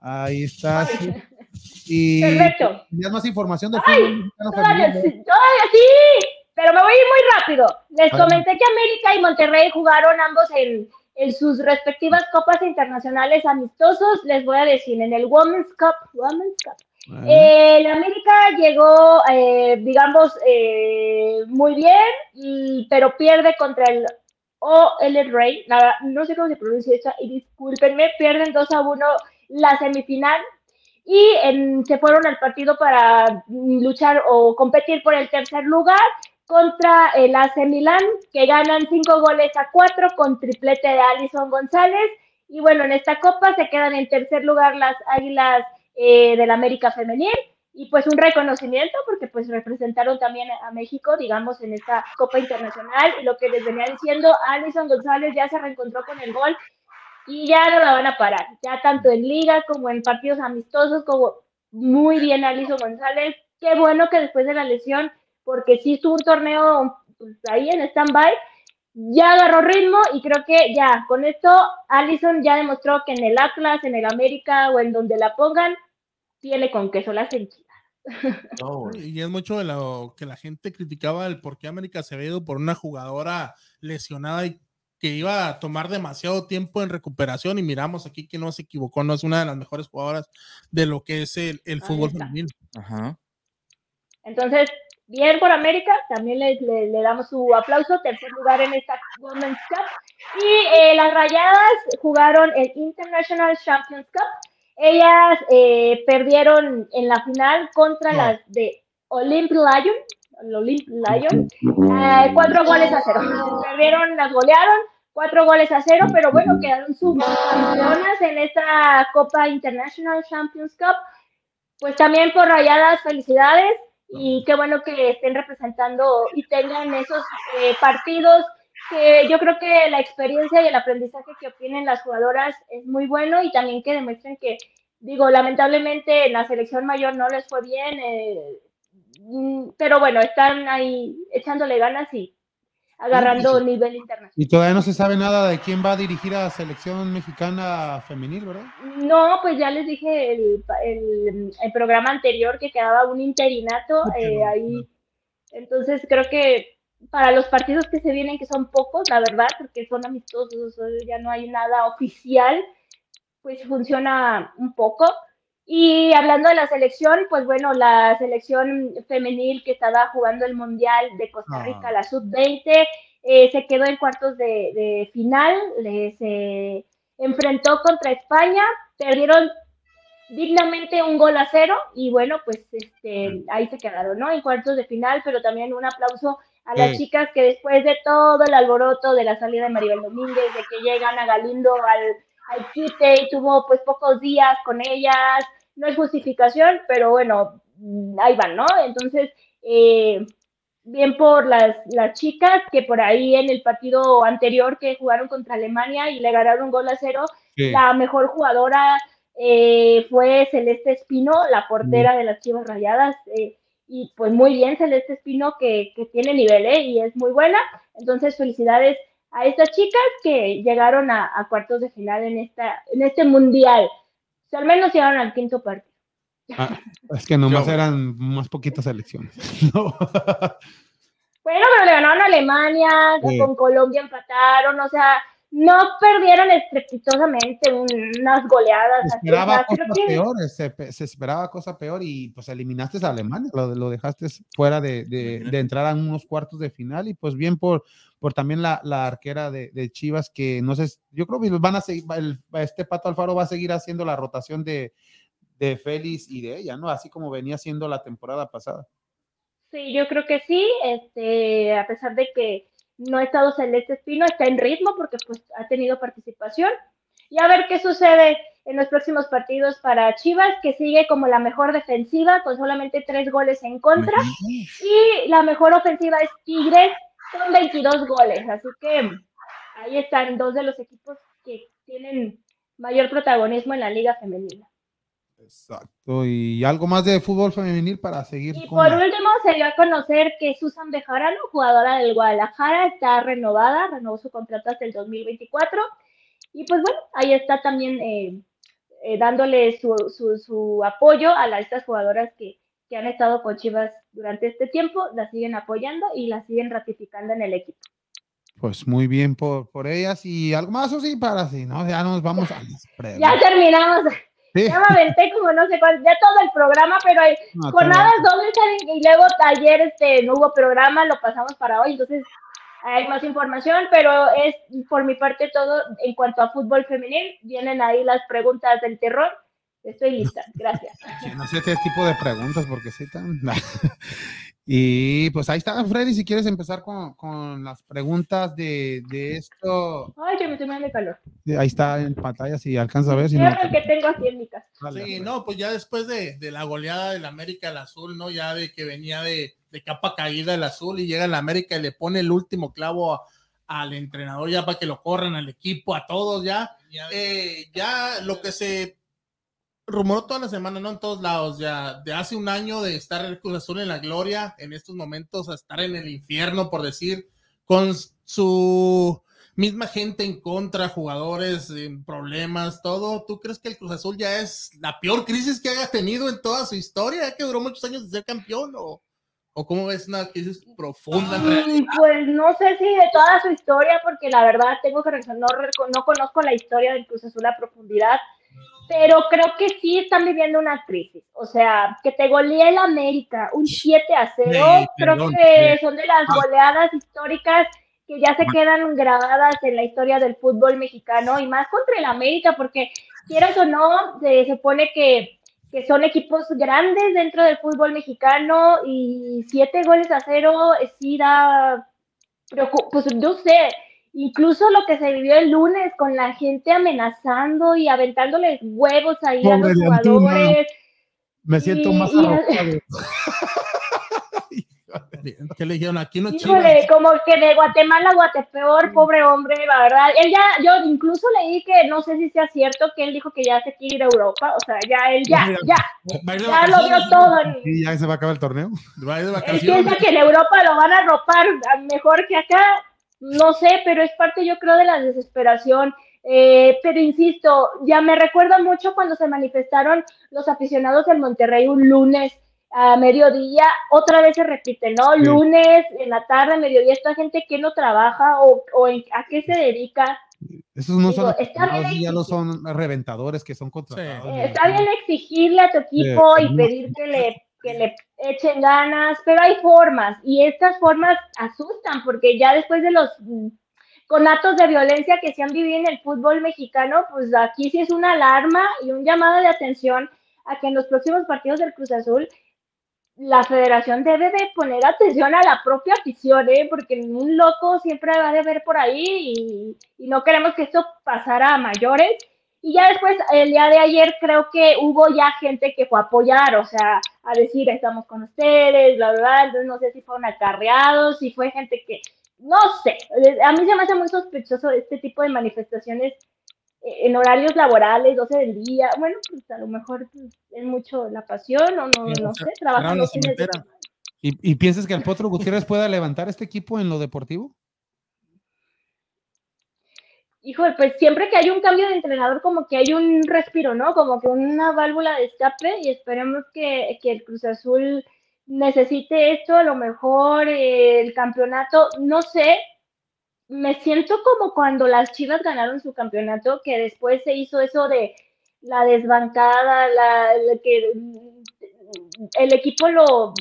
Ahí está. Y Perfecto. ya más información Ay, fútbol todavía sí, pero me voy a ir muy rápido. Les comenté que América y Monterrey jugaron ambos en, en sus respectivas copas internacionales amistosos. Les voy a decir, en el Women's Cup, Women's Cup. Eh, el América llegó, eh, digamos, eh, muy bien, y- pero pierde contra el OL Rey. Nada, no sé cómo se pronuncia eso, y discúlpenme, pierden 2 a 1 la semifinal y en- se fueron al partido para mm, luchar o competir por el tercer lugar contra el AC Milán, que ganan 5 goles a 4 con triplete de Alison González. Y bueno, en esta copa se quedan en tercer lugar las Águilas eh, del América Femenil. Y pues un reconocimiento porque pues representaron también a México, digamos, en esta Copa Internacional. Y lo que les venía diciendo, Alison González ya se reencontró con el gol y ya no la van a parar, ya tanto en liga como en partidos amistosos, como muy bien Alison González, qué bueno que después de la lesión, porque sí estuvo un torneo pues, ahí en stand-by, ya agarró ritmo y creo que ya, con esto Allison ya demostró que en el Atlas, en el América o en donde la pongan, tiene con queso las enchiladas. Y es mucho de lo que la gente criticaba el por qué América se había ido por una jugadora lesionada y que iba a tomar demasiado tiempo en recuperación y miramos aquí que no se equivocó, no es una de las mejores jugadoras de lo que es el, el fútbol femenino. Ajá. Entonces, bien por América, también le, le- le damos su aplauso, tercer lugar en esta Women's Cup. Y eh, las Rayadas jugaron el International Champions Cup. Ellas eh, perdieron en la final contra No. las de Olymp Lyon, Olymp Lyon, eh, cuatro goles a cero. Perdieron, las golearon, cuatro goles a cero, pero bueno, quedaron subcampeonas en esta Copa International Champions Cup. Pues también por Rayadas, felicidades y qué bueno que estén representando y tengan esos eh, partidos que yo creo que la experiencia y el aprendizaje que obtienen las jugadoras es muy bueno y también que demuestren que, digo, lamentablemente en la selección mayor no les fue bien, eh, mm, pero bueno, están ahí echándole ganas y agarrando nivel internacional. Y todavía no se sabe nada de quién va a dirigir a la selección mexicana femenil, ¿verdad? No, pues ya les dije el, el, el programa anterior que quedaba un interinato eh, ahí. Entonces creo que para los partidos que se vienen, que son pocos, la verdad, porque son amistosos, ya no hay nada oficial, pues funciona un poco. Y hablando de la selección, pues bueno, la selección femenil que estaba jugando el Mundial de Costa Rica, Ah. la sub-20, eh, se quedó en cuartos de, de final, le- se enfrentó contra España, perdieron dignamente un gol a cero y bueno, pues este, ahí se quedaron, ¿no? En cuartos de final, pero también un aplauso a las Sí. chicas que después de todo el alboroto de la salida de Maribel Domínguez, de que llegan a Galindo al, al quite y tuvo pues pocos días con ellas, no es justificación, pero bueno, mm, ahí van, ¿no? Entonces, eh, bien por las, las chicas que por ahí en el partido anterior que jugaron contra Alemania y le ganaron un gol a cero, Sí. la mejor jugadora eh, fue Celeste Espino, la portera de las Chivas Rayadas. eh, y pues muy bien, Celeste Espino, que, que tiene nivel ¿eh? y es muy buena. Entonces, felicidades a estas chicas que llegaron a, a cuartos de final en, esta, en este mundial. O sea, al menos llegaron al quinto partido. Ah, es que nomás Yo- eran más poquitas elecciones. No. Bueno, pero le ganaron a Alemania, Sí. con Colombia empataron, o sea, no perdieron estrepitosamente un- unas goleadas. Se así, esperaba sea, cosas que- peores, se, se esperaba cosa peor y pues eliminaste a Alemania, lo, lo dejaste fuera de, de- de entrar a unos cuartos de final y pues bien por, por también la, la arquera de, de Chivas que no sé, yo creo que van a seguir, el- este Pato Alfaro va a seguir haciendo la rotación de, de Félix y de ella, ¿no? Así como venía haciendo la temporada pasada. Sí, yo creo que sí, este, a pesar de que no ha estado Celeste Espino, está en ritmo porque pues ha tenido participación. Y a ver qué sucede en los próximos partidos para Chivas, que sigue como la mejor defensiva con solamente tres goles en contra. Y la mejor ofensiva es Tigres con 22 goles. Así que ahí están dos de los equipos que tienen mayor protagonismo en la liga femenina. Exacto. Y algo más de fútbol femenil para seguir Y con por la- último, se dio a conocer que Susan Bejarano, jugadora del Guadalajara, está renovada, renovó su contrato hasta el 2024. Y pues bueno, ahí está también eh, eh, dándole su, su, su apoyo a las, estas jugadoras que, que han estado con Chivas durante este tiempo, las siguen apoyando y las siguen ratificando en el equipo. Pues muy bien por, por ellas y algo más o sí para así, ¿no? Ya nos vamos a las Ya preguntas. terminamos, Sí. ya me aventé como no sé cuánto, ya todo el programa, pero No, jornadas dobles y luego ayer este, no hubo programa, lo pasamos para hoy, entonces hay más información, pero es por mi parte todo en cuanto a fútbol femenil. Vienen ahí las preguntas del terror. Estoy lista, gracias. no sé este tipo de preguntas porque sí tan. y pues ahí está, Freddy, si quieres empezar con, con las preguntas de, de esto. Ay, que me estoy de calor. Ahí está en pantalla, si alcanza a ver. Si no, que tengo aquí en mi casa. Sí, pues. no, pues ya después de, de la goleada del América al Azul, ¿no? Ya de que venía de, de capa caída el Azul y llega el América y le pone el último clavo a- al entrenador ya para que lo corran al equipo, a todos ya. Eh, ya lo que se rumoró toda la semana, no en todos lados, ya de hace un año de estar el Cruz Azul en la gloria, en estos momentos a estar en el infierno, por decir, con su misma gente en contra, jugadores en problemas, todo. ¿Tú crees que el Cruz Azul ya es la peor crisis que haya tenido en toda su historia, que duró muchos años de ser campeón? ¿O, o cómo ves una crisis profunda? Pues no sé si de toda su historia, porque la verdad tengo que reconocer, no, no conozco la historia del Cruz Azul a profundidad, pero creo que sí están viviendo una crisis. O sea, que te golee el América un 7 a 0, Sí, creo perdón, que sí. son de las goleadas históricas que ya se quedan grabadas en la historia del fútbol mexicano y más contra el América, porque quieras o no, se supone que que son equipos grandes dentro del fútbol mexicano y siete goles a cero eh, sí da, pues no sé, incluso lo que se vivió el lunes con la gente amenazando y aventándoles huevos ahí a los Pobre de Antuna. jugadores. Me siento Y- más arropado. ¿Qué le dijeron? Aquí no Híjole, como que de Guatemala a Guatepeor, pobre hombre, la verdad. Él ya, yo incluso leí que no sé si sea cierto que él dijo que ya se quiere ir a Europa, o sea, ya él ya, ya, a ya lo dio todo. Y ya se va a acabar el torneo. Va a ir de Él vacaciones. piensa que en Europa lo van a ropar mejor que acá, no sé, pero es parte yo creo de la desesperación. Eh, pero insisto, ya me recuerda mucho cuando se manifestaron los aficionados del Monterrey un lunes a mediodía, otra vez se repite, ¿no? Sí. Lunes, en la tarde, mediodía, esta gente que no trabaja o, o en- a qué se dedica. Esos no Digo, son está ya no son reventadores que son contratados. Sí. Eh, Está bien exigirle a tu equipo Sí. y pedir que le, que le echen ganas, pero hay formas y estas formas asustan porque ya después de los mm, conatos de violencia que se han vivido en el fútbol mexicano, pues aquí sí es una alarma y un llamado de atención a que en los próximos partidos del Cruz Azul la federación debe de poner atención a la propia afición, ¿eh? porque un loco siempre va de haber por ahí y, y no queremos que esto pasara a mayores. Y ya después, el día de ayer, creo que hubo ya gente que fue a apoyar, o sea, a decir, estamos con ustedes, bla, bla, bla. Entonces, no sé si fueron acarreados, si fue gente que, no sé, a mí se me hace muy sospechoso este tipo de manifestaciones en horarios laborales, 12 del día. Bueno, pues a lo mejor pues, es mucho la pasión, o no, no o sea, sé, trabajan cerraron la los fines de cementera. semana. ¿Y, y piensas que el Potro Gutiérrez pueda levantar este equipo en lo deportivo? Híjole, pues siempre que hay un cambio de entrenador, como que hay un respiro, ¿no? Como que una válvula de escape y esperemos que, que el Cruz Azul necesite esto, a lo mejor eh, el campeonato, no sé, me siento como cuando las Chivas ganaron su campeonato, que después se hizo eso de la desbancada, la, que el equipo lo,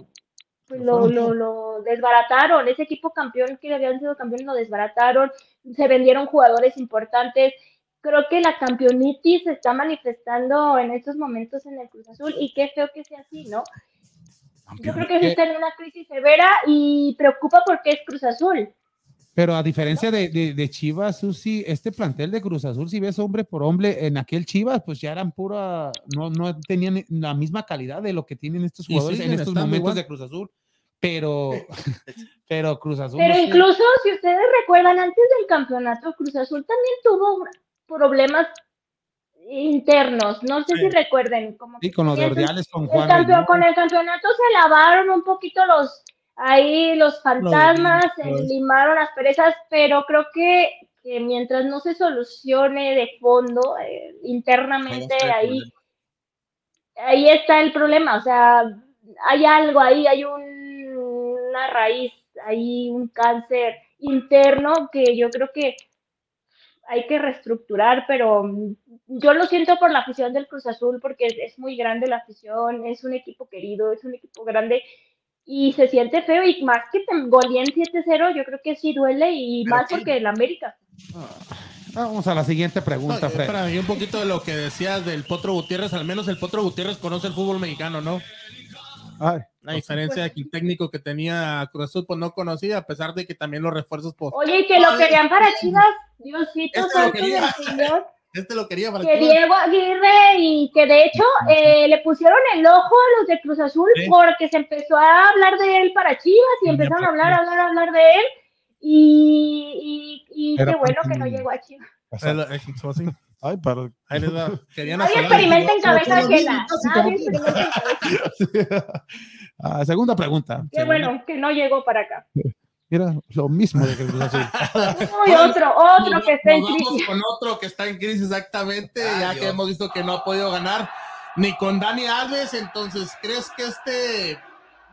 pues, lo, lo, lo desbarataron, ese equipo campeón que habían sido campeones lo desbarataron, se vendieron jugadores importantes. Creo que la campeonitis se está manifestando en estos momentos en el Cruz Azul y qué feo que sea así, ¿no? Yo creo que sí está en una crisis severa y preocupa porque es Cruz Azul. Pero a diferencia de, de, de Chivas, Susi, este plantel de Cruz Azul, si ves hombre por hombre, en aquel Chivas, pues ya eran pura, no, no tenían la misma calidad de lo que tienen estos jugadores en estos momentos igual. de Cruz Azul. Pero, pero Cruz Azul. Pero incluso, si ustedes recuerdan, antes del campeonato, Cruz Azul también tuvo problemas internos. No sé Sí. si recuerden. Como Sí, con los Ordiales, con el Juan. campeón, Reynoso. con el campeonato se lavaron un poquito los ahí los fantasmas, se limaron las perezas, pero creo que, que mientras no se solucione de fondo eh, internamente ahí ahí está el problema, o sea, hay algo ahí, hay un- una raíz, hay un cáncer interno que yo creo que hay que reestructurar, pero yo lo siento por la afición del Cruz Azul porque es, es muy grande la afición, es un equipo querido, es un equipo grande y se siente feo y más que te goleen 7-0, yo creo que sí duele y Pero más sí. porque el América. Vamos a la siguiente No, pregunta, Fred. espera, y un poquito de lo que decías del Potro Gutiérrez, al menos el Potro Gutiérrez conoce el fútbol mexicano, ¿no? Ay, La diferencia de que el técnico que tenía Cruz Azul pues no conocía, a pesar de que también los refuerzos pues Oye, y que lo querían para Chivas, Diosito Este lo santo quería. del Señor. este lo quería para que Chivas. Diego Aguirre y que de hecho eh, le pusieron el ojo a los de Cruz Azul Sí. porque se empezó a hablar de él para Chivas y Sí, empezaron a hablar, hablar, hablar de él y, y, y Era qué bueno que no llegó a Chivas. Ay, pero. Ahí les va. Querían Nadie experimenta en cabeza ajena. Nadie experimenta en cabeza. Ah, segunda pregunta. Qué bueno que no llegó para acá. Mira, lo mismo de que el Cruz Azul. Uy, otro, otro Nos- que está en crisis. con otro que está en crisis exactamente, Ay, ya que hemos visto que no ha podido ganar ni con Dani Alves, entonces ¿crees que este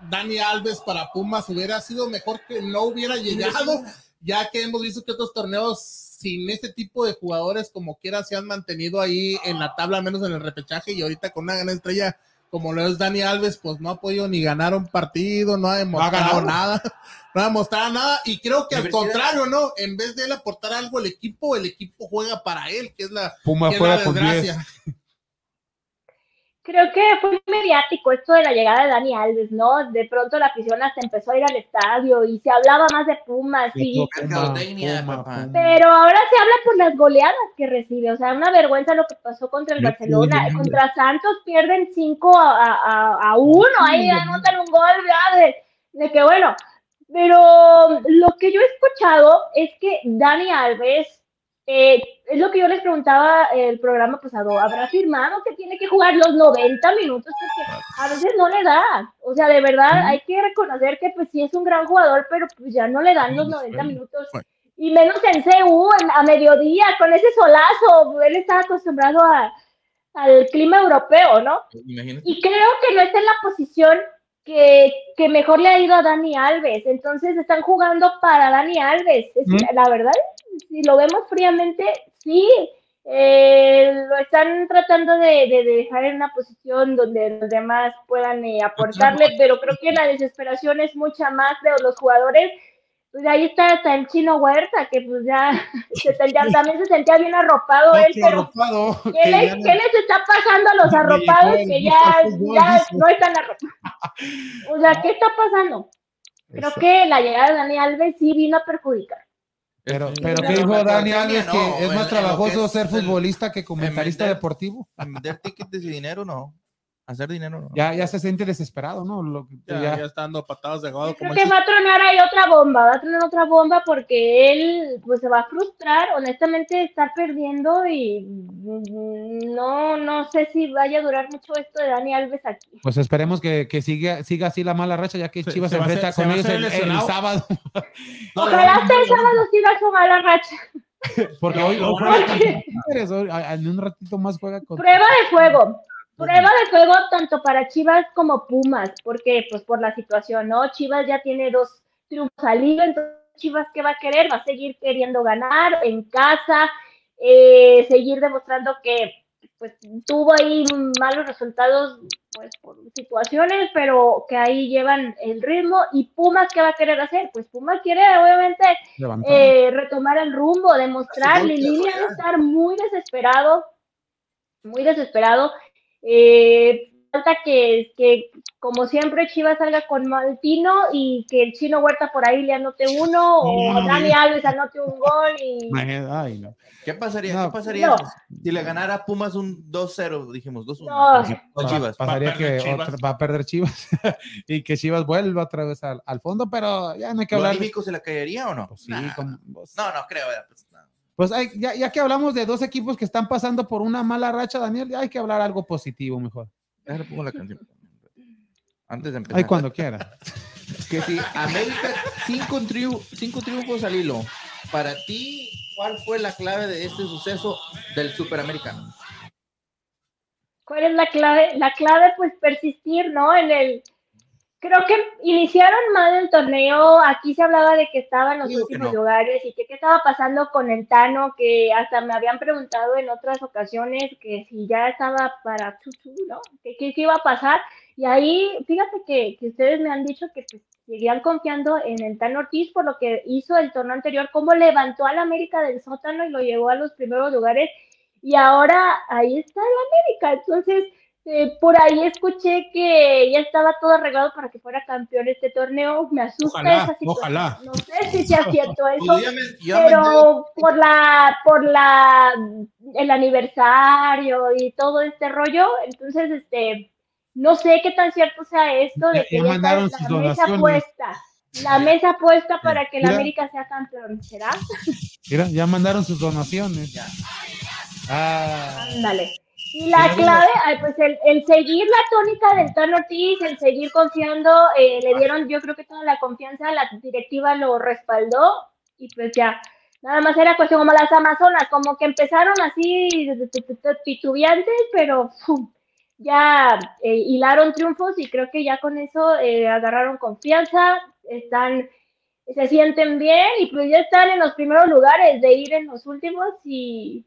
Dani Alves para Pumas hubiera sido mejor que no hubiera llegado? Ya que hemos visto que otros torneos sin este tipo de jugadores como quiera se han mantenido ahí en la tabla, menos en el repechaje y ahorita con una gran estrella como lo es Dani Alves, pues no ha podido ni ganar un partido, no ha demostrado nada, no ha demostrado nada y creo que al contrario, ¿no? En vez de él aportar algo al equipo, el equipo juega para él, que es la, Puma que es juega la con 10. desgracia. Creo que fue mediático esto de la llegada de Dani Alves, ¿no? De pronto la afición hasta empezó a ir al estadio y se hablaba más de Pumas y. Pero ahora se habla por las goleadas que recibe, o sea, una vergüenza lo que pasó contra el Barcelona. Contra Santos pierden 5 a, a, a 1, ahí anotan un gol ya de, de que bueno. Pero lo que yo he escuchado es que Dani Alves, eh, es lo que yo les preguntaba el programa pasado, ¿habrá firmado que tiene que jugar los 90 minutos? Porque a veces no le da. O sea, de verdad hay que reconocer que pues sí es un gran jugador, pero pues ya no le dan los 90 minutos y menos en CU, en- a mediodía, con ese solazo. Él está acostumbrado a- al clima europeo, ¿no? Imagínate. Y creo que no está en la posición que, que mejor le ha ido a Dani Alves. Entonces están jugando para Dani Alves. Es- ¿Mm? La verdad, si lo vemos fríamente, sí. Eh, lo están tratando de, de dejar en una posición donde los demás puedan eh, aportarle, pero creo que la desesperación es mucha más de los jugadores. Pues ahí está hasta el chino Huerta, que pues ya, se sentía- también se sentía bien arropado él, pero arropado ¿Qué que les, qué está pasando a los arropados que ya, ya no están arropados? O sea, ¿qué está pasando? Creo Eso. que la llegada de Dani Alves sí vino a perjudicar. Pero, pero ¿qué dijo Dani Alves? no, Que es más que trabajoso es ser el- futbolista que comentarista vender- deportivo. En vender tickets y dinero, no. Hacer dinero, no. Ya, ya se siente desesperado, ¿no? Lo que- Ya, ya- ya está dando patadas de gado como Creo que va a tronar ahí otra bomba, va a tronar otra bomba porque él pues se va a frustrar, honestamente está perdiendo y no, no sé si vaya a durar mucho esto de Dani Alves aquí. Pues esperemos que, que siga, siga así la mala racha, ya que Se- Chivas se enfrenta se con ellos el, sábado. Ojalá hasta el sábado siga su mala racha. Porque hoy, hoy en un ratito más juega con Prueba de fuego. Prueba de fuego tanto para Chivas como Pumas, porque pues por la situación, ¿no? Chivas ya tiene dos triunfos al hilo, entonces Chivas qué va a querer, va a seguir queriendo ganar en casa, eh, seguir demostrando que pues tuvo ahí malos resultados pues por situaciones, pero que ahí llevan el ritmo y Pumas qué va a querer hacer, pues Pumas quiere obviamente eh, retomar el rumbo, demostrar. golpe de Lilini goleada. debe estar muy desesperado, muy desesperado. Eh, falta que, que, como siempre, Chivas salga con Maltino y que el chino Huerta por ahí le anote uno, o No, Dani. Alves anote un gol. Y... Ay, no. ¿Qué pasaría? No. ¿Qué pasaría No. si le ganara Pumas un 2-0? Dijimos 2-1. No. O Va- Chivas. Pasaría que Chivas. otra- va a perder Chivas y que Chivas vuelva otra vez al, al fondo, pero ya no hay que ¿Lo hablar. anímico se la caería o no? Pues sí, Nah. como- pues- No, no creo. ¿verdad? Pues. Pues hay- ya, ya que hablamos de dos equipos que están pasando por una mala racha, Daniel, ya hay que hablar algo positivo mejor. Déjale pongo la canción. Antes de empezar. Ay, cuando quiera. Que si América, cinco, triu- cinco triunfos al hilo. Para ti, ¿cuál fue la clave de este suceso del Superamericano? ¿Cuál es la clave? La clave, pues persistir, ¿no? En el. Creo que iniciaron mal el torneo. Aquí se hablaba de que estaba en los Digo últimos no. lugares y que qué estaba pasando con el Tano, que hasta me habían preguntado en otras ocasiones que si ya estaba para Chuchu, ¿no? Que qué qué iba a pasar. Y ahí, fíjate que, que ustedes me han dicho que pues, seguían confiando en el Tano Ortiz por lo que hizo el torneo anterior, cómo levantó al América del sótano y lo llevó a los primeros lugares. Y ahora ahí está el América. Entonces, eh, por ahí escuché que ya estaba todo arreglado para que fuera campeón este torneo. Me asusta Ojalá, esa situación. ojalá. No sé si sea cierto eso, Pues ya me- ya me- pero por la, por la, el aniversario y todo este rollo, entonces, este, no sé qué tan cierto sea esto de Ya- que ya ya mandaron está sus la mesa donaciones. puesta. La mesa puesta para que el Mira. América sea campeón, ¿será? Mira, ya mandaron sus donaciones. Ah, Ándale. Y la clave, pues el, el seguir la tónica del Tan Ortiz, el seguir confiando, eh, le dieron yo creo que toda la confianza, la directiva lo respaldó y pues ya, nada más era cuestión como las Amazonas, como que empezaron así titubeantes, pero ya eh, hilaron triunfos y creo que ya con eso eh, agarraron confianza, están, se sienten bien y pues ya están en los primeros lugares de ir en los últimos y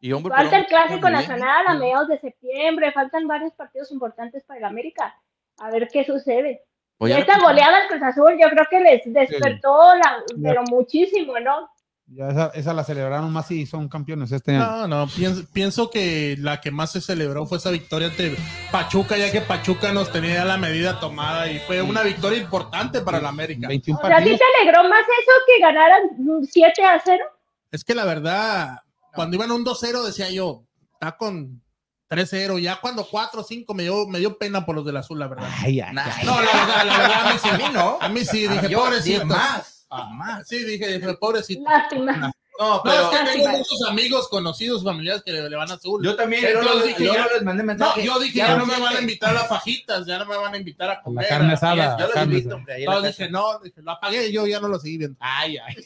Y hombre, Falta el clásico bien. nacional a mediados de septiembre, faltan varios partidos importantes para el América. A ver qué sucede. Oye, y esta goleada al Cruz Azul yo creo que les despertó la, Ya. pero muchísimo, ¿no? ya esa, esa la celebraron más y son campeones este año. No, no, pienso, pienso que la que más se celebró fue esa victoria ante Pachuca, ya que Pachuca nos tenía la medida tomada y fue una victoria importante para la América. 21 O sea, ¿a ti partidos. te alegró más eso que ganaran 7 a 0? Es que la verdad, cuando iban un 2-0 decía yo, está con 3-0, ya cuando 4-5 me dio, me dio pena por los del azul, la verdad. Ay, ay, Nah, ay. No, la verdad, la verdad, a mí sí, A mí no. A mí sí, Ah, dije, yo, pobrecito. sí, más. Más. Sí, dije, dije, pobrecito. Lástima. No, No, pero es que tengo Lástima. muchos amigos, conocidos, familiares que le, le van a azul. yo también, Entonces yo, dije, yo ya- les mandé No, mensaje. yo dije, ya no me van a invitar a fajitas, ya no me van a invitar a comer. carne la asada. fiesta. Yo los Carne, invito, hombre, Entonces dije, no, dije, lo apagué, yo ya no lo seguí viendo. Ay, ay.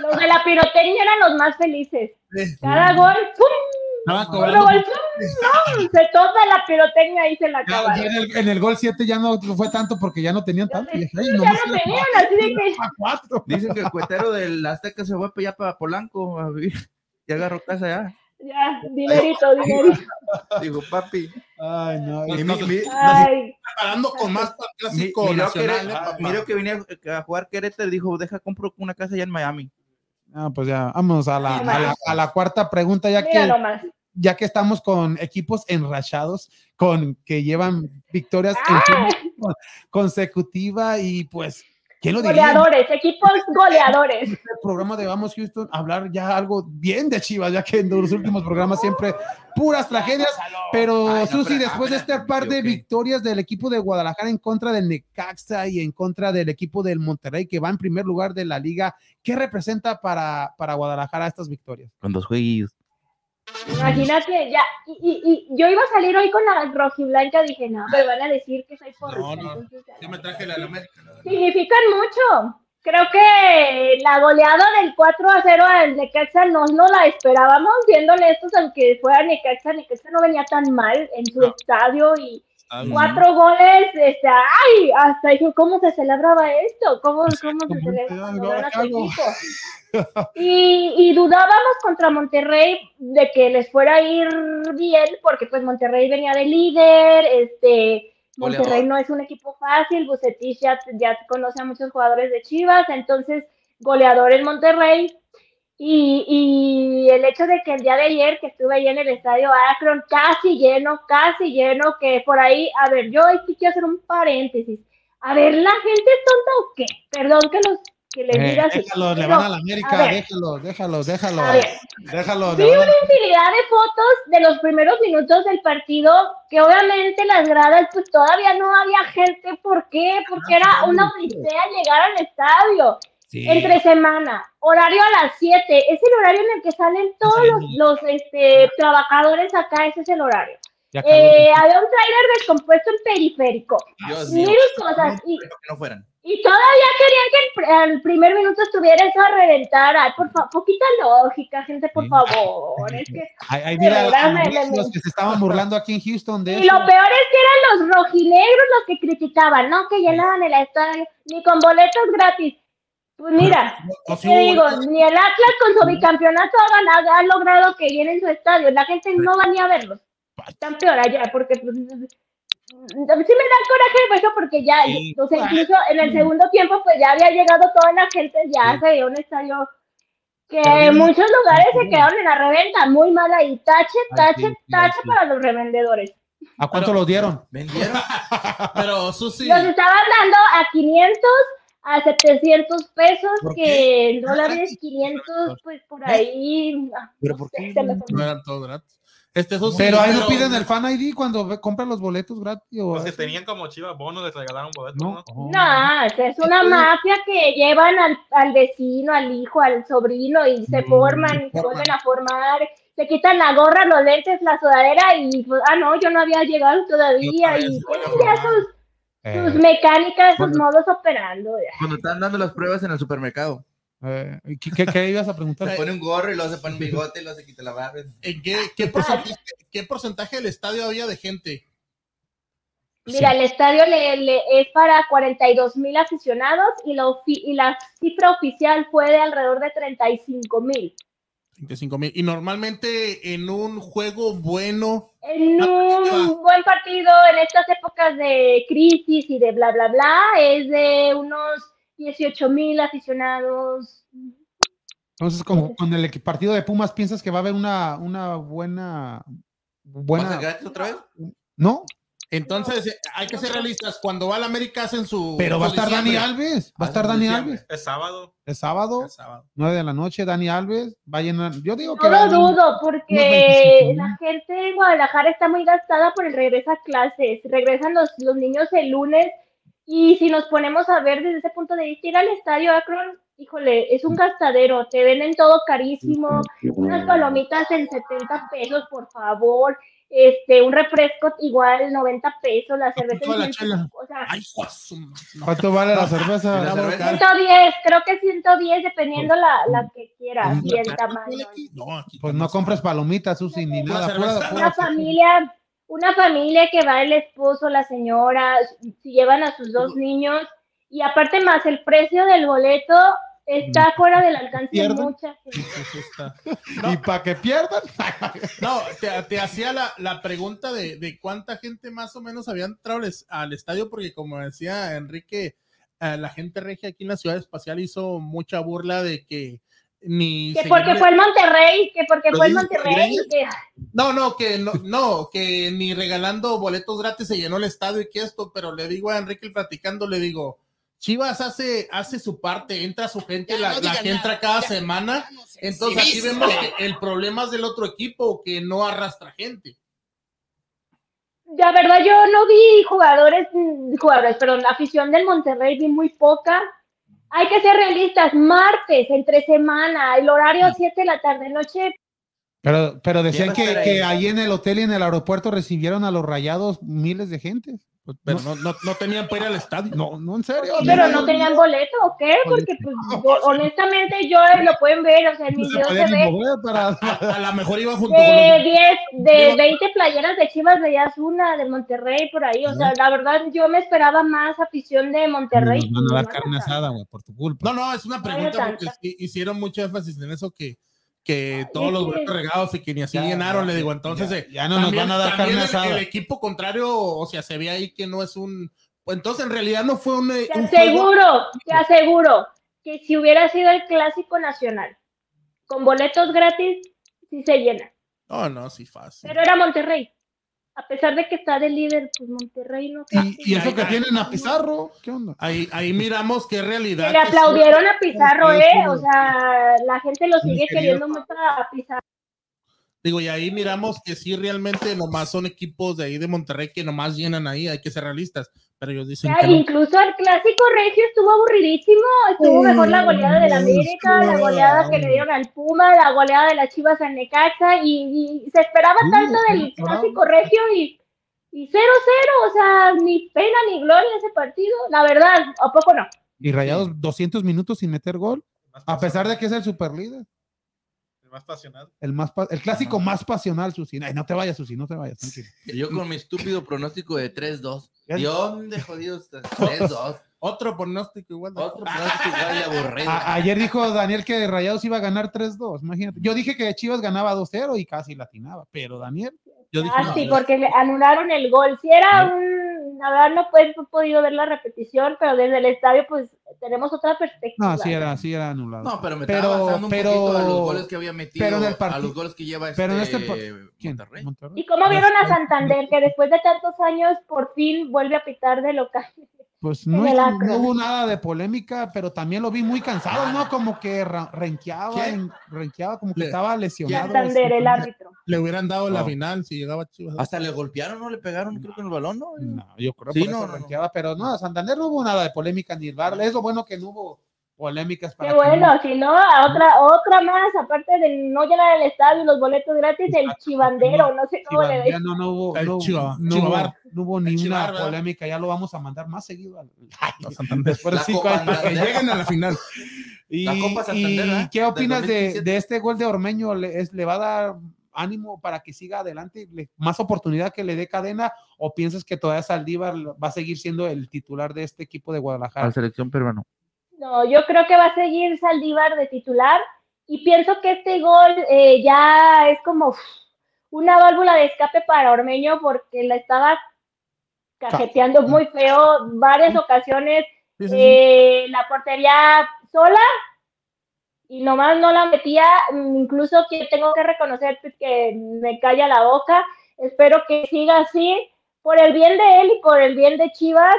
Los de la pirotecnia eran los más felices. Cada gol, ¡pum! Estaban Otro cobrando. gol, ¡pum! ¡No! Se toda la pirotecnia y se la acabaron. en, el, en el gol 7 ya no fue tanto porque ya no tenían tanto. no ya no era tenían, así de que. Dicen que el cuetero del Azteca se fue ya para Polanco a vivir. Ya agarró casa ya. Ya, dinerito, dinerito. Digo, papi. Ay, no. Mi, y mi, no- mi, Ay, Preparando con más mi- clásico nacional. Quere- eh, papá. miró que venía a jugar Querétaro y dijo, deja, compro una casa allá en Miami. Ah, pues ya, vamos a la, a la, a la cuarta pregunta, ya mira que, nomás. ya que estamos con equipos enrachados, con que llevan victorias en Ah. consecutiva y pues, ¿quién lo diría? En Goleadores, equipos goleadores. el programa de Vamos Houston, hablar ya algo bien de Chivas, ya que en los últimos programas siempre puras tragedias, pero Ay, no, Susi, pero- después de ah, este par de victorias del equipo de Guadalajara en contra del Necaxa y en contra del equipo del Monterrey, que va en primer lugar de la liga, ¿qué representa para, para Guadalajara estas victorias? Con dos jueguillos. Imagínate, ya, y, y, y yo iba a salir hoy con la rojiblanca, dije, no, me van a decir que soy por No, no. Yo me traje la de la América. Significan mucho. Creo que la goleada del 4 a 0 al Necaxa no nos la esperábamos, siendo honestos, aunque fuera Necaxa, Necaxa no venía tan mal en su estadio y cuatro goles, este, ay, hasta dije, ¿cómo se celebraba esto? ¿Cómo, cómo se ¿Cómo? celebra Ay, cuando ¿ahora gana qué tu hago? equipo? Y, y dudábamos contra Monterrey de que les fuera a ir bien, porque pues Monterrey venía de líder, este, Monterrey no es un equipo fácil, Bucetich ya, ya conoce a muchos jugadores de Chivas, entonces goleador en Monterrey. Y, y el hecho de que el día de ayer que estuve ahí en el estadio Akron, casi lleno, casi lleno, que por ahí, a ver, yo aquí quiero hacer un paréntesis. A ver, ¿la gente es tonta o qué? Perdón que los que les Eh, diga así. déjalos, le van a la América, a déjalos, déjalos, déjalos, A ver, déjalos. Vi una infinidad de fotos de los primeros minutos del partido, que obviamente las gradas, pues todavía no había gente. ¿Por qué? Porque era una odisea llegar al estadio. Sí. Entre semana, horario a las 7, es el horario en el que salen todos los, los, este, trabajadores acá, ese es el horario. Eh, había un trailer descompuesto en periférico. Dios. Mil cosas. Y, Que no fueran. y todavía querían que al primer minuto estuviera eso a reventar. Ay, por favor, poquita lógica, gente, por favor. Es que Ay, ay, de mira, verdad, me- los, me- los que se estaban burlando aquí en Houston de Y eso. lo peor es que eran los rojinegros los que criticaban, ¿no? Que llenaban el estadio, ni con boletos gratis. Pues mira, No, ¿qué sí te digo? Ni el Atlas con su bicampeonato ha, ganado- ha logrado que llenen su estadio. La gente no va ni a verlos. Están peor allá, porque pues, sí me da coraje por eso, porque ya, Sí. o sea, incluso en el segundo tiempo, pues ya había llegado toda la gente, ya Sí. se veía un estadio que Pero en muchos lugares se quedaron en la reventa, muy mala, y tache, Ay, tache, sí, tache sí. para los revendedores. ¿A cuánto los dieron? ¿Vendieron? Pero Susi, Los estaban dando a 500, a 700 pesos, ¿Por que en dólares 500, pues por ahí. ¿Pero no por qué? los- no eran todos gratis. Este Susi, Pero ahí no pero- piden el fan ID cuando compran los boletos gratis. O Pues que tenían como chivas bonos, les regalaron boletos, No. ¿no? Oh. No, es una mafia que llevan al, al vecino, al hijo, al sobrino y se Mm, forman se y se vuelven a formar. se quitan la gorra, los lentes, la sudadera y pues, ah, no, yo no había llegado todavía y tienen ya sus, sus Eh, mecánicas, sus modos operando. ya. Cuando están dando las pruebas en el supermercado. eh, ¿qué, qué- qué ibas a preguntar? Se pone un gorro y luego se pone un bigote y luego se quita la barba. ¿En qué, qué, porcentaje, qué porcentaje del estadio había de gente? Mira, el estadio le, le- es para 42 mil aficionados y la, ofi- y la cifra oficial fue de alrededor de 35 mil. 35 mil. Y normalmente en un juego bueno, En Ah, un buen partido, en estas épocas de crisis y de bla, bla, bla, es de unos 18 mil aficionados. Entonces, con el partido de Pumas, ¿piensas que va a haber una, una buena. ¿Va a ser buena. gratis otra vez? No, entonces hay que ser realistas. Cuando va al América hacen su. pero va a estar Dani. Alves. Va a estar Dani diciembre. Alves. Es sábado. Es sábado, El sábado. 9 de la noche, Dani Alves. Va a llenar. Yo digo que. No lo dudo, porque 25,000. la gente en Guadalajara está muy gastada por el regreso a clases. Regresan los, los niños el lunes y si nos ponemos a ver desde ese punto de vista, ir al estadio Akron, híjole, es un gastadero. Te venden todo carísimo, unas palomitas en 70 pesos, por favor. Este, un refresco igual 90 pesos, la cerveza toda la en chela? 100, o sea, Ay, Josu, no. ¿Cuánto vale la ¿Y cerveza? la cerveza? 110, creo que 110 dependiendo la, la que quieras y el ¿Huele tamaño. No, Pues no compres palomitas, Susi, ni nada. pura- una familia, una familia que va el esposo, la señora, si llevan a sus dos niños, y aparte más el precio del boleto está fuera del alcance de mucha gente. Y para que pierdan. No, te, te hacía la, la pregunta de, de cuánta gente más o menos había entrado al es- al estadio, porque como decía Enrique, eh, la gente regia aquí en la ciudad espacial hizo mucha burla de que ni Que porque fue el Monterrey, que porque ¿Lo fue el Monterrey, que No, no, que no, no, que ni regalando boletos gratis se llenó el estadio y que esto, pero le digo a Enrique platicando, le digo, Chivas hace, hace su parte, entra su gente, la, la que entra cada semana, entonces aquí vemos que el problema es del otro equipo que no arrastra gente. la verdad yo no vi jugadores, mm, jugadores, perdón, la afición del Monterrey vi muy poca. Hay que ser realistas, martes, entre semana, el horario 7 de la tarde, noche, Pero, pero decían que, que ahí. ahí en el hotel y en el aeropuerto recibieron a los rayados miles de gente. Pues, Pero no, no, no tenían para ir al estadio. No, no, en serio. pero no tenían boleto o qué, porque pues yo- honestamente yo lo pueden ver, o sea, en No mi se video se ve para- A, a lo mejor iba junto con de los... 10, de 20 playeras de Chivas veías una de Monterrey por ahí, o sea, la verdad yo me esperaba más afición de Monterrey. A dar No, carne no, asada, güey, por tu culpa. No, no, es una pregunta porque hicieron mucho énfasis en eso que, que todos los boletos regados y que ni así Ya, llenaron, ya, le digo, entonces... eh, ya no nos también- van a dar carne el- asada. El, equipo contrario, o sea, se ve ahí que no es un... Entonces en realidad no fue un... Te un juego- aseguro, te aseguro que si hubiera sido el clásico nacional con boletos gratis, sí se llena. No, no, sí, fácil. Pero era Monterrey. A pesar de que está de líder, pues Monterrey no. Y, y eso que tienen a Pizarro, ¿qué onda? Ahí, ahí miramos qué realidad. Que le aplaudieron a Pizarro, Sí, ¿eh? sí. O sea, la gente lo sigue queriendo mucho a Pizarro. Digo, y ahí miramos que sí, realmente nomás son equipos de ahí de Monterrey que nomás llenan ahí, hay que ser realistas. Pero ellos dicen Ya, que no. incluso el clásico regio estuvo aburridísimo. Estuvo mejor la goleada del América, la goleada que le dieron al Puma, la goleada de las Chivas al Necaxa. Y, y se esperaba Sí, tanto del clásico regio y. Y 0-0, o sea, ni pena ni gloria ese partido. La verdad, ¿a poco no? Y Rayados 200 minutos sin meter gol, a pesar de que es el superlíder. El más pasional. El, más pa- el clásico más pasional, Susi. Ay, no te vayas, Susi, no te vayas, tranquilo. Yo con mi estúpido pronóstico de 3-2. Ya- ¿De dónde jodidos estás? 3-2. Otro pronóstico igual. de- Otro pronóstico igual de aburrido. A- ayer dijo Daniel que Rayados iba a ganar 3-2, imagínate. Yo dije que Chivas ganaba 2-0 y casi latinaba, pero Daniel, Yo dije, Ah, no, sí, porque le anularon el gol. Si era un. La verdad, no pues, he podido ver la repetición, pero desde el estadio, pues tenemos otra perspectiva. no, sí era, sí era anulado. No, pero me Pero- estaba basando un pero- poquito a los goles que había metido, pero en el a partido- los goles que lleva este pero en este par- ¿Quién? Monterrey. Monterrey. ¿Y cómo vieron a Santander, que después de tantos años por fin vuelve a pitar de local? Pues no, no hubo nada de polémica, pero también lo vi muy cansado, ¿no? Como que renqueaba, en- renqueaba, como que Le- estaba lesionado. Santander, el árbitro. le hubieran dado la No. final si llegaba Chivas. Hasta le golpearon, ¿no? Le pegaron, creo que en el balón, ¿no? No, yo creo Sí, no, no. renqueaba, pero no, a Santander no hubo nada de polémica ni el bar. Es lo bueno que no hubo polémicas para Qué que bueno, si no, a otra, otra más, aparte de no llenar el estadio y los boletos gratis, el chivandero, no sé cómo le ves. ya no, no hubo, no, Chiva- no no hubo ni Chivar, una polémica, ya lo vamos a mandar más seguido. al- A Santander. Después años. Para que lleguen a la final. Y, La Copa Santander, y. ¿qué opinas de, 2017. de este gol de Ormeño? ¿Le, es- ¿Le va a dar ánimo para que siga adelante? ¿Le- ¿Más oportunidad que le dé cadena? ¿O piensas que todavía Saldívar va a seguir siendo el titular de este equipo de A Guadalajara? la selección peruana. No, yo creo que va a seguir Saldívar de titular y pienso que este gol eh, ya es como una válvula de escape para Ormeño porque la estaba cajeteando muy feo varias ocasiones, eh, la portería sola y nomás no la metía, incluso que tengo que reconocer que me calla la boca, espero que siga así por el bien de él y por el bien de Chivas.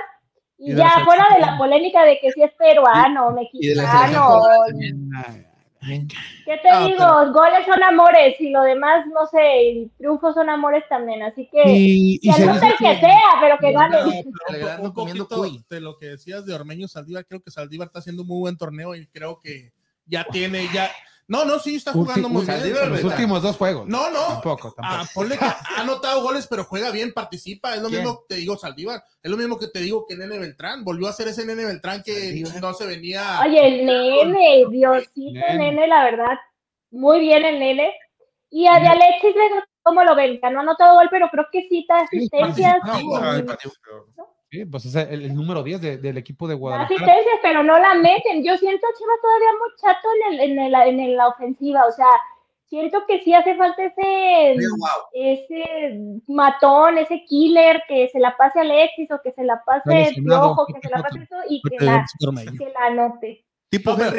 Y Y ya fuera de la polémica de que si es peruano, y mexicano, peruana ¿qué te Ah, digo? Goles son amores y lo demás, no sé, y triunfos son amores también, así que Y, y que dice el que sea, pero que No, gane. un, poquito de lo que decías de Ormeño Saldívar, creo que Saldívar está haciendo un muy buen torneo y creo que ya tiene, ya. No, no, sí, está jugando Ulti- muy bien. Saldívar, los ¿verdad? últimos dos juegos. No, no. Tampoco, tampoco. Ah, ponle que ha anotado goles, pero juega bien, participa. Es lo ¿Quién? mismo que te digo, Saldívar. Es lo mismo que te digo que Nene Beltrán. Volvió a ser ese Nene Beltrán que Saldívar. no se venía. Oye, el nene, Diosito, Nene. nene, la verdad, muy bien el nene. Y a de Alexis ¿cómo lo ven? No ha anotado gol, pero creo que sí Sí, asistencias. participa. y- No, Sí, pues es el, el número 10 de- del equipo de da Guadalajara. asistencias, pero no la meten. Yo siento a Chivas todavía muy chato en, el, en, el- en la ofensiva. O sea, siento que sí hace falta ese, ese matón, ese killer que se la pase a Alexis o que se la pase Piojo, que se la pase todo y que la, que la anote. Tipo No, pero-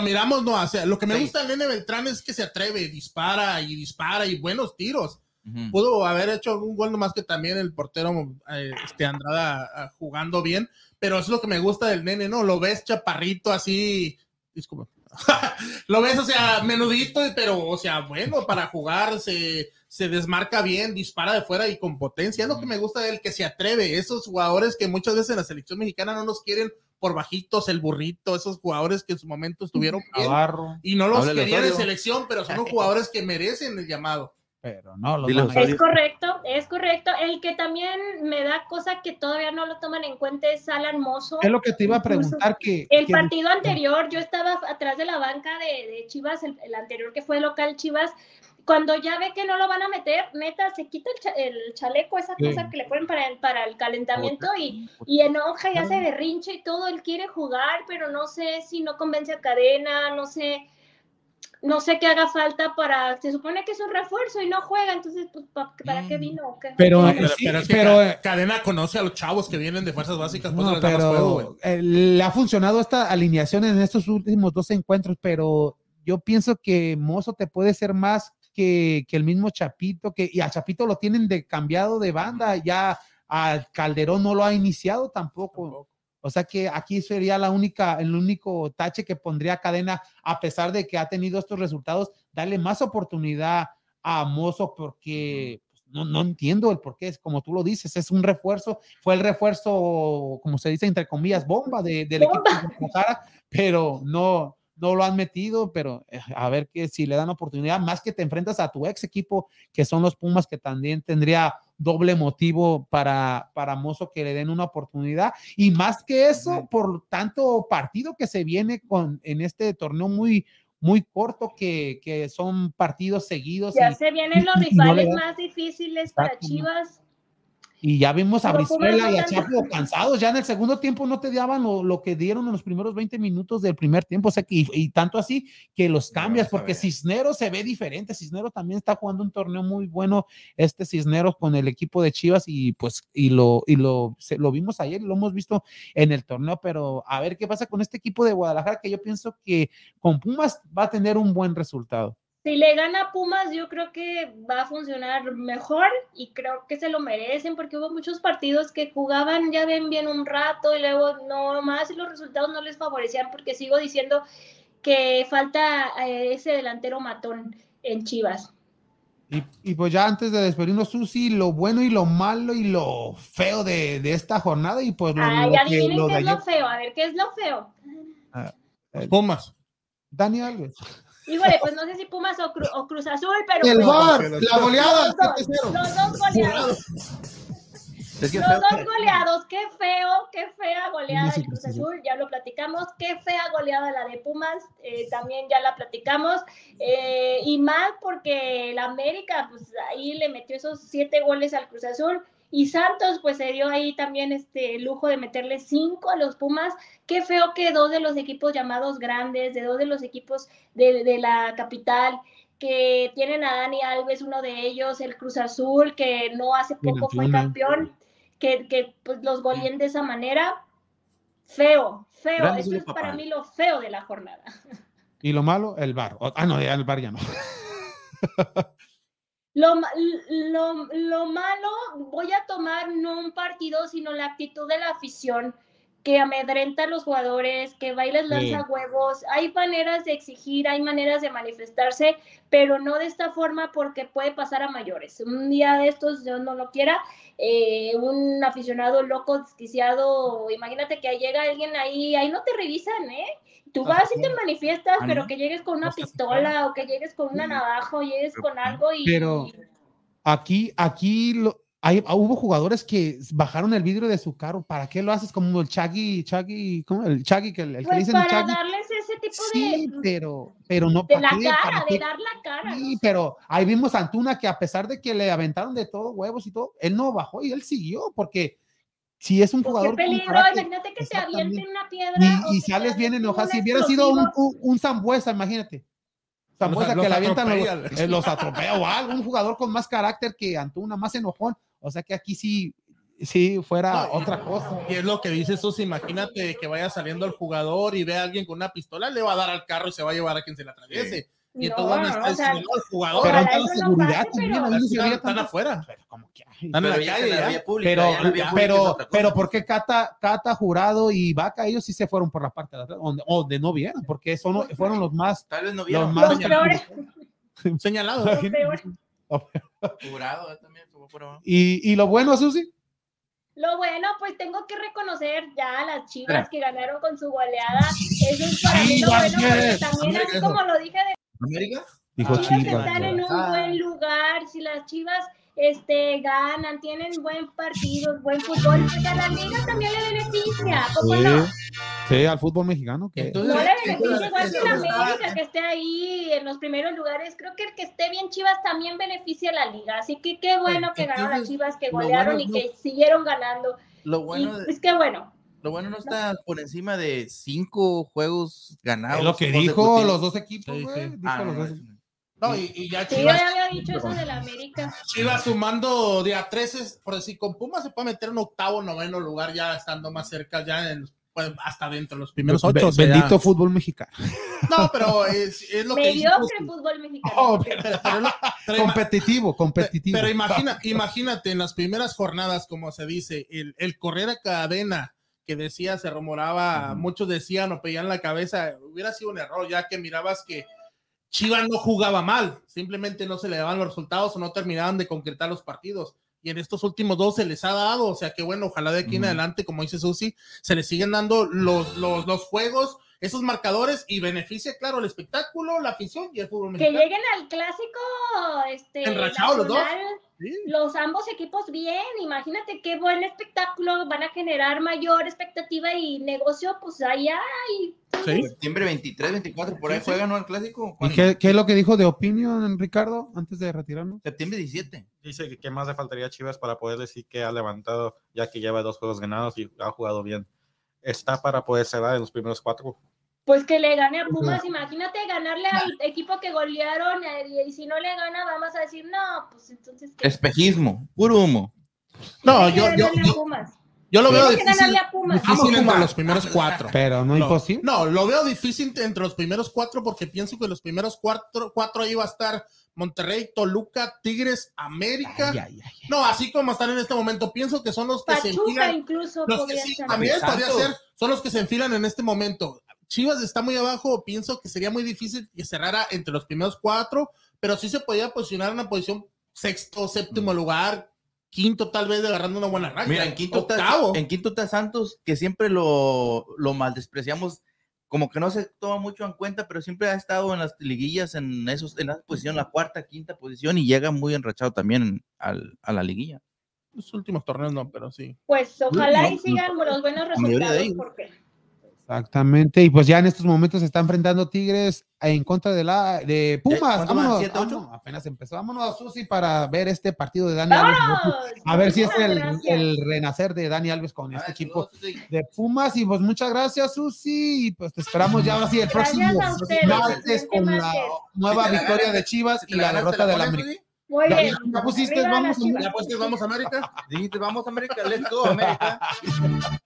miramos, no, o sea, lo que me Sí. gusta de Nene Beltrán es que se atreve, dispara y dispara y buenos tiros. Pudo haber hecho algún gol nomás que también el portero eh, este Andrada ah, jugando bien, pero es lo que me gusta del nene, ¿no? Lo ves chaparrito así, disculpa. lo ves, o sea, menudito, pero, o sea, bueno, para jugar se, se desmarca bien, dispara de fuera y con potencia. Es lo que me gusta de él, que se atreve. Esos jugadores que muchas veces en la selección mexicana no nos quieren por bajitos, el burrito, esos jugadores que en su momento estuvieron bien Navarro, y no los querían en selección, pero son los jugadores que merecen el llamado. Pero no, los Dile, van a- Osorio. Es correcto, es correcto. El que también me da cosa que todavía no lo toman en cuenta es Alan Mozo. Es lo que te iba a preguntar que... El que- partido anterior, yo estaba atrás de la banca de, de Chivas, el, el anterior que fue local Chivas, cuando ya ve que no lo van a meter, neta, se quita el, cha- el chaleco, esa Sí. cosa que le ponen para el, para el calentamiento y, y enoja y hace berrinche y todo, él quiere jugar, pero no sé si no convence a Cadena, no sé, no sé qué haga falta para, se supone que es un refuerzo y no juega, entonces, pues, ¿pa- ¿para qué Mm. vino? o qué? Pero, No, eh, pero, sí, pero es que pero, eh, Cadena conoce a los chavos que vienen de fuerzas básicas, pues No, más juego, güey. pero eh, le ha funcionado esta alineación en estos últimos dos encuentros, pero yo pienso que Mozo te puede ser más que, que el mismo Chapito, que y a Chapito lo tienen de cambiado de banda, ya a Calderón no lo ha iniciado tampoco. O sea que aquí sería la única, el único tache que pondría cadena, a pesar de que ha tenido estos resultados, darle más oportunidad a Mozo porque pues, no, no entiendo el por qué, es como tú lo dices, es un refuerzo, fue el refuerzo, como se dice, entre comillas, bomba de- del equipo de Guadalajara, pero no, no lo han metido, pero eh, a ver que si le dan oportunidad, más que te enfrentas a tu ex equipo, que son los Pumas, que también tendría doble motivo para, para Mozo que le den una oportunidad. Y más que eso, por tanto partido que se viene con en este torneo muy, muy corto, que, que son partidos seguidos. Ya y, se vienen los no rivales más difíciles para. Chivas. Y ya vimos a Pero Brizuela y a. Chapo cansados. Ya en el segundo tiempo no te daban lo, lo que dieron en los primeros 20 minutos del primer tiempo. O sea, que- y, y tanto así que los cambias, porque. Cisneros se ve diferente. Cisneros también está jugando un torneo muy bueno, este Cisneros con el equipo de Chivas, y pues, y lo, y lo, se- lo vimos ayer, y lo hemos visto en el torneo, pero a ver qué pasa con este equipo de Guadalajara, que yo pienso que con Pumas va a tener un buen resultado. Si le gana a Pumas, yo creo que va a funcionar mejor y creo que se lo merecen porque hubo muchos partidos que jugaban ya ven bien un rato y luego no más y los resultados no les favorecían porque sigo diciendo que falta eh, ese delantero matón en Chivas. Y, y pues ya antes de despedirnos, Susi, lo bueno y lo malo y lo feo de, de esta jornada y pues lo, Ay, lo que- lo qué de es lo ayer. feo. A ver, ¿qué es lo feo? Los Pumas. Dani Alves. Híjole, pues no sé si Pumas o, Cru- o Cruz Azul, pero. El pues, VAR, la goleada, Los dos, 7-0. los dos goleados. Es que Los feo dos goleados, qué feo, qué fea goleada Sí, de Cruz. Azul, ya lo platicamos, qué fea goleada la de Pumas, eh, también ya la platicamos, eh, y mal porque el América, pues ahí le metió esos siete goles al Cruz Azul, y Santos, pues se dio ahí también este lujo de meterle cinco a los Pumas, qué feo que dos de los equipos llamados grandes, de dos de los equipos de, de la capital, que tienen a Dani Alves, uno de ellos, el Cruz Azul, que no hace poco fue campeón, que, que pues, los goleen de esa manera. Feo, feo. Eso es para mí lo feo de la jornada. Y lo malo, el bar. Ah, no, ya el bar ya no. Lo, lo, lo malo, voy a tomar no un partido, sino la actitud de la afición que amedrenta a los jugadores, que bailes lanza huevos. Hay maneras de exigir, hay maneras de manifestarse, pero no de esta forma porque puede pasar a mayores. Un día de estos, Dios no lo quiera, eh, un aficionado loco, desquiciado, imagínate que llega alguien ahí, ahí no te revisan, ¿eh? Tú vas y te manifiestas, Ah, pero que llegues con una pistola o que llegues con una navaja o llegues con algo y... pero- Aquí, aquí lo- hay, hubo jugadores que bajaron el vidrio de su carro. ¿Para qué lo haces? Como el Chaggy, Chaggy, ¿cómo? El Chaggy, que el, el que le Pues dicen el para Chaggy. darles Sí, de, pero, pero no de ¿para la qué? cara, ¿Para de qué? dar la cara. Sí, no sé. pero ahí vimos a Antuna que a pesar de que le aventaron de todo, huevos y todo, él no bajó y él siguió, porque si es un Pues jugador qué peligro, carácter, imagínate que te avienten una piedra. y, sales bien enojado. Si hubiera sido un, un, un Zambuesa, imagínate. Zambuesa Los- que le avientan los, eh, los atropella o algo, un jugador con más carácter que Antuna, más enojón. O sea que aquí sí, sí fuera No, y- otra cosa. Y es lo que dice Sus, imagínate que vaya saliendo el jugador y ve a alguien con una pistola, le va a dar al carro y se va a llevar a quien se le atraviese. Y No, o sea, diciendo, "No, el jugador Pero entra la no seguridad pase, también, se están, están tanto- afuera. Pero como que, Están en Pero la calle la ya. pública, Pero, ya la pero, pero ¿por qué Cata, Cata Jurado y Vaca ellos sí se fueron por la parte de atrás? Donde, donde no vieron, porque son, fueron los más. Tal vez no Los vieron. más Los peores, Señalado. los peores. Jurado, también. Y, y lo bueno, Susi, Lo bueno, pues tengo que reconocer ya a las chivas que ganaron con su goleada. Eso es para mí lo bueno, porque también así como lo dije de ¿América? dijo Ah, Chivas Chivas. están en un buen lugar, si las Chivas este, ganan, tienen buen partido, buen fútbol, pues a la liga también le beneficia, ¿cómo no? Sí, al fútbol mexicano. Que, Entonces- No le beneficia igual que la América que esté ahí en los primeros lugares. Creo que el que esté bien Chivas también beneficia a la liga. Así que qué bueno que ganaron las Chivas, que golearon bueno y es que siguieron ganando. Lo bueno, pues qué bueno. lo bueno no está por encima de cinco juegos ganados. es lo que dijo los dos equipos, Sí, güey. sí. Dijo Ah, los no, dos. eso no. Y, y ya Sí, yo Chivas, ya había dicho eso de la América. Chivas sumando de a 13, por decir, con Pumas se puede meter en octavo, noveno lugar, ya estando más cerca, ya en, pues, hasta dentro de los primeros ocho. Bendito ya- fútbol mexicano. No, pero es, es lo que dice Mediocre fútbol mexicano. Oh, Pero, pero lo- pero ima- competitivo, competitivo. pero imagina, imagínate en las primeras jornadas, como se dice, el, el correr a cadena que decía, se rumoraba, muchos decían o pedían la cabeza, hubiera sido un error, ya que mirabas que Chivas no jugaba mal, simplemente no se le daban los resultados o no terminaban de concretar los partidos. Y en estos últimos dos se les ha dado, o sea que bueno, ojalá de aquí en adelante, como dice Susi, se les siguen dando los, los, los juegos, esos marcadores y beneficia, claro, el espectáculo, la afición y el fútbol Que mexicano. lleguen al clásico este, Enrachados los dos. Sí. los ambos equipos bien. Imagínate qué buen espectáculo, van a generar mayor expectativa y negocio, pues allá. Y Sí. Septiembre 23, 24, por ahí Sí, sí. juegan, ¿no? El clásico. ¿Y qué, qué es lo que dijo de opinión, Ricardo, antes de retirarnos? Septiembre 17. Dice que qué más le faltaría a Chivas para poder decir que ha levantado, ya que lleva dos juegos ganados y ha jugado bien. Está para poder cerrar en los primeros cuatro. Pues que le gane a Pumas. Imagínate ganarle al equipo que golearon eh, y, si no le gana, vamos a decir, no, pues entonces. ¿qué? Espejismo, puro humo. No, yo, yo, ganarle a yo, Pumas. yo lo veo difícil. a Pumas. Difícil entre los primeros cuatro. Pero no, No, imposible. No, lo veo difícil entre los primeros cuatro porque pienso que los primeros cuatro, cuatro ahí va a estar Monterrey, Toluca, Tigres, América. Ay, ay, ay. No, así como están en este momento, pienso que son los que se Pachuca enfilan. incluso Los que sí, Santos. podría ser, son los que se enfilan en este momento. Chivas está muy abajo, pienso que sería muy difícil que cerrara entre los primeros cuatro, pero sí se podía posicionar en una posición sexto, séptimo lugar, quinto tal vez agarrando una buena racha. Mira, en quinto, está, octavo. en quinto está Santos, que siempre lo, lo mal despreciamos, como que no se toma mucho en cuenta, pero siempre ha estado en las liguillas en esos, en esa posición, la cuarta, quinta posición, y llega muy enrachado también al- a la liguilla. Los últimos torneos no, pero sí. Pues ojalá no, y sigan los buenos resultados porque Exactamente, y pues ya en estos momentos se está enfrentando Tigres en contra de la de Pumas. ¿Cuánto van? Vámonos, ¿Siete, ocho? vámonos, apenas empezó. Vámonos, Susi, para ver este partido de Dani Alves. A ver si es el, el renacer de Dani Alves con este Ah, equipo saludos, sí. de Pumas. Y pues muchas gracias, Susi. Y pues te esperamos ya ahora sí el próximo a ustedes, martes con la nueva victoria de Chivas y la derrota ¿te la del América. Muy Ya, bien. ya pusiste, vamos. Ya pues vamos a América. Dijiste, vamos América, let's go América.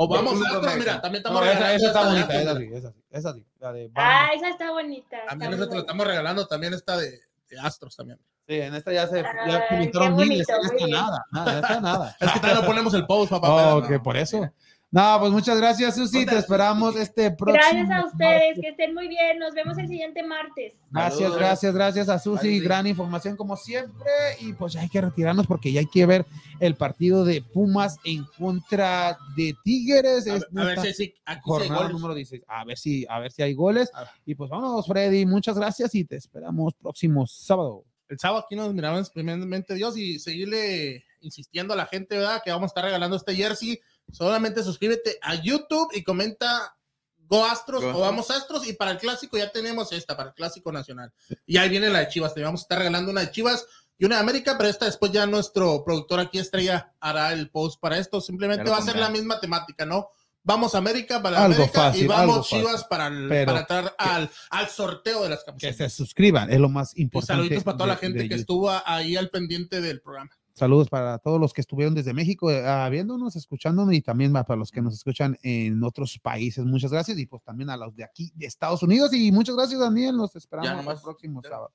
O vamos a América. mira, también estamos No, esa, regalando esa está bonita, esa sí, esa sí, esa sí. La de Ah, esa está bonita. También nosotros bonita. estamos regalando también esta de, de Astros también. Sí, en esta ya se ya comentaron qué miles, en esta nada, nada, en esta nada. Es que todavía no ponemos el post, papá. Oh, que no. por eso. No, pues muchas gracias, Susi. Te esperamos este próximo. Gracias a ustedes, que estén muy bien. Nos vemos el siguiente martes. Gracias, Saludos. gracias, gracias a Susi. Bye, Gran información como siempre. Y pues ya hay que retirarnos porque ya hay que ver el partido de Pumas en contra de Tigres. A, Es ver- a ver nuestra si, si aquí hay goles. número 16. A ver si, a ver si hay goles. Y pues vámonos, Freddy. Muchas gracias y te esperamos próximo sábado. El sábado aquí nos miramos primeramente Dios y seguirle insistiendo a la gente, ¿verdad? Que vamos a estar regalando este jersey. Solamente suscríbete a YouTube y comenta Go Astros Go o Astros. Vamos Astros. Y para el clásico ya tenemos esta, para el clásico nacional. Y ahí viene la de Chivas. Te vamos a estar regalando una de Chivas y una de América, pero esta después ya nuestro productor aquí, Estrella, hará el post para esto. Simplemente va a ser la misma temática, ¿no? Vamos América para Algo América fácil, y vamos algo fácil. Chivas para, el- para entrar al, al sorteo de las Que camisetas. se suscriban, es lo más Y importante. saluditos para toda la gente que YouTube. estuvo ahí al pendiente del programa. Saludos para todos los que estuvieron desde México ah, viéndonos, escuchándonos y también para los que nos escuchan en otros países. Muchas gracias y pues también a los de aquí de Estados Unidos y muchas gracias Daniel. Nos esperamos nomás. el próximo sábado.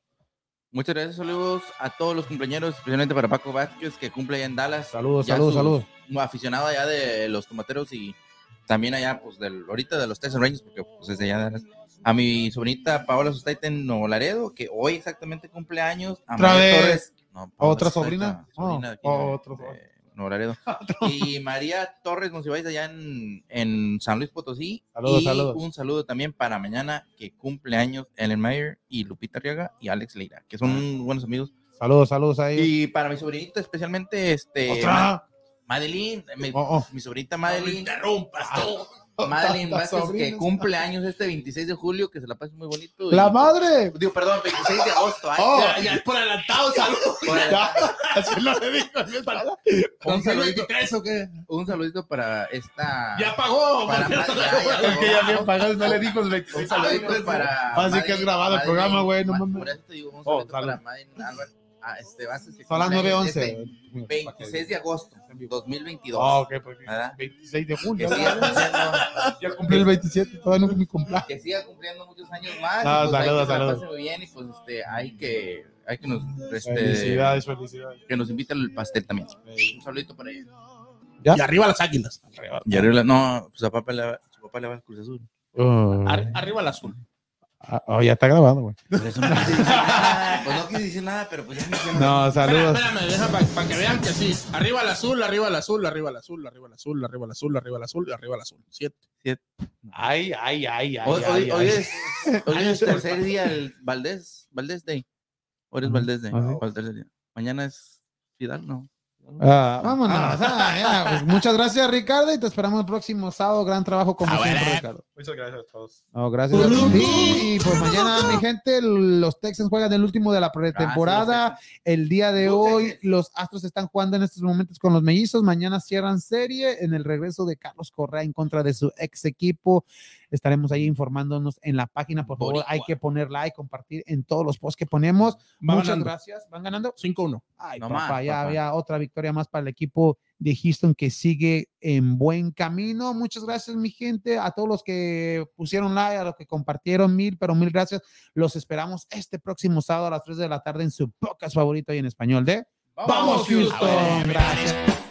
Muchas gracias, saludos a todos los cumpleaños, especialmente para Paco Vázquez, que cumple allá en Dallas. Saludos, Ya saludos, saludos. un aficionado allá de los tomateros y también allá, pues, del, ahorita de los Texas Rangers, porque pues es de allá de Dallas. A mi sobrinita Paola Sustaita en Nuevo Laredo, que hoy exactamente cumple años. A. Torres. No, Paola ¿Otra sobrina? sobrina Oh, de aquí de- otro. Laredo. Y María Torres Monsiváis allá en, en San Luis Potosí. Saludos, y saludos. un saludo también para mañana, que cumple años Ellen Mayer y Lupita Arriaga y Alex Leira, que son buenos amigos. Saludos, saludos a ellos. Y para mi sobrinita, especialmente este. Otra. Madeline, mi, Oh, oh. mi sobrinita No me Madeline, interrumpas tú. Madeline Vázquez, que cumple años este 26 de julio, que se la pase muy bonito. La y- madre. Digo, perdón, 26 de agosto. ay, Oh, ya, ya, por adelantado, saludos. Así lo le digo. un, saludito, 2023 o qué? un saludito para esta. Ya pagó. Para ya, ya Es que ya bien pagado, no le dijo el Un 26. saludito para. Así que es grabado el programa, güey, no Ma- mames. Por eso te digo, un Oh, saludito para. Madeline Álvarez. Ah, este, Vázquez, que Son las cumple años 9.11. este 26 de agosto 2022. Ah, ok, pues ¿Verdad? 26 de Que julio. siga, cumpliendo, Ya cumplí el 27, todavía no es mi cumpleaños. que siga cumpliendo muchos años más. Ah, y pues, saludos, que saludos. muy bien y pues este, hay que, hay que nos, este, Felicidades, felicidades. que nos invite al pastel también. Un saludito para ella. ¿Ya? Y arriba las águilas. Y arriba, no, pues a papá le va, su papá le va al Cruz Azul. Oh, Ar- arriba el azul. Ah, oh, ya está grabado, güey. Por eso no quise decir nada. Pues no quise decir nada, pero pues ya me. No, saludos. Espérame, espérame, deja para que vean que sí. Arriba el azul, arriba el azul, arriba el azul, arriba el azul, arriba el azul, arriba el azul, arriba el azul. Siete. Ay, ay, ay, ay. Hoy, ay, hoy, ay. hoy es, hoy es tercer día el Valdés, Valdés Day. Hoy es. Valdés Day. Ah. ¿Cuál tercer día? Mañana es Fidal, no. Ah, vámonos. ah, ya, pues, muchas gracias, Ricardo, y te esperamos el próximo sábado. Gran trabajo como Ah, siempre. Ricardo. Muchas gracias a todos. No, gracias a ti. Y pues mañana, mi gente, los Texans juegan el último de la pretemporada. Ah, El día de hoy, los Astros están jugando en estos momentos con los mellizos. Mañana cierran serie en el regreso de Carlos Correa en contra de su ex equipo. Estaremos ahí informándonos en la página. Por favor, Boricua. hay que poner like, compartir en todos los posts que ponemos. Va Muchas ganando. gracias. ¿Van ganando? 5-1. Ay, No papá, más, ya papá. había otra victoria más para el equipo de Houston que sigue en buen camino. Muchas gracias, mi gente, a todos los que pusieron like, a los que compartieron mil, pero mil gracias. Los esperamos este próximo sábado a las 3 de la tarde en su podcast favorito y en español de Vamos, Houston. Houston. Gracias.